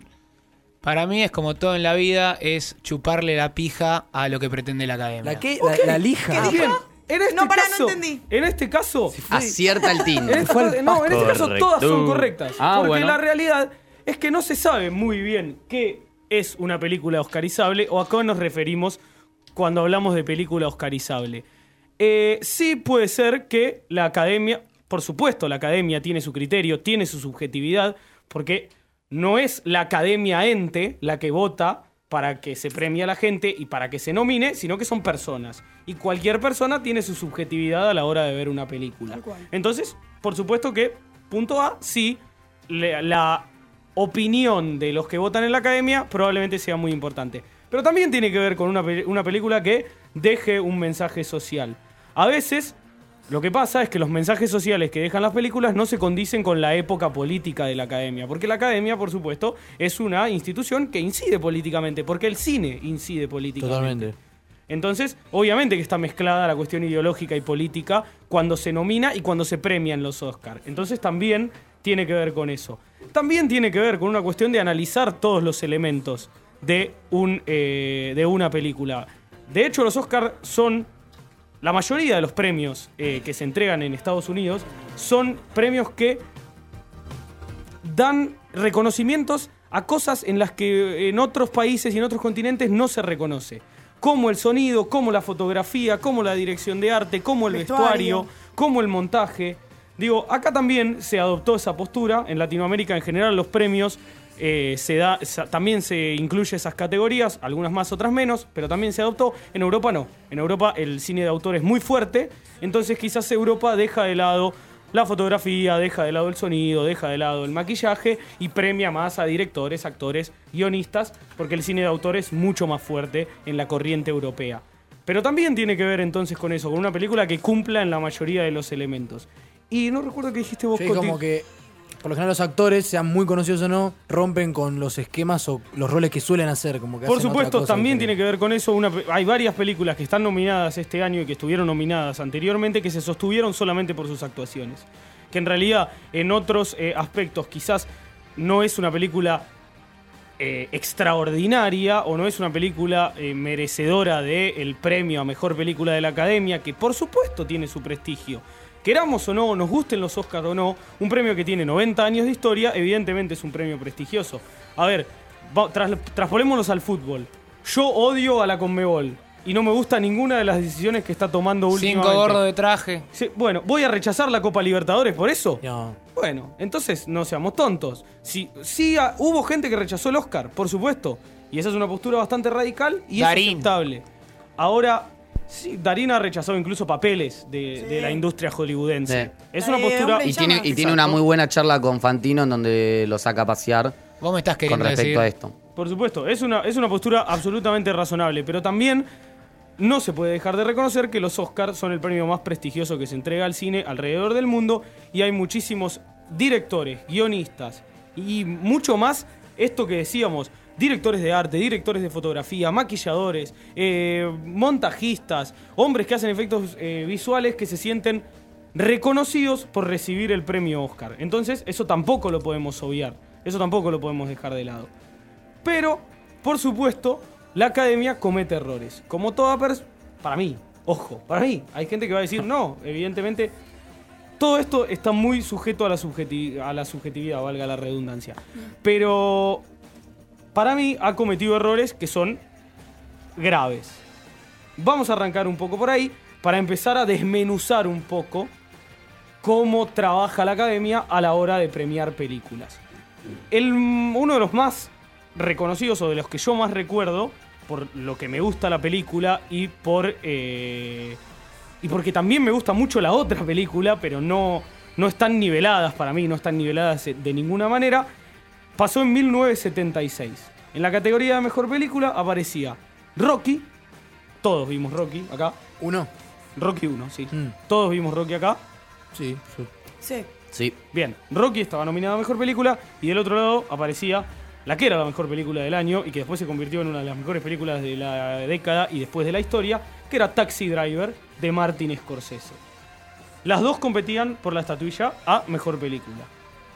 Para mí es como todo en la vida, es chuparle la pija a lo que pretende la academia. ¿La qué? La, la lija. ¿qué dijo? En este No, pará, no caso, entendí. En este caso, Acierta el team. en este caso- no, en este caso todas son correctas. Ah, porque bueno. la realidad es que no se sabe muy bien qué es una película oscarizable o a qué nos referimos cuando hablamos de película oscarizable. Eh, sí puede ser que la academia, por supuesto, la academia tiene su criterio, tiene su subjetividad, porque no es la academia ente la que vota para que se premie a la gente y para que se nomine, sino que son personas. Y cualquier persona tiene su subjetividad a la hora de ver una película. Entonces, por supuesto que, punto A, sí, la opinión de los que votan en la academia probablemente sea muy importante. Pero también tiene que ver con una película que deje un mensaje social. A veces, lo que pasa es que los mensajes sociales que dejan las películas no se condicen con la época política de la academia. Porque la academia, por supuesto, es una institución que incide políticamente. Porque el cine incide políticamente. Totalmente. Entonces, obviamente que está mezclada la cuestión ideológica y política cuando se nomina y cuando se premian los Oscars. Entonces también tiene que ver con eso. También tiene que ver con una cuestión de analizar todos los elementos de, un, eh, de una película. De hecho, los Oscars son... La mayoría de los premios eh, que se entregan en Estados Unidos son premios que dan reconocimientos a cosas en las que en otros países y en otros continentes no se reconoce. Como el sonido, como la fotografía, como la dirección de arte, como el vestuario, Vestuario. como el montaje. Digo, acá también se adoptó esa postura. En Latinoamérica en general los premios eh, se da, también se incluye esas categorías, algunas más, otras menos, pero también se adoptó. En Europa no. En Europa el cine de autor es muy fuerte, entonces quizás Europa deja de lado la fotografía, deja de lado el sonido, deja de lado el maquillaje y premia más a directores, actores, guionistas, porque el cine de autor es mucho más fuerte en la corriente europea. Pero también tiene que ver entonces con eso, con una película que cumpla en la mayoría de los elementos. Y no recuerdo qué dijiste vos, Sí, como que, por lo general, los actores, sean muy conocidos o no, rompen con los esquemas o los roles que suelen hacer. Como que Por hacen otra supuesto, cosa también tiene que ver con eso. Una, hay varias películas que están nominadas este año y que estuvieron nominadas anteriormente que se sostuvieron solamente por sus actuaciones. Que en realidad, en otros eh, aspectos, quizás no es una película eh, extraordinaria o no es una película eh, merecedora del premio a mejor película de la academia, que por supuesto tiene su prestigio. Queramos o no, nos gusten los Oscars o no, un premio que tiene 90 años de historia, evidentemente es un premio prestigioso. A ver, tras- traspolémonos al fútbol. Yo odio a la Conmebol y no me gusta ninguna de las decisiones que está tomando últimamente. Cinco gordos de traje. Sí, bueno, ¿voy a rechazar la Copa Libertadores por eso? Bueno, entonces no seamos tontos. Sí, sí ah, hubo gente que rechazó el Oscar, por supuesto. Y esa es una postura bastante radical y Darín. es aceptable. Ahora, sí, Darín ha rechazado incluso papeles de, de la industria hollywoodense. Sí. Es una postura... Y tiene, y tiene una muy buena charla con Fantino en donde lo saca a pasear. Vos me estás con queriendo respecto decir- a esto. Por supuesto, es una, es una postura absolutamente razonable, pero también no se puede dejar de reconocer que los Oscars son el premio más prestigioso que se entrega al cine alrededor del mundo y hay muchísimos directores, guionistas y mucho más, esto que decíamos, directores de arte, directores de fotografía, maquilladores, eh, montajistas, hombres que hacen efectos eh, visuales que se sienten reconocidos por recibir el premio Oscar. Entonces, eso tampoco lo podemos obviar, eso tampoco lo podemos dejar de lado. Pero, por supuesto, la academia comete errores. Como toda persona. Para mí, ojo, para mí. Hay gente que va a decir, no, evidentemente. Todo esto está muy sujeto a la, subjeti- a la subjetividad, valga la redundancia. Pero, para mí, ha cometido errores que son graves. Vamos a arrancar un poco por ahí para empezar a desmenuzar un poco cómo trabaja la academia a la hora de premiar películas. El, uno de los más reconocidos o de los que yo más recuerdo, por lo que me gusta la película y por. eh, y porque también me gusta mucho la otra película, pero no, no están niveladas para mí, no están niveladas de ninguna manera. Pasó en 1976. En la categoría de mejor película aparecía Rocky. Todos vimos Rocky acá. ¿Uno? Rocky 1, sí. Todos vimos Rocky acá. Sí, Sí. Sí. Bien, Rocky estaba nominada a Mejor Película y del otro lado aparecía la que era la mejor película del año y que después se convirtió en una de las mejores películas de la década y después de la historia, que era Taxi Driver de Martin Scorsese. Las dos competían por la estatuilla a Mejor Película.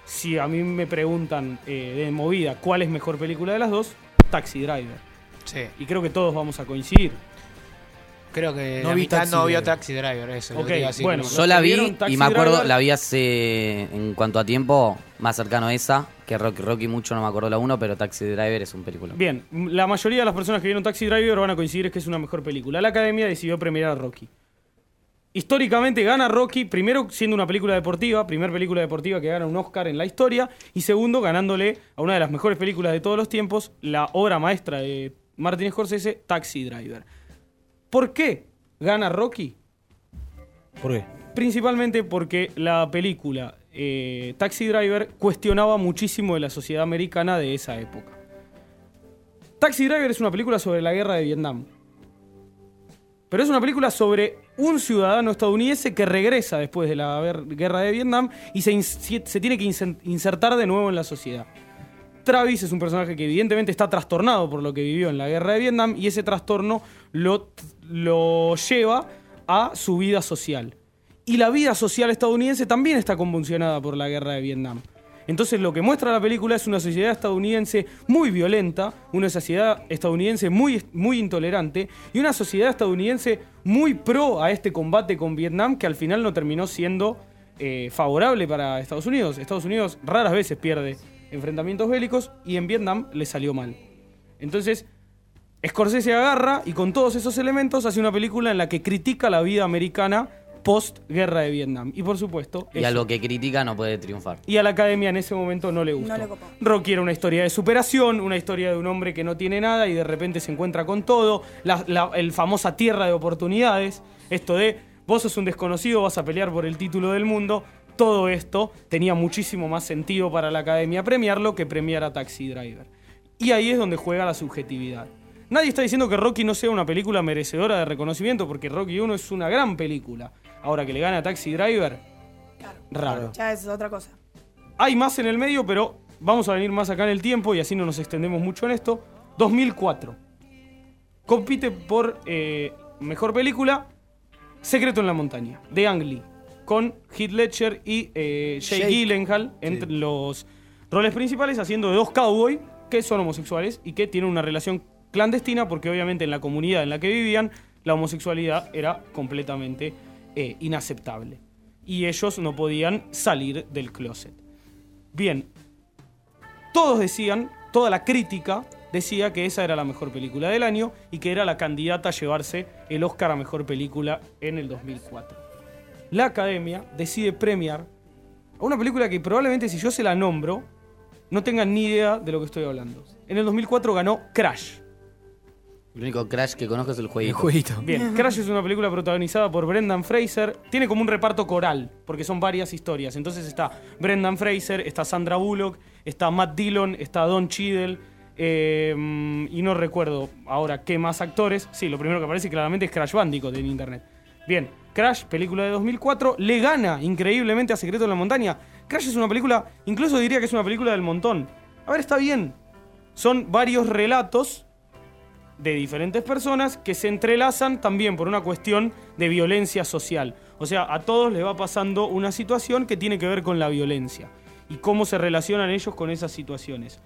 Si a mí me preguntan eh, de movida cuál es mejor película de las dos, Taxi Driver. Sí. Y creo que todos vamos a coincidir. Creo que No la vi mitad Taxi no vio Driver. Taxi Driver, eso. lo Ok, que iba a decir. bueno, Yo la vi y me acuerdo, Driver? la vi hace, en cuanto a tiempo, más cercano a esa, que Rocky, Rocky mucho no me acuerdo la 1, pero Taxi Driver es un película. Bien, la mayoría de las personas que vieron Taxi Driver van a coincidir es que es una mejor película. La academia decidió premiar a Rocky. Históricamente gana Rocky, primero siendo una película deportiva, primer película deportiva que gana un Oscar en la historia, y segundo ganándole a una de las mejores películas de todos los tiempos, la obra maestra de Martin Scorsese, Taxi Driver. ¿Por qué gana Rocky? ¿Por qué? Principalmente porque la película eh, Taxi Driver cuestionaba muchísimo de la sociedad americana de esa época. Taxi Driver es una película sobre la guerra de Vietnam. Pero es una película sobre un ciudadano estadounidense que regresa después de la guerra de Vietnam y se, tiene que insertar de nuevo en la sociedad. Travis es un personaje que evidentemente está trastornado por lo que vivió en la guerra de Vietnam y ese trastorno lo, lo lleva a su vida social. Y la vida social estadounidense también está convulsionada por la guerra de Vietnam. Entonces lo que muestra la película es una sociedad estadounidense muy violenta, una sociedad estadounidense muy, muy intolerante y una sociedad estadounidense muy pro a este combate con Vietnam que al final no terminó siendo eh, favorable para Estados Unidos. Estados Unidos raras veces pierde enfrentamientos bélicos y en Vietnam le salió mal. Entonces, Scorsese agarra y con todos esos elementos hace una película en la que critica la vida americana post guerra de Vietnam. Y por supuesto, Y eso- a lo que critica no puede triunfar. y a la academia en ese momento no le gustó. No. Rocky era una historia de superación, una historia de un hombre que no tiene nada y de repente se encuentra con todo, la, la- el famosa tierra de oportunidades, esto de vos sos un desconocido, vas a pelear por el título del mundo, todo esto tenía muchísimo más sentido para la academia premiarlo que premiar a Taxi Driver. Y ahí es donde juega la subjetividad. Nadie está diciendo que Rocky no sea una película merecedora de reconocimiento, porque Rocky 1 es una gran película. Ahora que le gana a Taxi Driver, raro. Ya es otra cosa. Hay más en el medio, pero vamos a venir más acá en el tiempo y así no nos extendemos mucho en esto. 2004. Compite por eh, mejor película Secreto en la montaña, de Ang Lee, con Heath Ledger y eh, Jake. Gyllenhaal entre los roles principales, haciendo de dos cowboys que son homosexuales y que tienen una relación clandestina porque obviamente en la comunidad en la que vivían la homosexualidad era completamente eh, inaceptable. Y ellos no podían salir del closet. Bien, todos decían, toda la crítica decía que esa era la mejor película del año y que era la candidata a llevarse el Oscar a mejor película en el 2004. La academia decide premiar a una película que probablemente si yo se la nombro, no tengan ni idea de lo que estoy hablando. En el 2004 ganó Crash. El único Crash que conozco es el jueguito. El jueguito. Bien, Crash es una película protagonizada por Brendan Fraser. Tiene como un reparto coral, porque son varias historias. Entonces está Brendan Fraser, está Sandra Bullock, está Matt Dillon, está Don Cheadle. eh, y no recuerdo ahora qué más actores. Sí, lo primero que aparece claramente es Crash Bandicoot en internet. Bien, Crash, película de 2004, le gana increíblemente a Secreto en la Montaña. Crash es una película, incluso diría que es una película del montón. A ver, está bien. Son varios relatos de diferentes personas que se entrelazan también por una cuestión de violencia social. O sea, a todos les va pasando una situación que tiene que ver con la violencia y cómo se relacionan ellos con esas situaciones.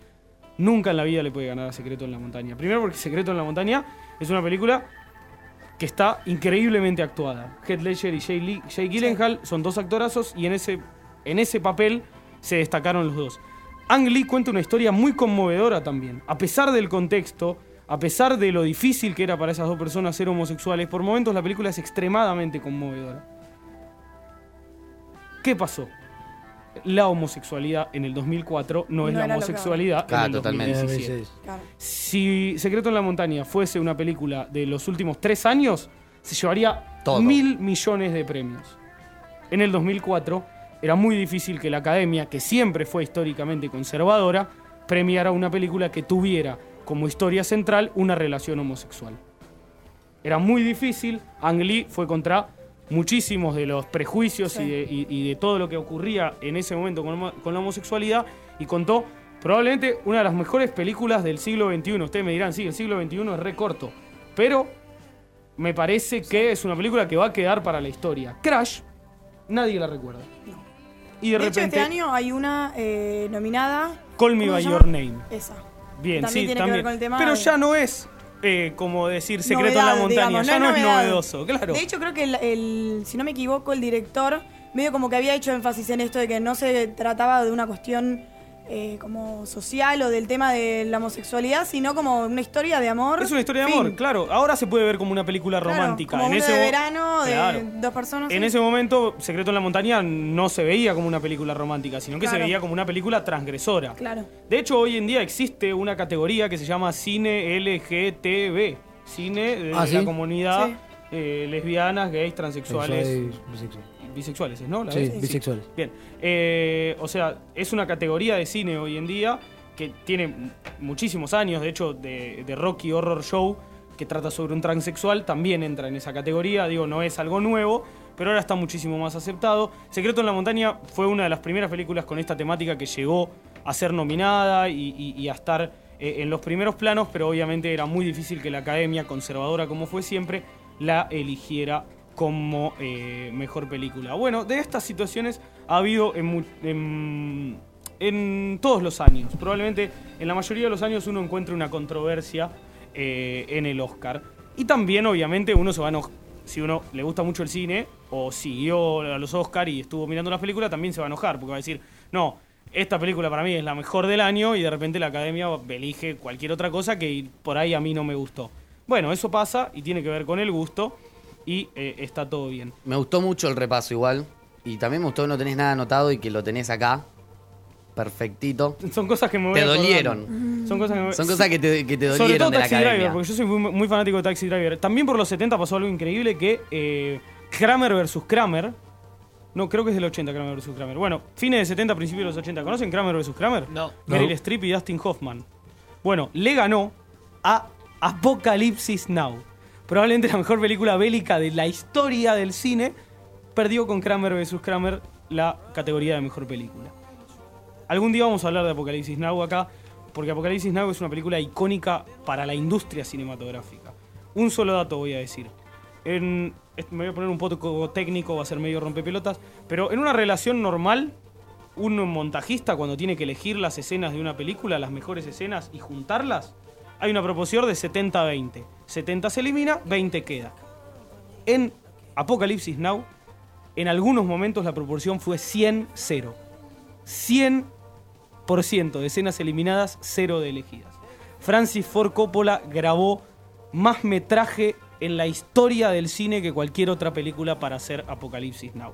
Nunca en la vida le puede ganar a Secreto en la Montaña. Primero porque Secreto en la Montaña es una película que está increíblemente actuada. Heath Ledger y Jay, Lee- Jay Gyllenhaal son dos actorazos y en ese, en ese papel se destacaron los dos. Ang Lee cuenta una historia muy conmovedora también. A pesar del contexto, a pesar de lo difícil que era para esas dos personas ser homosexuales, por momentos la película es extremadamente conmovedora. ¿Qué pasó? La homosexualidad en el 2004 no, es No la lo que homosexualidad en Claro, el totalmente. 2017. Claro. Si Secreto en la Montaña fuese una película de los últimos tres años, se llevaría Todo. mil millones de premios. En el 2004 era muy difícil que la academia, que siempre fue históricamente conservadora, premiara una película que tuviera como historia central una relación homosexual. Era muy difícil, Ang Lee fue contra muchísimos de los prejuicios y, de, y- y de todo lo que ocurría en ese momento con, la homosexualidad y contó probablemente una de las mejores películas del siglo XXI. Ustedes me dirán, sí, el siglo XXI es re corto, pero me parece que es una película que va a quedar para la historia. Crash, nadie la recuerda. Y de, De, hecho, repente, este año hay una eh, nominada. Call Me ¿cómo by Your? Name. Esa. Bien, También sí, tiene que también. ver con el tema Pero de- ya no es eh, como decir secreto en Novedad, la montaña, digamos, ya no, es novedoso, claro. De hecho, creo que el, el- si no me equivoco, el director medio como que había hecho énfasis en esto de que no se trataba de una cuestión eh, como social o del tema de la homosexualidad, sino como una historia de amor. Es una historia de amor, claro. Ahora se puede ver como una película Claro, romántica. como en ese de verano de Claro. dos personas. En sí. ese momento, Secreto en la Montaña no se veía como una película romántica, sino que se veía como una película transgresora. Claro. De hecho, hoy en día existe una categoría que se llama cine LGTB. Cine de Ah, la ¿sí? comunidad Sí. eh, lesbianas, gays, transexuales. Sexuales, bisexuales. Bisexuales, ¿no? ¿La Sí, bisexuales. Bien. Eh, o sea, es una categoría de cine hoy en día que tiene muchísimos años. De hecho, de, de Rocky Horror Show, que trata sobre un transexual, también entra en esa categoría. Digo, no es algo nuevo, pero ahora está muchísimo más aceptado. Secreto en la Montaña fue una de las primeras películas con esta temática que llegó a ser nominada y, y- y a estar eh, en los primeros planos, pero obviamente era muy difícil que la academia, conservadora como fue siempre, la eligiera como eh, mejor película. Bueno, de estas situaciones ha habido en, todos los años. Probablemente en la mayoría de los años uno encuentra una controversia eh, en el Oscar. Y también, obviamente, uno se va a enojar. Si uno le gusta mucho el cine o siguió a los Oscar y estuvo mirando las películas, también se va a enojar porque va a decir, no, esta película para mí es la mejor del año y de repente la academia elige cualquier otra cosa que por ahí a mí no me gustó. Bueno, eso pasa y tiene que ver con el gusto y eh, está todo bien. Me gustó mucho el repaso igual. Y también me gustó que no tenés nada anotado y que lo tenés acá. Perfectito. Son cosas que me voy Te acordando. dolieron. Son cosas que, me- Son cosas que te, que te Sobre dolieron todo de la Taxi. Driver, porque yo soy muy, muy fanático de Taxi Driver. También por los 70 pasó algo increíble que eh, Kramer versus Kramer. No, creo que es del 80 Kramer versus Kramer. Bueno, fines de 70, principios de los 80. ¿Conocen Kramer versus Kramer? No. Meryl No. Streep y Dustin Hoffman. Bueno, le ganó a Apocalypse Now. Probablemente la mejor película bélica de la historia del cine. Perdió con Kramer vs. Kramer la categoría de mejor película. Algún día vamos a hablar de Apocalipsis Now acá, porque Apocalipsis Now es una película icónica para la industria cinematográfica. Un solo dato voy a decir. En, me voy a poner un poco técnico, va a ser medio rompepelotas, pero en una relación normal, un montajista cuando tiene que elegir las escenas de una película, las mejores escenas y juntarlas, hay una proporción de 70-20. 70 se elimina, 20 queda. En Apocalipsis Now, en algunos momentos la proporción fue 100-0. 100% de escenas eliminadas, 0 de elegidas. Francis Ford Coppola grabó más metraje en la historia del cine que cualquier otra película para hacer Apocalipsis Now.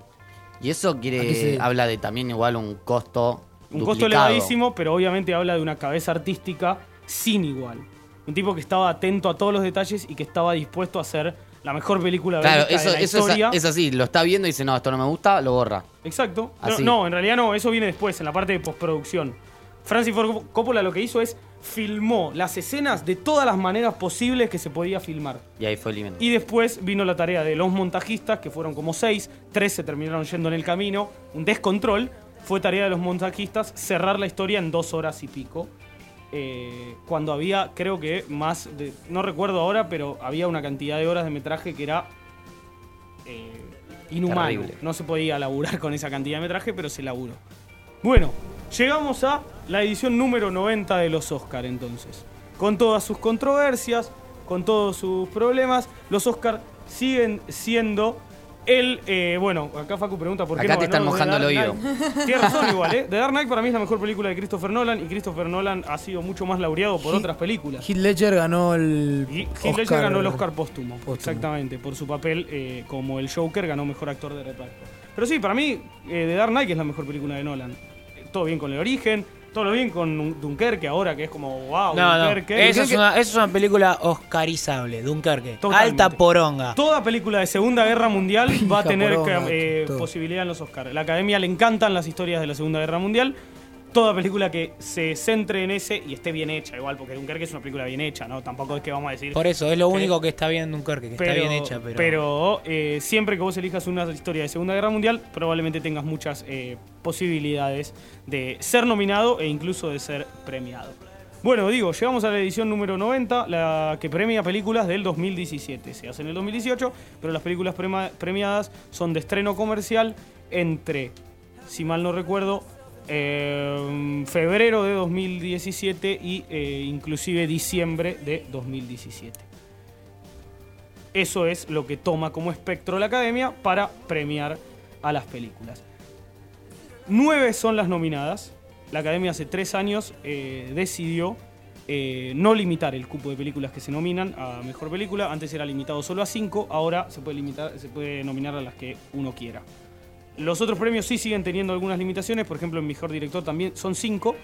Y eso quiere se- habla de también igual un costo Un costo elevadísimo, pero obviamente habla de una cabeza artística sin igual. Un tipo que estaba atento a todos los detalles y que estaba dispuesto a hacer la mejor película Claro, eso, de la eso es, historia. es así, lo está viendo y dice, no, esto no me gusta, lo borra. Exacto. No, en realidad no, eso viene después, en la parte de postproducción. Francis Ford Coppola lo que hizo es filmó las escenas de todas las maneras posibles que se podía filmar. Y ahí fue eliminado. Y después vino la tarea de los montajistas, que fueron como seis, tres se terminaron yendo en el camino, un descontrol. Fue tarea de los montajistas cerrar la historia en dos horas y pico. Eh, cuando había, creo que más, de, no recuerdo ahora, pero había una cantidad de horas de metraje que era eh, inhumano. Terrible. No se podía laburar con esa cantidad de metraje, pero se laburó. Bueno, llegamos a la edición número 90 de los Oscar entonces. Con todas sus controversias, con todos sus problemas, los Oscar siguen siendo el... eh, bueno, acá Facu pregunta por qué Acá no te están mojando el oído. Tienes razón igual, ¿eh? The Dark Knight para mí es la mejor película de Christopher Nolan y Christopher Nolan ha sido mucho más laureado por otras películas. Heath Ledger ganó el. Y Heath Ledger ganó el Oscar póstumo, exactamente, por su papel eh, como el Joker, ganó mejor actor de reparto. Pero sí, para mí, eh, The Dark Knight es la mejor película de Nolan. Eh, todo bien con el origen, todo lo bien con Dunkerque ahora, que es como, wow, No, no. Dunkerque. Esa es, una, esa es una película oscarizable, Dunkerque. Totalmente. Alta poronga. Toda película de Segunda Guerra Mundial va a tener poronga, eh, posibilidad en los Oscars. La academia le encantan las historias de la Segunda Guerra Mundial. Toda película que se centre en ese y esté bien hecha, igual, porque Dunkerque es una película bien hecha, ¿no? Tampoco es que vamos a decir. Por eso, es lo que- único que está bien en Dunkerque, que está bien hecha, pero... pero, eh, siempre que vos elijas una historia de Segunda Guerra Mundial, probablemente tengas muchas eh, posibilidades de ser nominado e incluso de ser premiado. Bueno, digo, llegamos a la edición número 90, la que premia películas del 2017. Se hace en el 2018, pero las películas premiadas son de estreno comercial entre, si mal no recuerdo, eh, febrero de 2017 y eh, inclusive diciembre de 2017. Eso es lo que toma como espectro la academia para premiar a las películas. Nueve son las nominadas. La academia hace tres años eh, decidió eh, no limitar el cupo de películas que se nominan a mejor película. Antes era limitado solo a cinco, ahora se puede, limitar, se puede nominar a las que uno quiera. Los otros premios sí siguen teniendo algunas limitaciones, por ejemplo, en Mejor Director también son cinco,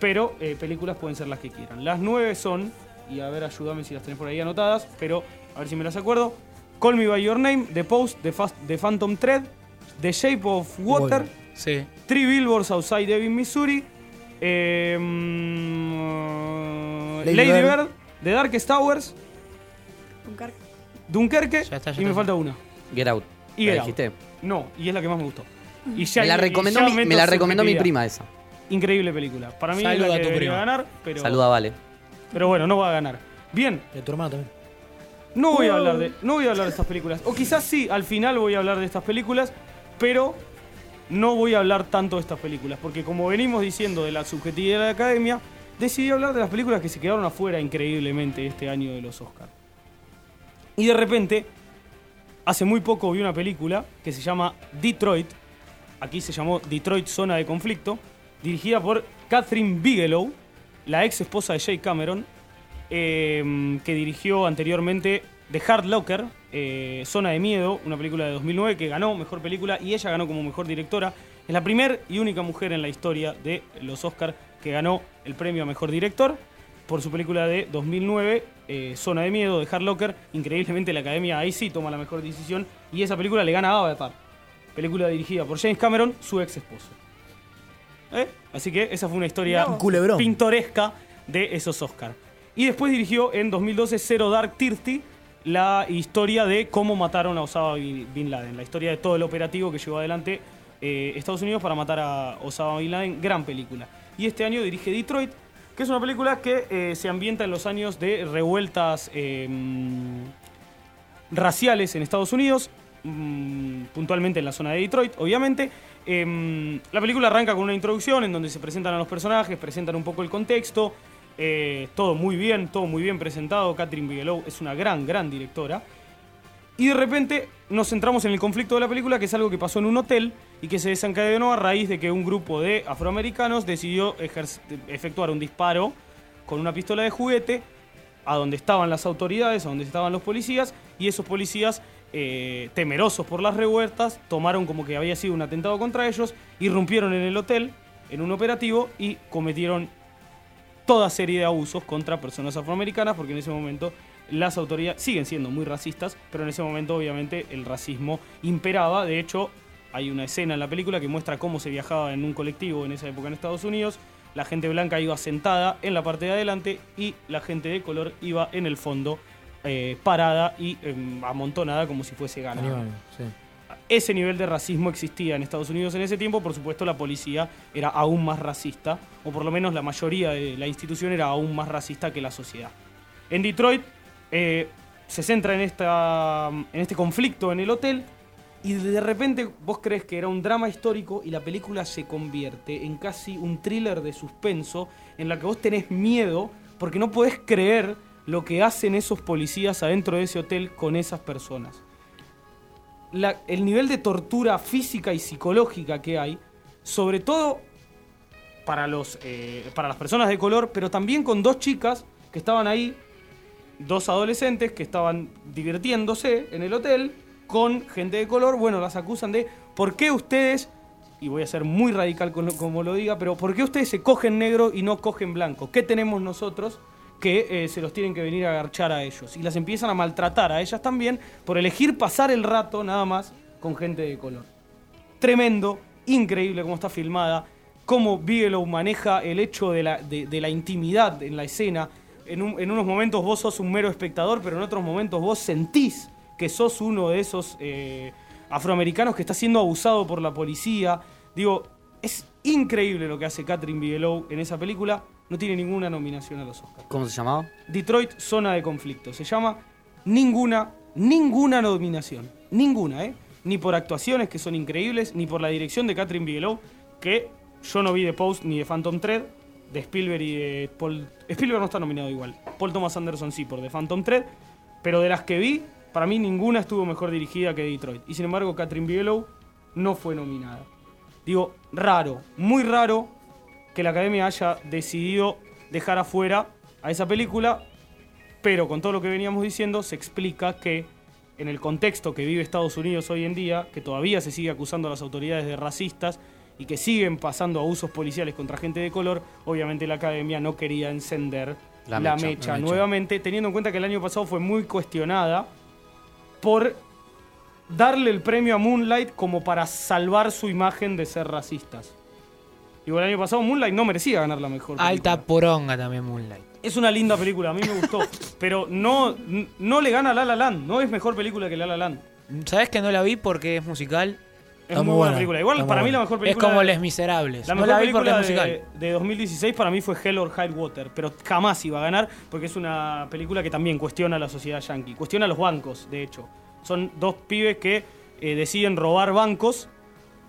pero eh, películas pueden ser las que quieran. Las nueve son, y a ver, ayúdame si las tenés por ahí anotadas, pero a ver si me las acuerdo. Call Me By Your Name, The Post, The, Fast- The Phantom Thread, The Shape of Water, Sí. Three Billboards Outside Ebbing, Missouri, eh, mm, Lady Lady, Bird. Bird, The Darkest Towers, Dunkerque. Dunkerque, está, ya y me está. falta una. Get Out. Y ¿La Get Out. No, y es la que más me gustó. Y ya- Me la y recomendó, ya mi, me la recomendó mi prima esa. Increíble película. Para mí es Saluda la a tu prima. ganar, pero, Saluda, Vale. pero bueno, no va a ganar. Bien, De tu hermano también. no voy a hablar de, no voy a hablar de estas películas. O quizás sí, al final voy a hablar de estas películas, pero no voy a hablar tanto de estas películas, porque como venimos diciendo de la subjetividad de la academia, decidí hablar de las películas que se quedaron afuera increíblemente este año de los Oscars. Y de repente, hace muy poco vi una película que se llama Detroit, aquí se llamó Detroit Zona de Conflicto, dirigida por Catherine Bigelow, la ex esposa de Jay Cameron, eh, que dirigió anteriormente The Hard Locker, eh, Zona de Miedo, una película de 2009 que ganó Mejor Película y ella ganó como Mejor Directora. Es la primera y única mujer en la historia de los Oscars que ganó el premio a Mejor Director por su película de 2009, eh, Zona de Miedo, de Hard Locker. Increíblemente la Academia ahí sí toma la mejor decisión y esa película le gana a Avatar. Película dirigida por James Cameron, su ex esposo. ¿Eh? Así que esa fue una historia pintoresca de esos Oscars. Y después dirigió en 2012 Zero Dark Thirty, la historia de cómo mataron a Osama Bin Bin Laden, la historia de todo el operativo que llevó adelante eh, Estados Unidos para matar a Osama Bin Laden, gran película. Y este año dirige Detroit, que es una película que eh, se ambienta en los años de revueltas eh, raciales en Estados Unidos. mm, puntualmente en la zona de Detroit, obviamente. Em, la película arranca con una introducción en donde se presentan a los personajes, presentan un poco el contexto, eh, todo muy bien, todo muy bien presentado. Catherine Bigelow es una gran, gran directora. Y de repente nos centramos en el conflicto de la película, que es algo que pasó en un hotel y que se desencadenó a raíz de que un grupo de afroamericanos decidió efectuar un disparo con una pistola de juguete a donde estaban las autoridades, a donde estaban los policías, y esos policías, eh, temerosos por las revueltas, tomaron como que había sido un atentado contra ellos, irrumpieron en el hotel en un operativo y cometieron toda serie de abusos contra personas afroamericanas, porque en ese momento las autoridades siguen siendo muy racistas, pero en ese momento obviamente el racismo imperaba. De hecho, hay una escena en la película que muestra cómo se viajaba en un colectivo en esa época en Estados Unidos. La gente blanca iba sentada en la parte de adelante y la gente de color iba en el fondo, eh, parada y em, amontonada como si fuese Animal, sí. ese nivel de racismo existía en Estados Unidos en ese tiempo, por supuesto la policía era aún más racista, o por lo menos la mayoría de la institución era aún más racista que la sociedad. En Detroit eh, se centra en, esta, en este conflicto en el hotel y de repente vos crees que era un drama histórico y la película se convierte en casi un thriller de suspenso en la que vos tenés miedo porque no podés creer lo que hacen esos policías adentro de ese hotel con esas personas. El nivel de tortura física y psicológica que hay, sobre todo para, los, eh, para las personas de color, pero también con dos chicas que estaban ahí, dos adolescentes que estaban divirtiéndose en el hotel con gente de color. Bueno, las acusan de por qué ustedes, y voy a ser muy radical con lo- como lo diga, pero por qué ustedes se cogen negro y no cogen blanco. ¿Qué tenemos nosotros? que eh, se los tienen que venir a agarchar a ellos. Y las empiezan a maltratar a ellas también por elegir pasar el rato nada más con gente de color. Tremendo, increíble cómo está filmada, cómo Bigelow maneja el hecho de la, intimidad en la escena. En, en unos momentos vos sos un mero espectador, pero en otros momentos vos sentís que sos uno de esos eh, afroamericanos que está siendo abusado por la policía. Digo, es increíble lo que hace Catherine Bigelow en esa película. No tiene ninguna nominación a los Oscars. ¿Cómo se llamaba? Detroit, zona de conflicto. Se llama ninguna, ninguna nominación. Ninguna, ¿eh? Ni por actuaciones que son increíbles, ni por la dirección de Catherine Bigelow, que yo no vi de Post ni de Phantom Thread, de Spielberg y de Paul... Spielberg no está nominado igual. Paul Thomas Anderson sí por The Phantom Thread, pero de las que vi, para mí ninguna estuvo mejor dirigida que Detroit. Y sin embargo, Catherine Bigelow no fue nominada. Digo, raro, muy raro que la academia haya decidido dejar afuera a esa película, pero con todo lo que veníamos diciendo se explica que en el contexto que vive Estados Unidos hoy en día, que todavía se sigue acusando a las autoridades de racistas y que siguen pasando abusos policiales contra gente de color, obviamente la academia no quería encender la, La mecha, mecha, la mecha. nuevamente, teniendo en cuenta que el año pasado fue muy cuestionada por darle el premio a Moonlight como para salvar su imagen de ser racistas. Digo, el año pasado Moonlight no merecía ganar la mejor película. Alta poronga también Moonlight. Es una linda película, a mí me gustó. pero no, no le gana a La La Land, no es mejor película que La La Land. ¿Sabes que no la vi porque es musical? Es muy buena película. Igual para mí la mejor película. Es como de- Les Miserables. La no mejor la vi porque es película musical. de, de 2016 para mí fue Hell or High Water, pero jamás iba a ganar porque es una película que también cuestiona a la sociedad yankee, cuestiona a los bancos, de hecho. Son dos pibes que eh, deciden robar bancos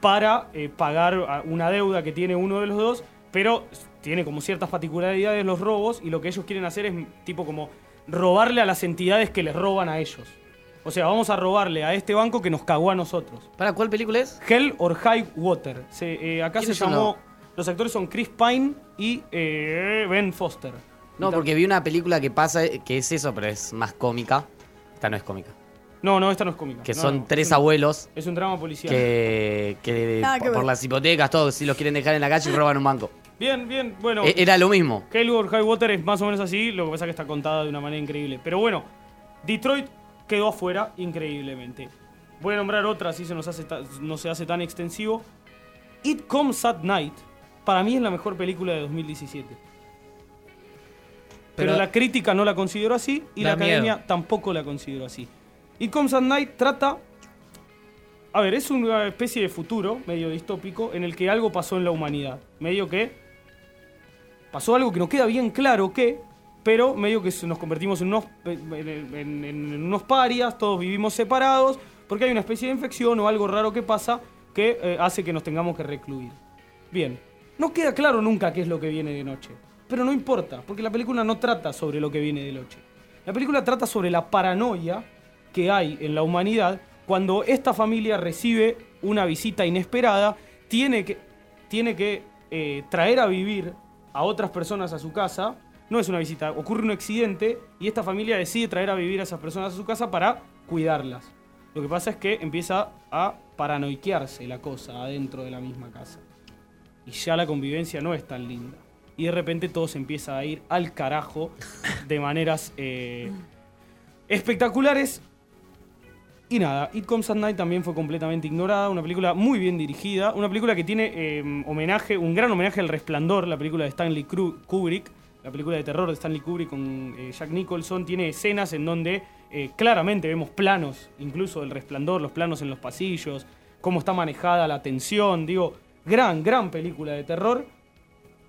para eh, pagar una deuda que tiene uno de los dos, pero tiene como ciertas particularidades los robos y lo que ellos quieren hacer es tipo como robarle a las entidades que les roban a ellos. O sea, vamos a robarle a este banco que nos cagó a nosotros. ¿Para cuál película es? Hell or High Water. Se, eh, acá se ¿Quiénes son llamó. Los actores son Chris Pine y eh, Ben Foster. No, porque vi una película que pasa, que es eso, pero es más cómica. Esta no es cómica. No, no, esta no es cómica. Que No, son no, tres es un- abuelos Es un drama policial. que, que Nada que por, las hipotecas, todos, si los quieren dejar en la calle y roban un banco. Bien, bien, bueno. E- era lo mismo. Hell or High Water es más o menos así, lo que pasa es que está contada de una manera increíble. Pero bueno, Detroit quedó afuera increíblemente. Voy a nombrar otra, así se nos hace no se hace tan extensivo. It Comes at Night, para mí es la mejor película de 2017. Pero, Pero- la crítica no la consideró así y la academia miedo. tampoco la consideró así. It Comes at Night trata. A ver, es una especie de futuro medio distópico en el que algo pasó en la humanidad. Medio que pasó algo que no queda bien claro qué, pero medio que nos convertimos en unos, en unos parias, todos vivimos separados, porque hay una especie de infección o algo raro que pasa que eh, hace que nos tengamos que recluir. Bien, no queda claro nunca qué es lo que viene de noche, pero no importa, porque la película no trata sobre lo que viene de noche. La película trata sobre la paranoia que hay en la humanidad cuando esta familia recibe una visita inesperada, tiene que, tiene que eh, traer a vivir a otras personas a su casa. No es una visita, ocurre un accidente y esta familia decide traer a vivir a esas personas a su casa para cuidarlas. Lo que pasa es que empieza a paranoiquearse la cosa adentro de la misma casa. Y ya la convivencia no es tan linda. Y de repente todo se empieza a ir al carajo de maneras eh, espectaculares. Y nada, It Comes at Night también fue completamente ignorada, una película muy bien dirigida, una película que tiene eh, homenaje, un gran homenaje al Resplandor, la película de Stanley Kubrick, la película de terror de Stanley Kubrick con eh, Jack Nicholson, tiene escenas en donde eh, claramente vemos planos, incluso del Resplandor, los planos en los pasillos, cómo está manejada la tensión, digo, gran, gran película de terror.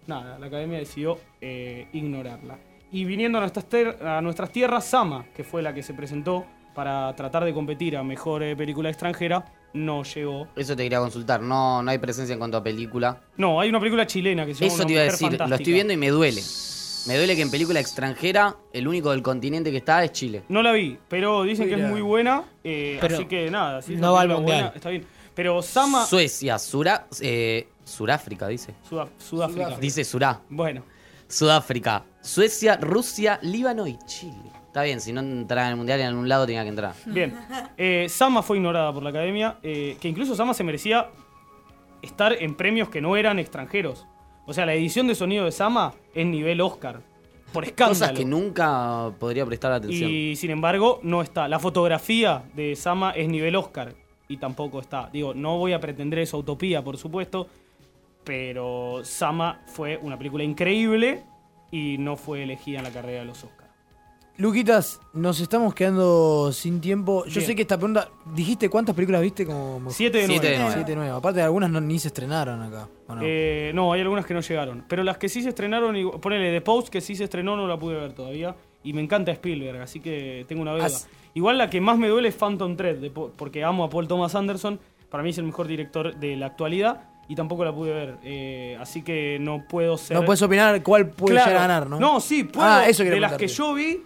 Nada, la academia decidió eh, ignorarla. Y viniendo a nuestras, a nuestras tierras, Sama, que fue la que se presentó para tratar de competir a mejor eh, película extranjera, no llegó. Eso te quería consultar. No, no hay presencia en cuanto a película. No, hay una película chilena que se llama Eso Una te iba a decir. Lo estoy viendo y me duele. Me duele que en película extranjera el único del continente que está es Chile. No la vi, pero dicen que es muy buena. eh, Pero así que nada, si es no una va al película mundial. buena, está bien. Pero Sama. Suecia, Sura, eh, Suráfrica, dice. Sudá- Sudáfrica. Dice Surá. Bueno. Sudáfrica, Suecia, Rusia, Líbano y Chile. Está bien, si no entraba en el mundial en algún lado tenía que entrar. Bien. Eh, Sama fue ignorada por la academia, eh, que incluso Sama se merecía estar en premios que no eran extranjeros. O sea, la edición de sonido de Sama es nivel Oscar. Por escándalo. Cosas que nunca podría prestar atención. Y sin embargo, no está. La fotografía de Sama es nivel Oscar y tampoco está. Digo, no voy a pretender esa utopía, por supuesto, pero Sama fue una película increíble y no fue elegida en la carrera de los Oscars. Luquitas, nos estamos quedando sin tiempo. Yo Bien. sé que esta pregunta. ¿Dijiste cuántas películas viste? Como... Siete de Siete nueve. de nueve. Siete de nueve. Aparte, algunas no, ni se estrenaron acá. ¿o no? Eh, no, hay algunas que no llegaron. Pero las que sí se estrenaron, y- ponele The Post, que sí se estrenó, no la pude ver todavía. Y me encanta Spielberg, así que tengo una deuda. As- Igual la que más me duele es Phantom Thread, de porque amo a Paul Thomas Anderson. Para mí es el mejor director de la actualidad. Y tampoco la pude ver. eh, así que no puedo ser. No puedes opinar cuál puede Claro. llegar a ganar, ¿no? No, sí, puedo. Ah, eso de las que yo vi,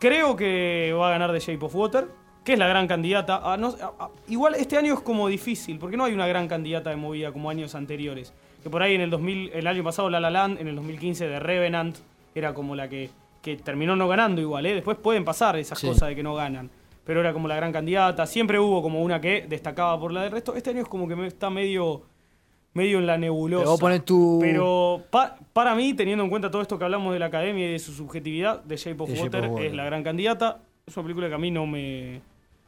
creo que va a ganar The Shape of Water, que es la gran candidata. Ah, no- ah, ah, igual este año es como difícil, porque no hay una gran candidata de movida como años anteriores. Que por ahí en el 2000, el año pasado La La Land, en el 2015 The Revenant, era como la que, que terminó no ganando igual, ¿eh? Después pueden pasar esas Sí. cosas de que no ganan. Pero era como la gran candidata. Siempre hubo como una que destacaba por la del resto. Este año es como que me está medio medio en la nebulosa. Pero vos ponés tu- Pero pa- para mí, teniendo en cuenta todo esto que hablamos de la academia y de su subjetividad, The Shape of, The Shape Water, of Water. es la gran candidata. Es una película que a mí no me,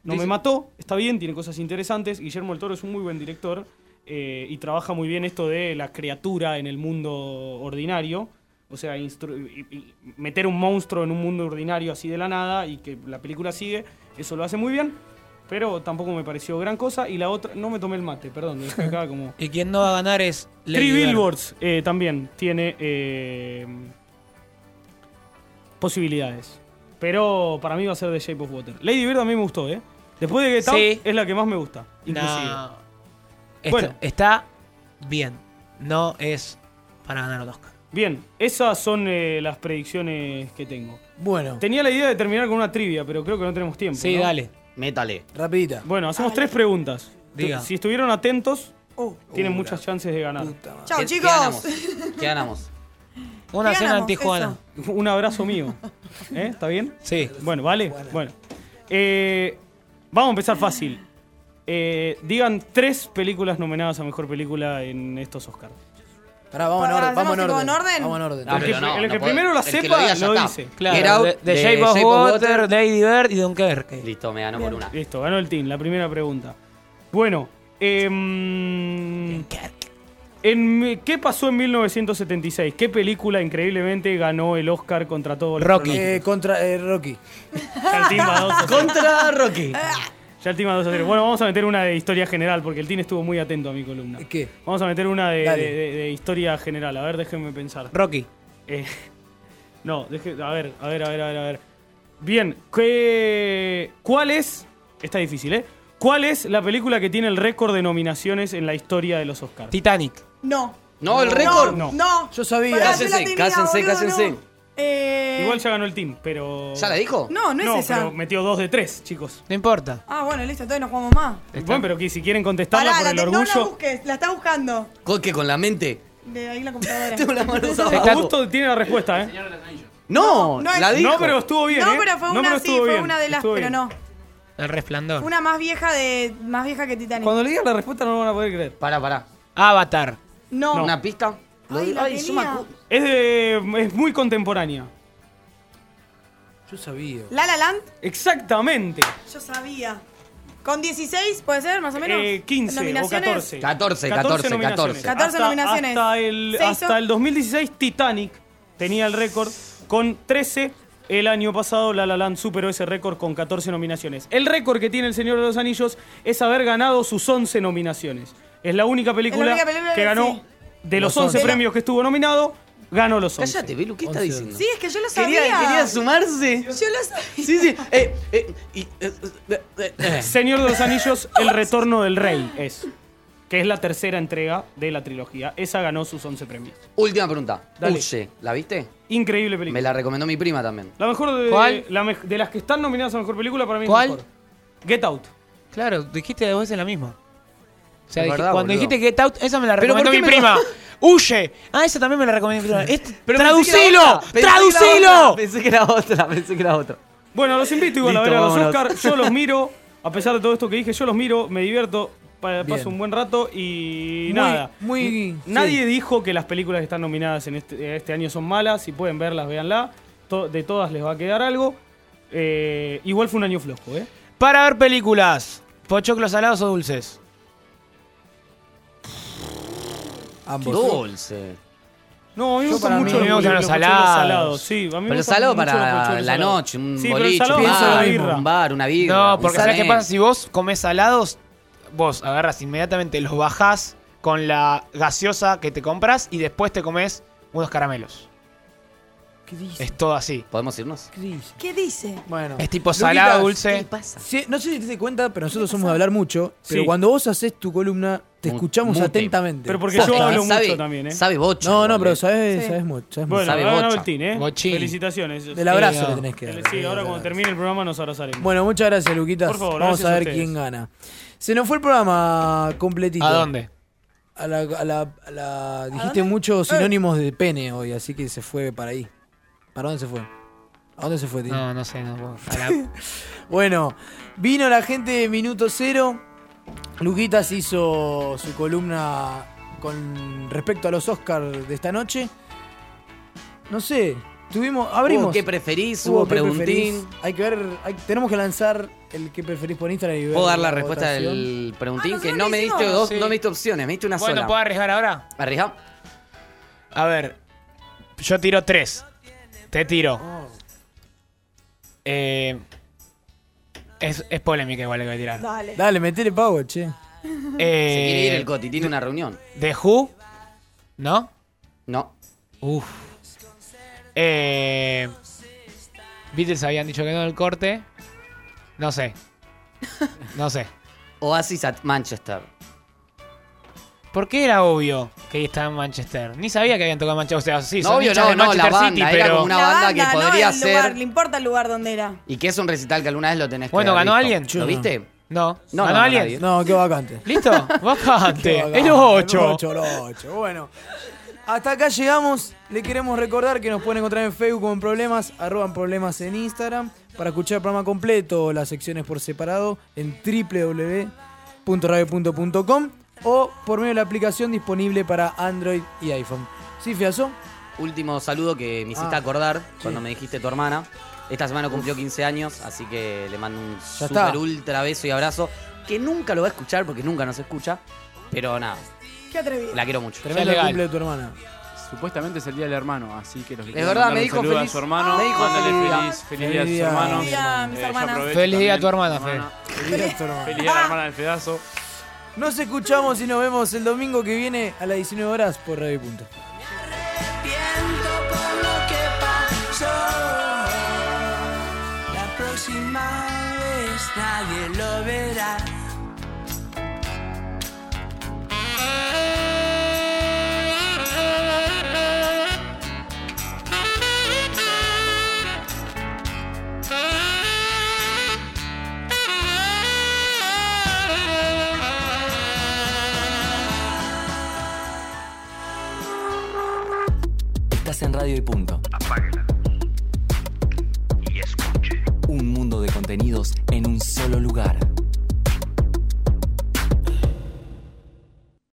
no Dice- me mató. Está bien, tiene cosas interesantes. Guillermo del Toro es un muy buen director eh, y trabaja muy bien esto de la criatura en el mundo ordinario. O sea, meter un monstruo en un mundo ordinario así de la nada y que la película sigue, eso lo hace muy bien. Pero tampoco me pareció gran cosa. Y la otra, no me tomé el mate, perdón, dejé acá como. Y quien no va a ganar es Lady Three. Billboards eh, también tiene eh, posibilidades. Pero para mí va a ser The Shape of Water. Lady Bird a mí me gustó, ¿eh? Después de Get Out Sí. es la que más me gusta. Inclusive. No. Está, Bueno. está bien. No es para ganar un Oscar. Bien, esas son eh, las predicciones que tengo. Bueno. Tenía la idea de terminar con una trivia, pero creo que no tenemos tiempo. Sí, ¿no? dale. Métale. Rapidita. Bueno, hacemos tres preguntas. Diga. Si estuvieron atentos, tienen Uh, muchas chances de ganar. Chao, ¿Qué- chicos. ¿Qué ganamos? ¿Qué ganamos? Una ¿Qué cena en ganamos? Tijuana. Un abrazo mío. ¿Eh? ¿Está bien? Sí. Bueno, ¿vale? Bueno. Eh, vamos a empezar fácil. Eh, digan tres películas nominadas a Mejor Película en estos Oscars. Pará, vamos en orden. Vamos en ¿hacemos orden. tipo en orden? Vamos en orden. No, El que, pero no, el que no puede- primero la el que lo sepa diga ya lo dice. Claro, Get Out, The, The The Shape of Shape of Water, Water. Lady Bird y Dunkerque. Listo, me ganó por una. Listo, ganó el team. La primera pregunta. Bueno, em, en, ¿qué pasó en 1976? ¿Qué película increíblemente ganó el Oscar contra todo el Rocky. Eh, contra eh, Rocky. Contra Rocky. Ya el team va dos a cero. Bueno, vamos a meter una de historia general porque el team estuvo muy atento a mi columna. ¿Qué? Vamos a meter una de, Dale. de- de- de historia general. A ver, déjenme pensar. Rocky. Eh, no, deje, a ver, a ver, a ver, a ver, a ver. Bien, ¿qué, ¿cuál es? Está difícil, ¿eh? ¿Cuál es la película que tiene el récord de nominaciones en la historia de los Oscars? Titanic. No. No, el récord. No. No. Yo sabía. Pará, boludo, cállense. no. Eh, Igual ya ganó el team, pero. ¿Ya la dijo? No, no es no, esa. pero metió dos de tres, chicos. No importa. Ah, bueno, listo, entonces no jugamos más. Bueno, pero que si quieren contestarla Pará, por la el te- no la orgullo. busques, la está buscando. ¿Con qué? ¿Con la mente? De ahí la computadora. Tengo la mano Augusto tiene la respuesta, ¿eh? No, no la dijo. No, pero estuvo bien, No, ¿eh? pero fue No, una, pero sí, estuvo fue bien, una de las, estuvo pero bien. no. El resplandor. Una más vieja de más vieja que Titanic. Cuando le digan la respuesta no lo van a poder creer. Pará, pará. Avatar. No. ¿Una pista? Ay, la Ay, tenía. Es, de, es muy contemporánea. Yo sabía. La La Land, Exactamente. yo sabía. Con 16, puede ser, más o menos. Eh, 15 o ¿Nominaciones? 14. 14, 14, nominaciones. 14 Hasta- nominaciones. Hasta el, hasta el 2016 Titanic tenía el récord con 13. El año pasado La La Land superó ese récord con 14 nominaciones. El récord que tiene El Señor de los Anillos es haber ganado sus 11 nominaciones. Es la única película, única película que ganó sí. de los Los 11 11. premios que estuvo nominado, ganó los 11. Cállate, Belu, ¿qué está diciendo? Sí, es que yo lo sabía. Quería, quería sumarse. Yo lo sabía. Sí, sí. Eh, eh, y, eh, eh, eh, eh. Señor de los Anillos, El Retorno del Rey es. Que es la tercera entrega de la trilogía. Esa ganó sus 11 premios. Última pregunta. Dale. Uche, ¿la viste? Increíble película. Me la recomendó mi prima también. La mejor de, ¿Cuál? la mej- de las que están nominadas a mejor película para mí ¿Cuál? es mejor. Get Out. Claro, dijiste dos veces la misma. O sea, Es verdad, cuando boludo. dijiste Get Out, esa me la ¿Pero recomendó por qué mi prima. ¡Huye! Ah, esa también me la recomendó. Este- ¡Traducilo! ¡Traducilo! Pensé que era otra, pensé que era otra. Bueno, los invito igual a ver a los vámonos. Oscars. Yo los miro. A pesar de todo esto que dije, yo los miro, me divierto, pa- paso Bien. un buen rato y Muy- nada. muy- N- Nadie sí. dijo que las películas que están nominadas en este, este año son malas. Si pueden verlas, véanla. To- de todas les va a quedar algo. Eh, igual fue un año flojo, ¿eh? Para ver películas, ¿pochoclos salados o dulces? Ambos. Dulce. No, a mí me Yo gustan para mucho los, me pochoclos salados. Sí, a mí me Pero gustan salado para la salados. noche, un Sí, boliche, un bar, birra. un bar, una birra. No, porque ¿sabes qué pasa? Si vos comés salados, vos agarras inmediatamente, los bajás con la gaseosa que te compras y después te comes unos caramelos. ¿Qué dice? Es todo así. ¿Podemos irnos? ¿Qué dice? ¿Qué dice? Bueno. Es tipo salado, dulce. Sí, no sé si te das cuenta, pero nosotros somos de hablar mucho. Pero Sí. cuando vos haces tu columna, te escuchamos mute. atentamente. Pero porque yo hablo sabe- mucho también, ¿eh? Sabe bocha. No, no, pero eh. sabes, Sí. sabes mucho. sabes Bueno. Sabe bocha. Altín, ¿eh? Bochín. Felicitaciones. Del abrazo Sí, le tenés que dar. Sí, ahora cuando termine el programa nos abrazaremos. Bueno, muchas gracias, Luquitas. Por favor, Vamos gracias a a ver quién gana. Se nos fue el programa completito. ¿A dónde? A la, a la, a la- dijiste muchos sinónimos de pene hoy, así que se fue para ahí. ¿Para dónde se fue? ¿A dónde se fue, tío? No, no sé, no puedo. Bueno, vino la gente de Minuto Cero. Luquitas hizo su columna con respecto a los Oscars de esta noche. No sé, tuvimos, abrimos. Hubo ¿Qué preferís? Hubo preguntín. preferís. Hay que ver, hay- tenemos que lanzar el que preferís por Instagram y ver ¿Puedo dar la respuesta votación. del preguntín? Ah, que no me diste dos, Sí. no me diste opciones, me diste una Bueno, sola. ¿puedo arriesgar ahora? ¿Arriesga? A ver, yo tiro tres. Te tiro. Eh, es, es polémica igual lo que voy a tirar. Dale. Dale, metele power, che. Se quiere ir Eh, el Coti, tiene una reunión. ¿The Who? ¿No? No. Uf. Eh, Beatles habían dicho que no en el corte. No sé. No sé. Oasis at Manchester. ¿Por qué era obvio que estaba en Manchester? Ni sabía que habían tocado en Manchester. O sea, sí, No, son obvio, no, de no, la banda, City, era pero... como una La banda que no podría el lugar, ser. le importa el lugar donde era. Y que es un recital que alguna vez lo tenés que Bueno, haber ¿ganó visto. alguien? ¿Lo viste? No. No, ¿Ganó no, alguien? nadie. No, qué vacante. ¿Listo? Vacante. Qué. Es los ocho. Los ocho, los ocho. Bueno. Hasta acá llegamos. Le queremos recordar que nos pueden encontrar en Facebook como en Problemas, arroban Problemas en Instagram. Para escuchar el programa completo, las secciones por separado, en www.radio.com o por medio de la aplicación disponible para Android y iPhone. ¿Sí, Fiaso? Último saludo que me hiciste Ah, acordar sí. cuando me dijiste tu hermana. Esta semana cumplió 15 años, así que le mando un Ya super está. ultra beso y abrazo. Que nunca lo va a escuchar porque nunca nos escucha. Pero nada, Qué atrevido. la quiero mucho. Tremendo cumple de tu hermana. Supuestamente es el día del hermano, así que los Es verdad, me dijo feliz- a su hermano. me dijo feliz día. feliz, feliz día a Feliz sus día. hermanos. Feliz día a mis Eh, hermanas. Feliz día a tu hermana, hermana. Feliz tu hermana. Feliz día a la hermana del pedazo. Nos escuchamos y nos vemos el domingo que viene a las 19 horas por Radio Punto. La próxima vez nadie lo verá. En Radio y Punto. Apáguela. Y escuche. Un mundo de contenidos en un solo lugar.